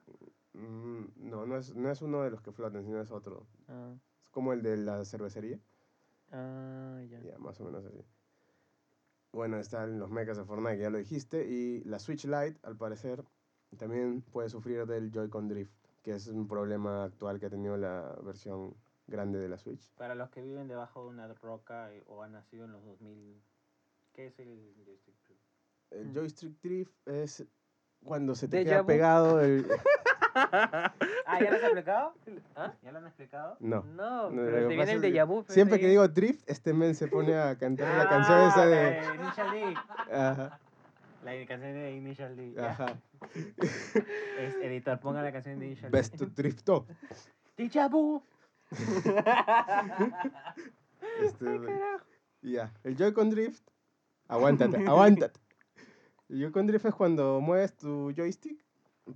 Mm, no, no es, no es uno de los que flotan, sino es otro. Ah, Es como el de la cervecería. ah ya. Ya, más o menos así. Bueno, están los mechas de Fortnite, que ya lo dijiste. Y la Switch Lite, al parecer, también puede sufrir del Joy-Con Drift, que es un problema actual que ha tenido la versión grande de la Switch. Para los que viven debajo de una roca eh, o han nacido en los 2000, ¿qué es el joystick? El Mm. joystick drift es cuando se te queda vu. pegado el... (laughs) Ah, ¿ya lo has explicado? ¿Ah? ¿Ya lo han explicado? No. No, No, pero lo te que viene pasa el es que déjà vu. Siempre que digo drift, este men se pone a cantar la Ah, canción esa la de... Initial D. Ajá, La canción de Initial D. ya. ajá. (laughs) Es, editor, ponga la canción de Initial Best D. Drifto. Déjà vu. (laughs) Este, y ya, el Joy-Con Drift, aguántate, aguántate. El Joy-Con Drift es cuando mueves tu joystick,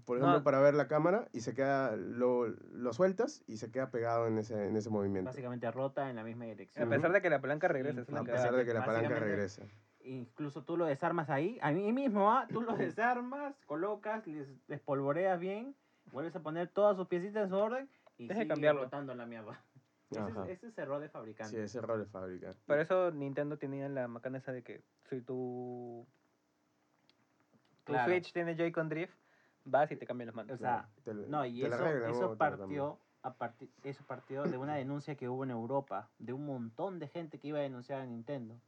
por ejemplo, No. para ver la cámara, y se queda, lo, lo sueltas y se queda pegado en ese, en ese movimiento. Básicamente rota en la misma A dirección. pesar de que la palanca es una A Básicamente- pesar de que la palanca regresa. Incluso tú lo desarmas ahí, ahí mismo, ¿ah? Tú lo (laughs) desarmas, colocas, les despolvoreas bien, vuelves a poner todas sus piecitas en su orden y Deja de sigue cambiarlo. rotando la mierda. (laughs) Ese es, ese es error de fabricante. Sí, ese error de fábrica. Por eso Nintendo tenía la macana esa de que si tu, tu Claro. Switch tiene Joy-Con Drift, vas y te cambian los mandos. O sea, Te No, y te la eso, arreglan, eso partió a partir eso partió de una denuncia que hubo en Europa, de un montón de gente que iba a denunciar a Nintendo.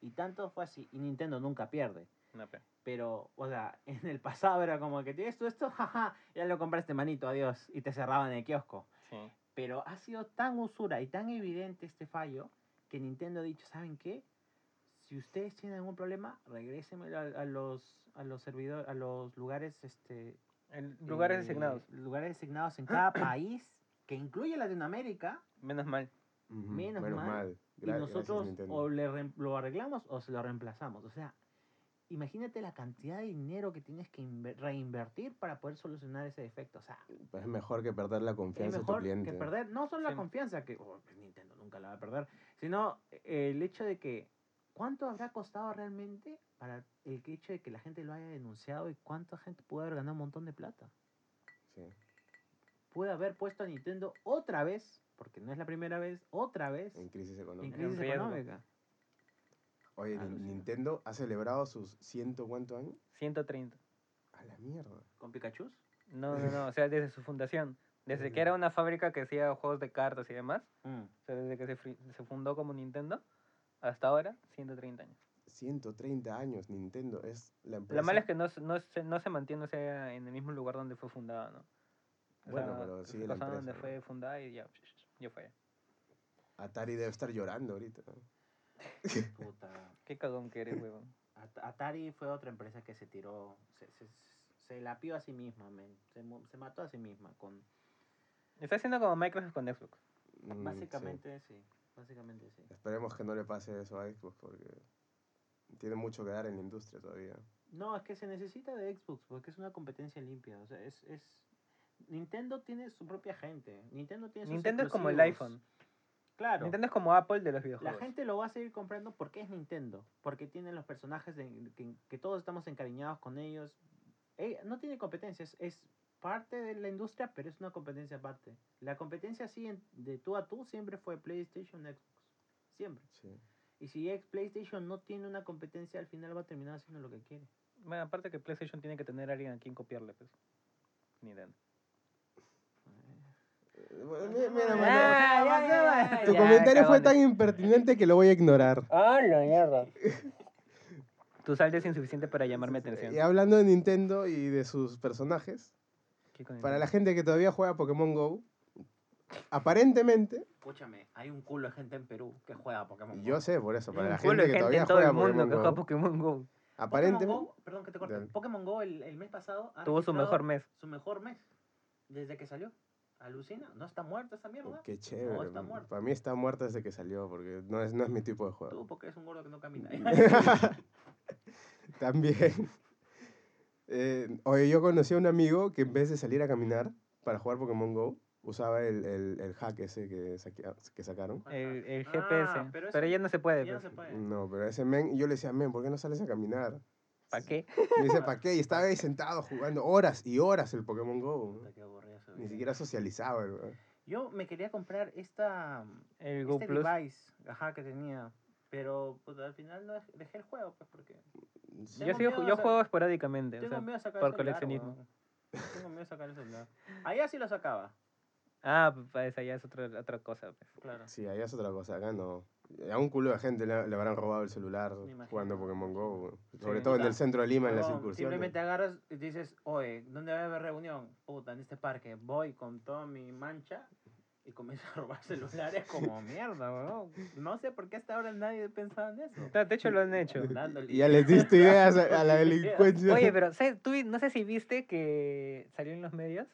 Y tanto fue así, y Nintendo nunca pierde. No, pe. Pero, o sea, (laughs) en el pasado era como que tienes tú esto, (laughs) jaja, ya lo compraste manito, adiós, y te cerraban el kiosco. Sí. Pero ha sido tan usura y tan evidente este fallo que Nintendo ha dicho, ¿saben qué? Si ustedes tienen algún problema, regrésenmelo a, a los a los servidores, a los lugares este En lugares eh, designados. Lugares designados en cada (clears throat) país, que incluye Latinoamérica, Menos mal. Menos mal, y Gra- nosotros o le lo arreglamos o se lo reemplazamos. O sea, imagínate la cantidad de dinero que tienes que inver- reinvertir para poder solucionar ese defecto. O sea, Pues es mejor que perder la es confianza de tu mejor cliente. que perder no solo la confianza, que oh, pues Nintendo nunca la va a perder, sino eh, el hecho de que cuánto habrá costado realmente para el hecho de que la gente lo haya denunciado y cuánta gente puede haber ganado un montón de plata. Sí. Puede haber puesto a Nintendo otra vez, porque no es la primera vez, otra vez En crisis en económica. crisis riesgo. económica. Oye, Alucina. Nintendo ha celebrado sus ciento cuántos años. 130. A la mierda. ¿Con Pikachu? No, no, no. O sea, desde su fundación. Desde que era una fábrica que hacía juegos de cartas y demás. Mm. O sea, desde que se, se fundó como Nintendo hasta ahora, 130 años. 130 años Nintendo es la empresa. Lo malo es que no, se- no, se, no se mantiene o sea, en el mismo lugar donde fue fundada, ¿no? O Bueno, sea, pero sigue la pasó donde empresa, fue ¿no? fundada y ya, ya fue. Atari debe estar llorando ahorita. ¿no? Puta. (laughs) Qué cagón que eres, huevón. At- Atari fue otra empresa que se tiró, se, se, se lapió a sí misma, men. Se, se mató a sí misma. con Está haciendo como Microsoft con Xbox. Mm, sí. Básicamente, sí. Básicamente sí. Esperemos que no le pase eso a Xbox porque tiene mucho que dar en la industria todavía. No, es que se necesita de Xbox porque es una competencia limpia. O sea, es, es... Nintendo tiene su propia gente. Nintendo tiene sus Nintendo es como el iPhone. Claro. Nintendo es como Apple de los La videojuegos. gente lo va a seguir comprando porque es Nintendo. Porque tienen los personajes de- que, que todos estamos encariñados con ellos. Eh, no tiene competencias. Es parte de la industria, pero es una competencia aparte. La competencia así en- de tú a tú siempre fue PlayStation, Xbox. Siempre. Sí. Y si ex PlayStation no tiene una competencia, al final va a terminar haciendo lo que quiere. Bueno, aparte que PlayStation tiene que tener a alguien a quien copiarle, pues. Nintendo. Eh, bueno, mi- Mira, Ya, mano, ya, ya, ya, tu ya, comentario fue tan impertinente que lo voy a ignorar. (laughs) ¡Ah, la mierda! Tu saldo es insuficiente para llamarme atención. Y hablando de Nintendo y de sus personajes, ¿Qué con para la gente que todavía juega Pokémon Go, aparentemente, Escúchame, hay un culo de gente en Perú que juega Pokémon y yo sé por eso, para la gente que gente todavía todo juega el mundo Pokémon que juega Go, Pokémon Go. aparentemente, Pokémon Go, perdón que te corte. Dale. Pokémon Go el, el mes pasado ha Tuvo su mejor mes. Su mejor mes. Desde que salió. Alucina. No está muerta esa mierda. qué chévere. está. Para mí está muerta desde que salió, porque no es, no es mi tipo de juego. Tú porque eres un gordo que no camina. (laughs) (laughs) También. Eh, oye, yo conocí a un amigo que en vez de salir a caminar para jugar Pokémon Go, usaba el, el, el hack ese que, saquea- que sacaron. El, el Ah, GPS. pero pero, eso ya no se puede, ya no pues. se puede. No, pero ese men, yo le decía, men, ¿por qué no sales a caminar? ¿Para qué? Me dice, ¿para qué? Y (laughs) estaba ahí sentado jugando horas y horas el Pokémon Go. Qué aburrido Ni siquiera socializaba. weón. Yo me quería comprar esta El Go este Plus. device ajá, que tenía. Pero pues, al final no dej- dejé el juego, pues porque. Yo, miedo yo juego esporádicamente. O Tengo sea, miedo a sacar por el celular, coleccionismo. Tengo miedo a sacar el celular. Allá sí lo sacaba. ah, pues ya es otra, otra cosa. pues. Claro. Sí, ahí es otra cosa. Acá no. A un culo de gente le, le habrán robado el celular jugando Pokémon Go. Sobre Sí, todo en el centro de Lima, en las incursiones. Simplemente agarras y dices, oye, ¿dónde va a haber reunión? Puta, en este parque. Voy con toda mi mancha y comienzo a robar celulares como (laughs) mierda, weón. No sé por qué hasta ahora nadie pensaba en eso. No, De hecho, lo han hecho. Dándole Y ya les diste (laughs) ideas a, a la delincuencia. Oye, pero ¿sabes? tú no sé si viste que salió en los medios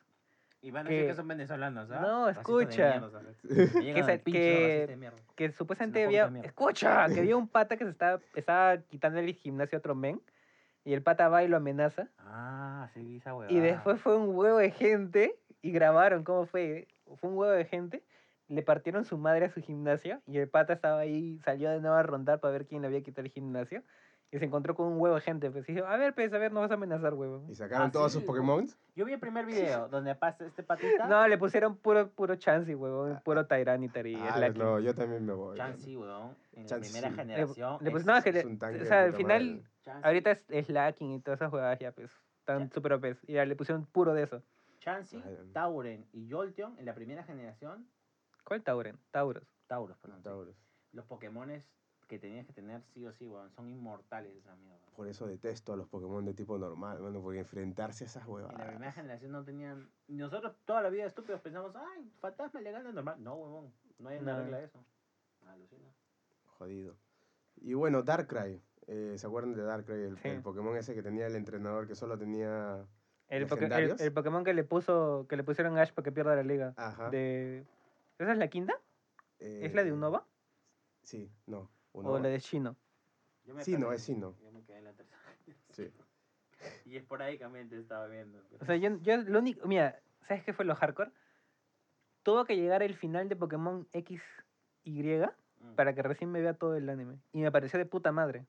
Y van a decir que- que son venezolanos, ¿ah? No, escucha. mierda, (laughs) al pincho que- que supuestamente había. Escucha, que había un pata que se estaba, estaba quitando el gimnasio a otro men. Y el pata va y lo amenaza. Ah, sí, esa huevada. Y después fue un huevo de gente. Y grabaron cómo fue. Fue un huevo de gente. Le partieron su madre a su gimnasio. Y el pata estaba ahí, salió de nuevo a rondar para ver quién le había quitado el gimnasio. Y se encontró con un huevo de gente. Pues y dijo, a ver, pues, a ver, no vas a amenazar, huevo. Y sacaron Ah, todos sí, sus Pokémon. Yo vi el primer video donde pasa este patita. No, le pusieron puro, puro Chansey, huevón. Puro Tyranitar y Ah, Slaking. no, yo también me voy. Chansey, weón. En la Chansey. primera Le- Le, generación. le es no, es que es le- un tanque o sea, al final, ahorita es Slacking y todas esas jugadas ya, pues, están Ya. super OP. Y ya le pusieron puro de eso. Chansey, Tauren y Jolteon en la primera generación. ¿Cuál Tauren? Tauros. Tauros, perdón. sí. Tauros. Los Pokémones que tenías que tener sí o sí, weón. Son inmortales esa mierda. Por eso detesto a los Pokémon de tipo normal, bueno, porque enfrentarse a esas En la primera huevadas. generación no tenían. Nosotros toda la vida estúpidos pensamos, ay, fantasma le gana al normal. No, huevón. No hay una No. regla de eso. Alucina. Jodido. Y bueno, Darkrai. Eh, ¿Se acuerdan de Darkrai? El, Sí. el Pokémon ese que tenía el entrenador que solo tenía. El, poke- el- Pokémon que le puso que le pusieron Ash para que pierda la liga. Ajá. De... ¿Esa es la quinta? ¿Es la de Unova? Sí, no. ¿O la de Shino? Yo me Sí, no, es Sino. Yo me quedé en la tercera. (laughs) Sí. (laughs) Y esporádicamente estaba viendo. pero- O sea, yo, yo lo único... Mira, ¿sabes qué fue lo hardcore? Tuvo que llegar el final de Pokémon X y Mm. para que recién me vea todo el anime. Y me pareció de puta madre.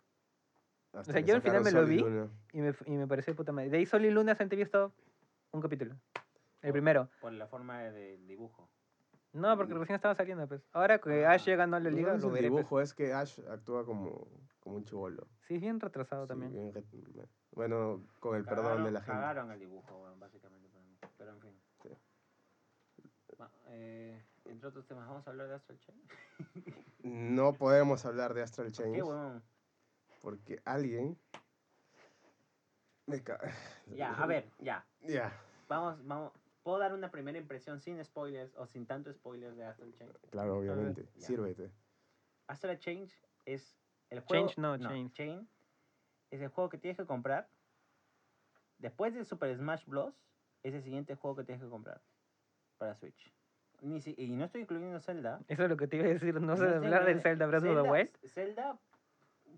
Hasta sea, yo al final me lo y vi. Y me, y me pareció de puta madre. De ahí Sol y Luna solamente he visto un capítulo. El primero. Por la forma de, de dibujo. No, porque recién estaba saliendo, pues. Ahora que Ash Ah. llegando a la No liga, es lo el veré. pues. dibujo es que Ash actúa como, como un chivolo. Sí, es bien retrasado Sí, también. bien re- Bueno, con el perdón de la gente. Cagaron el dibujo, weón, básicamente para mí. Pero en fin. Sí. Eh, entre otros temas, vamos a hablar de Astral Chain. No podemos hablar de Astral (laughs) Chain ¿Qué, weón? Porque alguien me ca- (sighs) Ya, a ver, ya. Ya, Vamos, vamos. ¿Puedo dar una primera impresión sin spoilers o sin tanto spoilers de Astral Chain? claro, obviamente. Ya. Sírvete. Astral Change es el juego. Change, no, Chain. Chain es el juego que tienes que comprar. Después de Super Smash Bros. Es el siguiente juego que tienes que comprar para Switch. Ni si- y no estoy incluyendo Zelda. Eso es lo que te iba a decir. No sé hablar del incluyendo- Zelda Breath of the Wild. Zelda,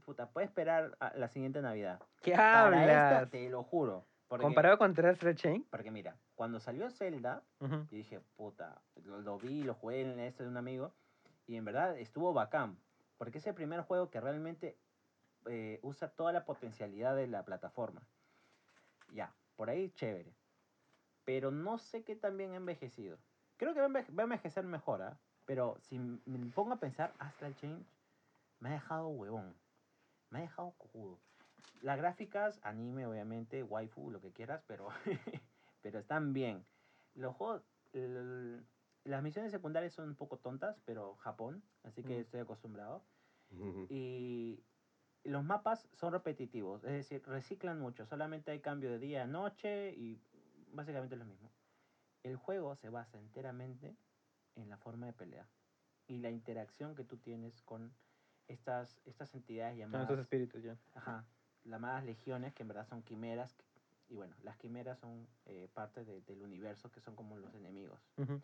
puta, puede esperar a la siguiente Navidad. ¿Qué Para esta, hablas? te lo juro. Porque, Comparado con Astral Chain. porque mira, cuando salió Zelda, Ujú. yo dije, puta, lo, lo vi, lo jugué en este de un amigo, y en verdad estuvo bacán. Porque es el primer juego que realmente eh, usa toda la potencialidad de la plataforma. Ya, por ahí chévere. Pero no sé qué tan bien ha envejecido. Creo que va a envejecer mejor, ¿ah? Pero si me pongo a pensar, Astral Change me ha dejado huevón. Me ha dejado cojudo. Las gráficas, anime, obviamente, waifu, lo que quieras, pero, (laughs) pero están bien. Los juegos, las misiones secundarias son un poco tontas, pero Japón, así que Mm. estoy acostumbrado. Y los mapas son repetitivos, es decir, reciclan mucho, solamente hay cambio de día a noche y básicamente es lo mismo. El juego se basa enteramente en la forma de pelea y la interacción que tú tienes con estas, estas entidades Son llamadas, esos espíritus ya. ajá, llamadas legiones, que en verdad son quimeras, que- y bueno, las quimeras son eh, parte de- del universo, que son como los enemigos Ujú.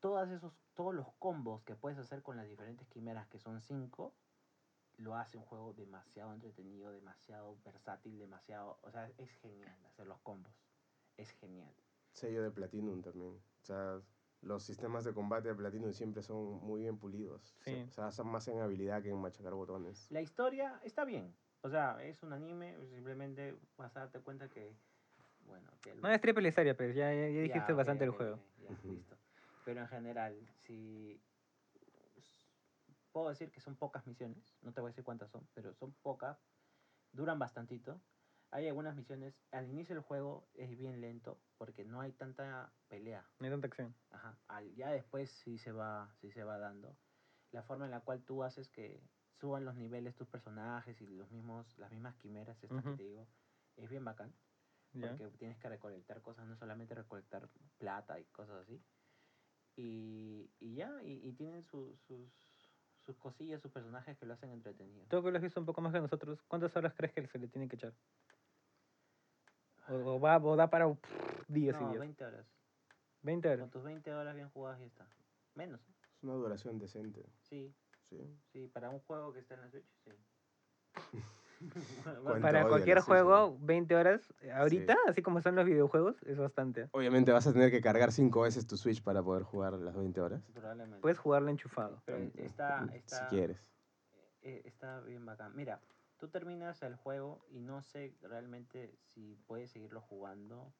todos esos, todos los combos que puedes hacer con las diferentes quimeras, que son cinco, lo hace un juego demasiado entretenido, demasiado versátil, demasiado, o sea, es genial hacer los combos, es genial. Sello de Platinum también. O sea, los sistemas de combate de Platinum siempre son muy bien pulidos. Sí. O sea, son más en habilidad que en machacar botones. La historia está bien, o sea, es un anime, simplemente vas a darte cuenta que, bueno, que el- No es triple serie, pero ya, ya, ya dijiste bastante el juego. ya, listo. Pero en general, si puedo decir que son pocas misiones, no te voy a decir cuántas son, pero son pocas, duran bastantito. Hay algunas misiones, al inicio del juego es bien lento porque no hay tanta pelea. No hay tanta acción. Ajá. al- ya después sí se va, sí se va dando. La forma en la cual tú haces que suban los niveles tus personajes y los mismos, las mismas quimeras, estas Ujú. que te digo, es bien bacán porque tienes que recolectar cosas, no solamente recolectar plata y cosas así. Y, y ya, y, y tienen su- sus, sus cosillas, sus personajes que lo hacen entretenido. Tú que lo has visto un poco más que nosotros, ¿cuántas horas crees que se le tiene que echar? O, o va, o da para pff, (laughs) días y No, días. 20 horas. 20 horas. Con tus 20 horas bien jugadas y está. Menos, ¿eh? Es una duración decente. sí, Sí. sí, para un juego que está en la Switch, sí. (laughs) Para odio cualquier Switch, juego, 20 horas, ahorita, así como están los videojuegos, es bastante. Obviamente vas a tener que cargar cinco veces tu Switch para poder jugar las 20 horas. Probablemente. Puedes jugarlo enchufado. Pero está, Mm, Si está, quieres. eh, está bien bacán. Mira, tú terminas el juego y no sé realmente si puedes seguirlo jugando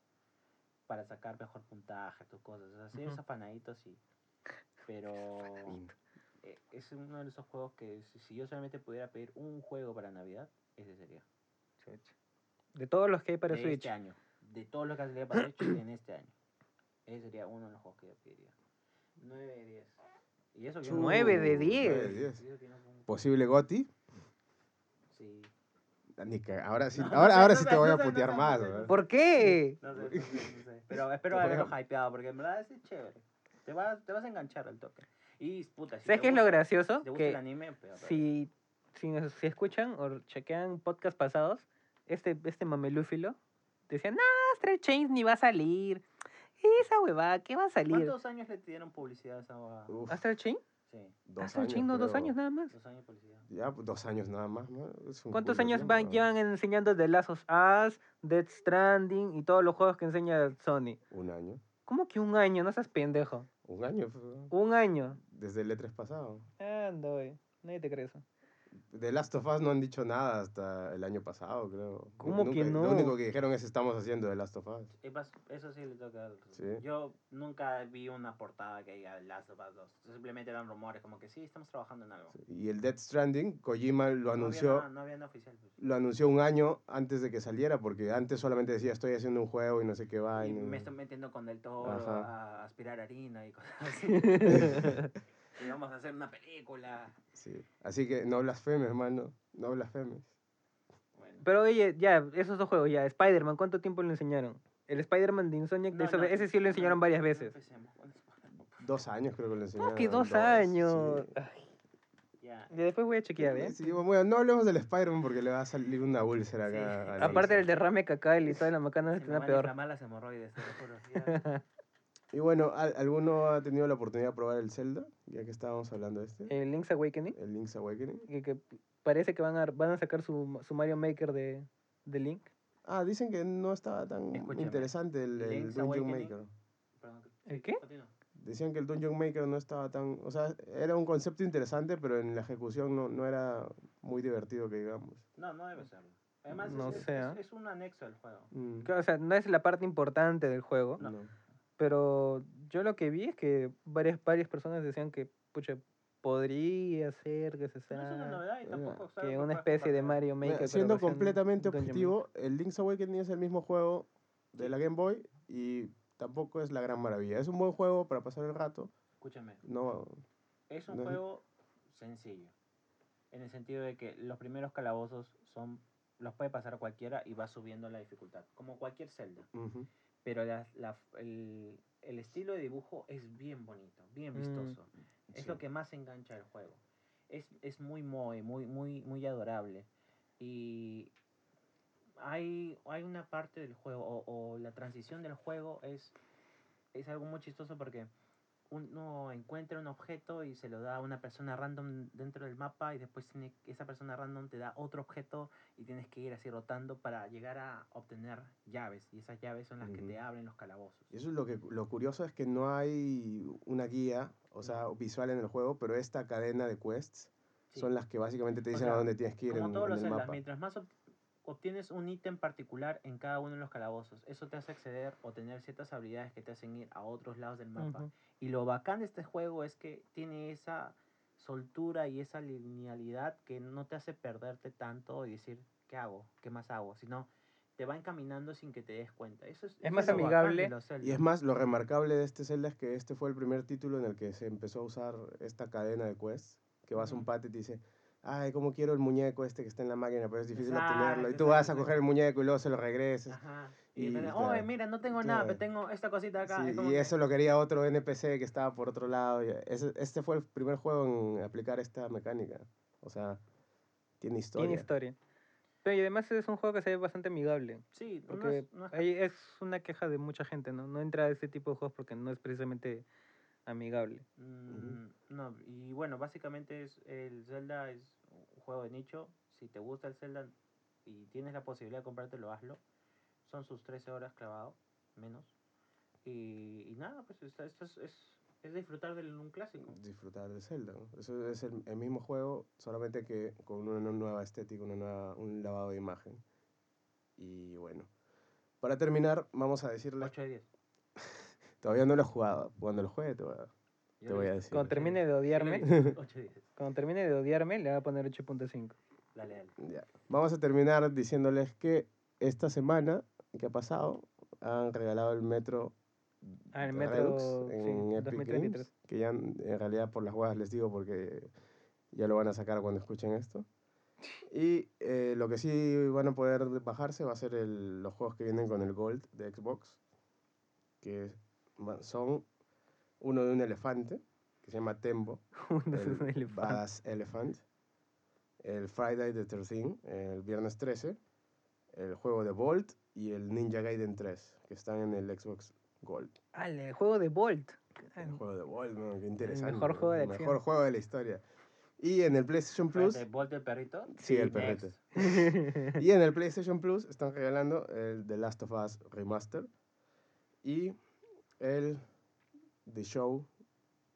para sacar mejor puntaje, tus cosas. O sea, si eres afanadito, sí. Pero eh, es uno de esos juegos que si, si yo solamente pudiera pedir un juego para Navidad, ese sería. De todos los que hay para de Switch. este año. De todos los que salido para Switch en este año. Ese sería uno de los juegos que yo pediría. 9 de 10. Y eso que yo no- Nueve de Uh, diez. nueve de diez. y eso que no pongo- Posible Goti. Sí. Ni ca- Ahora sí, No, ahora, ahora no sí te voy no a putear más. ¿Por qué? No sé, no sé, no sé. Pero espero haberlo hypeado, porque en verdad es chévere. Te vas, te vas a enganchar al toque. Y puta, si ¿Sabes qué es lo gracioso? si te gusta el Que anime, pero, si, si, nos- si escuchan o chequean podcast pasados, este, este mamelúfilo decía, no, Astral Chains ni va a salir. Esa huevada, ¿qué va a salir? ¿Cuántos años le dieron publicidad a esa huevada? Uf, ¿Astral Chain? Sí, dos Astral años, Chain no, dos años nada más. dos años publicidad. Ya, pues, dos años nada más. un ¿Cuántos años van, llevan enseñando The Last of Us, Death Stranding y todos los juegos que enseña Sony? Un año. ¿Cómo que un año? No seas pendejo. Un año. pues. Un año. Desde el E3 pasado. Anda, güey. Nadie te cree eso. De Last of Us no han dicho nada hasta el año pasado, creo. ¿Cómo que Nunca- no? Lo único que dijeron es estamos haciendo The Last of Us. Pas- Eso sí le toca. al- Sí. Yo nunca vi una portada que diga Last of Us 2. Simplemente eran rumores, como que sí, estamos trabajando en algo. Y el Death Stranding, Kojima lo No había anunció, nada- no había nada oficial. pues. lo anunció un año antes de que saliera, porque antes solamente decía estoy haciendo un juego y no sé qué va. Y y no- me estoy metiendo con Del Toro Ajá. a aspirar harina y cosas así. (laughs) (laughs) y vamos a hacer una película. Sí. Así que no blasfemes, hermano. No blasfemes. Bueno. Pero oye, ya, esos dos juegos, ya. Spider-Man, ¿cuánto tiempo lo enseñaron? El Spider-Man de Insomniac, No, no, ese sí lo enseñaron no, varias veces. Dos años creo que lo enseñaron. ¿Cómo que dos años? sí. Ya. después voy a chequear, ¿eh? Sí, bueno, no hablemos del Spider-Man porque le va a salir una úlcera Sí. acá. a Aparte del derrame cacal y toda la macana Se es me van a peor. inflamar las hemorroides, te lo juro. (laughs) Y bueno, ¿al- ¿alguno ha tenido la oportunidad de probar el Zelda? Ya que estábamos hablando de este. El Link's Awakening, El Link's Awakening. que, que parece que van a, van a sacar su, su Mario Maker de, de Link. Ah, dicen que no estaba tan Escúchame, interesante el, el Dungeon Awakening- Maker. Perdón, ¿El qué? Decían que el Dungeon Maker no estaba tan... O sea, era un concepto interesante, pero en la ejecución no, no era muy divertido, que digamos. No, no debe serlo. Además, No es, es- es un anexo al juego. Mm, O sea, no es la parte importante del juego, No. no. Pero yo lo que vi es que varias, varias personas decían que, pucha, podría ser que se No es una sea novedad y tampoco que una especie de. Mario Maker. siendo completamente objetivo, el Link's Awakening es el mismo juego de la Game Boy y tampoco es la gran maravilla. Es un buen juego para pasar el rato. Escúchame, No, es un no es- juego sencillo. En el sentido de que los primeros calabozos son los puede pasar cualquiera y va subiendo la dificultad, como cualquier Zelda. ujú, Pero la- la- el, el estilo de dibujo es bien bonito, bien Mm. vistoso. Es sí. lo que más engancha del juego. Es, es muy moe, muy, muy, muy adorable. Y hay, hay una parte del juego, o, o la transición del juego es, es algo muy chistoso porque uno encuentra un objeto y se lo da a una persona random dentro del mapa y después tiene, esa persona random te da otro objeto y tienes que ir así rotando para llegar a obtener llaves. Y esas llaves son las que te abren los calabozos. Y eso es lo que lo curioso es que no hay una guía, o sea, visual en el juego, pero esta cadena de quests Sí. son las que básicamente te O dicen sea, a dónde tienes que ir Como en, todos en los el mapa. mientras más obtienes un ítem particular en cada uno de los calabozos, eso te hace acceder o tener ciertas habilidades que te hacen ir a otros lados del mapa. Y lo bacán de este juego es que tiene esa soltura y esa linealidad que no te hace perderte tanto y decir, ¿qué hago? ¿Qué más hago? Sino te va encaminando sin que te des cuenta. Eso es, eso más de amigable. Y es Zelda. más, lo remarcable de este Zelda es que este fue el primer título en el que se empezó a usar esta cadena de quests, que vas a un patio y te dice, ay, cómo quiero el muñeco este que está en la máquina, pero es difícil Exacto, obtenerlo. Y tú exacto, vas a coger el muñeco y luego se lo regresas. Ajá. y Y, claro, oye, mira, no tengo nada, pero claro. tengo esta cosita acá. Sí, es como y que- eso lo quería otro NPC que estaba por otro lado. ese- este fue el primer juego en aplicar esta mecánica. O sea, tiene historia. Tiene historia. Pero y además es un juego que se ve bastante amigable. Sí, no Porque es- no es ahí es una queja de mucha gente, ¿no? No entra a este tipo de juegos porque no es precisamente amigable. Mm, No, y bueno, básicamente es el Zelda es un juego de nicho. Si te gusta el Zelda y tienes la posibilidad de comprártelo, hazlo. Son sus 13 horas clavado, menos. Y, y nada, pues esto, esto es, es, es disfrutar de un clásico. disfrutar de Zelda. ¿no? Eso es el, el mismo juego, solamente que con una nueva estética, una nueva, un lavado de imagen. Y bueno, para terminar, vamos a decirle, 8 de 10. Todavía no lo he jugado. Cuando lo juegue te voy a, te voy a decir. Cuando termine de odiarme, vi. 8 de 10. cuando termine de odiarme, le voy a poner 8.5. Dale, dale. Ya. Vamos a terminar diciéndoles que esta semana que ha pasado han regalado el Metro Ah, el Metro, Redux sí, en Epic 2033. Games, que ya en realidad por las huevas les digo porque ya lo van a sacar cuando escuchen esto. Y eh, lo que sí van a poder bajarse va a ser el- los juegos que vienen con el Gold de Xbox, que son uno de un elefante, que se llama Tembo, (laughs) Uno el un elefante. Badass Elephant, el Friday the 13 el viernes 13, el juego de Bolt y el Ninja Gaiden 3, que están en el Xbox Gold. Ah, el juego de Bolt. El juego de Bolt, ¿no? qué interesante. mejor juego de El acción. mejor juego de la historia. Y en el PlayStation Plus, Espérate, ¿Volt el perrito? Sí, el perrito. (laughs) y en el PlayStation Plus están regalando el The Last of Us Remaster y el The Show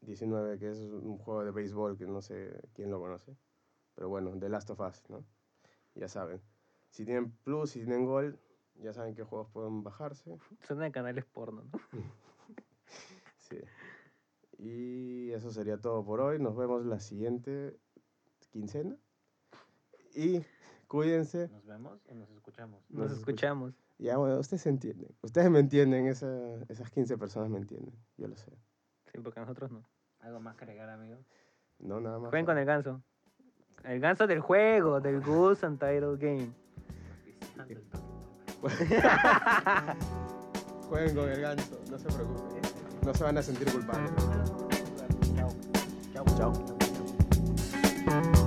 19, que es un juego de béisbol que no sé quién lo conoce. Pero bueno, The Last of Us, ¿no? Ya saben. Si tienen Plus, si tienen Gold, ya saben qué juegos pueden bajarse. Suena de canales porno, ¿no? (laughs) Sí. Y eso sería todo por hoy. Nos vemos la siguiente quincena. Y cuídense. ¿Nos vemos o nos escuchamos? Nos Nos escucha. escuchamos. Ya, bueno, ustedes se entienden. Ustedes me entienden, esa, esas 15 personas me entienden, yo lo sé. Sí, porque nosotros no. ¿Algo más que agregar, amigo? No, nada más. Jueguen con el ganso. El ganso del juego, del Goose Untitled Game. (laughs) Jueguen con el ganso, no se preocupen. No se van a sentir culpables. Chao. Chao. Chao.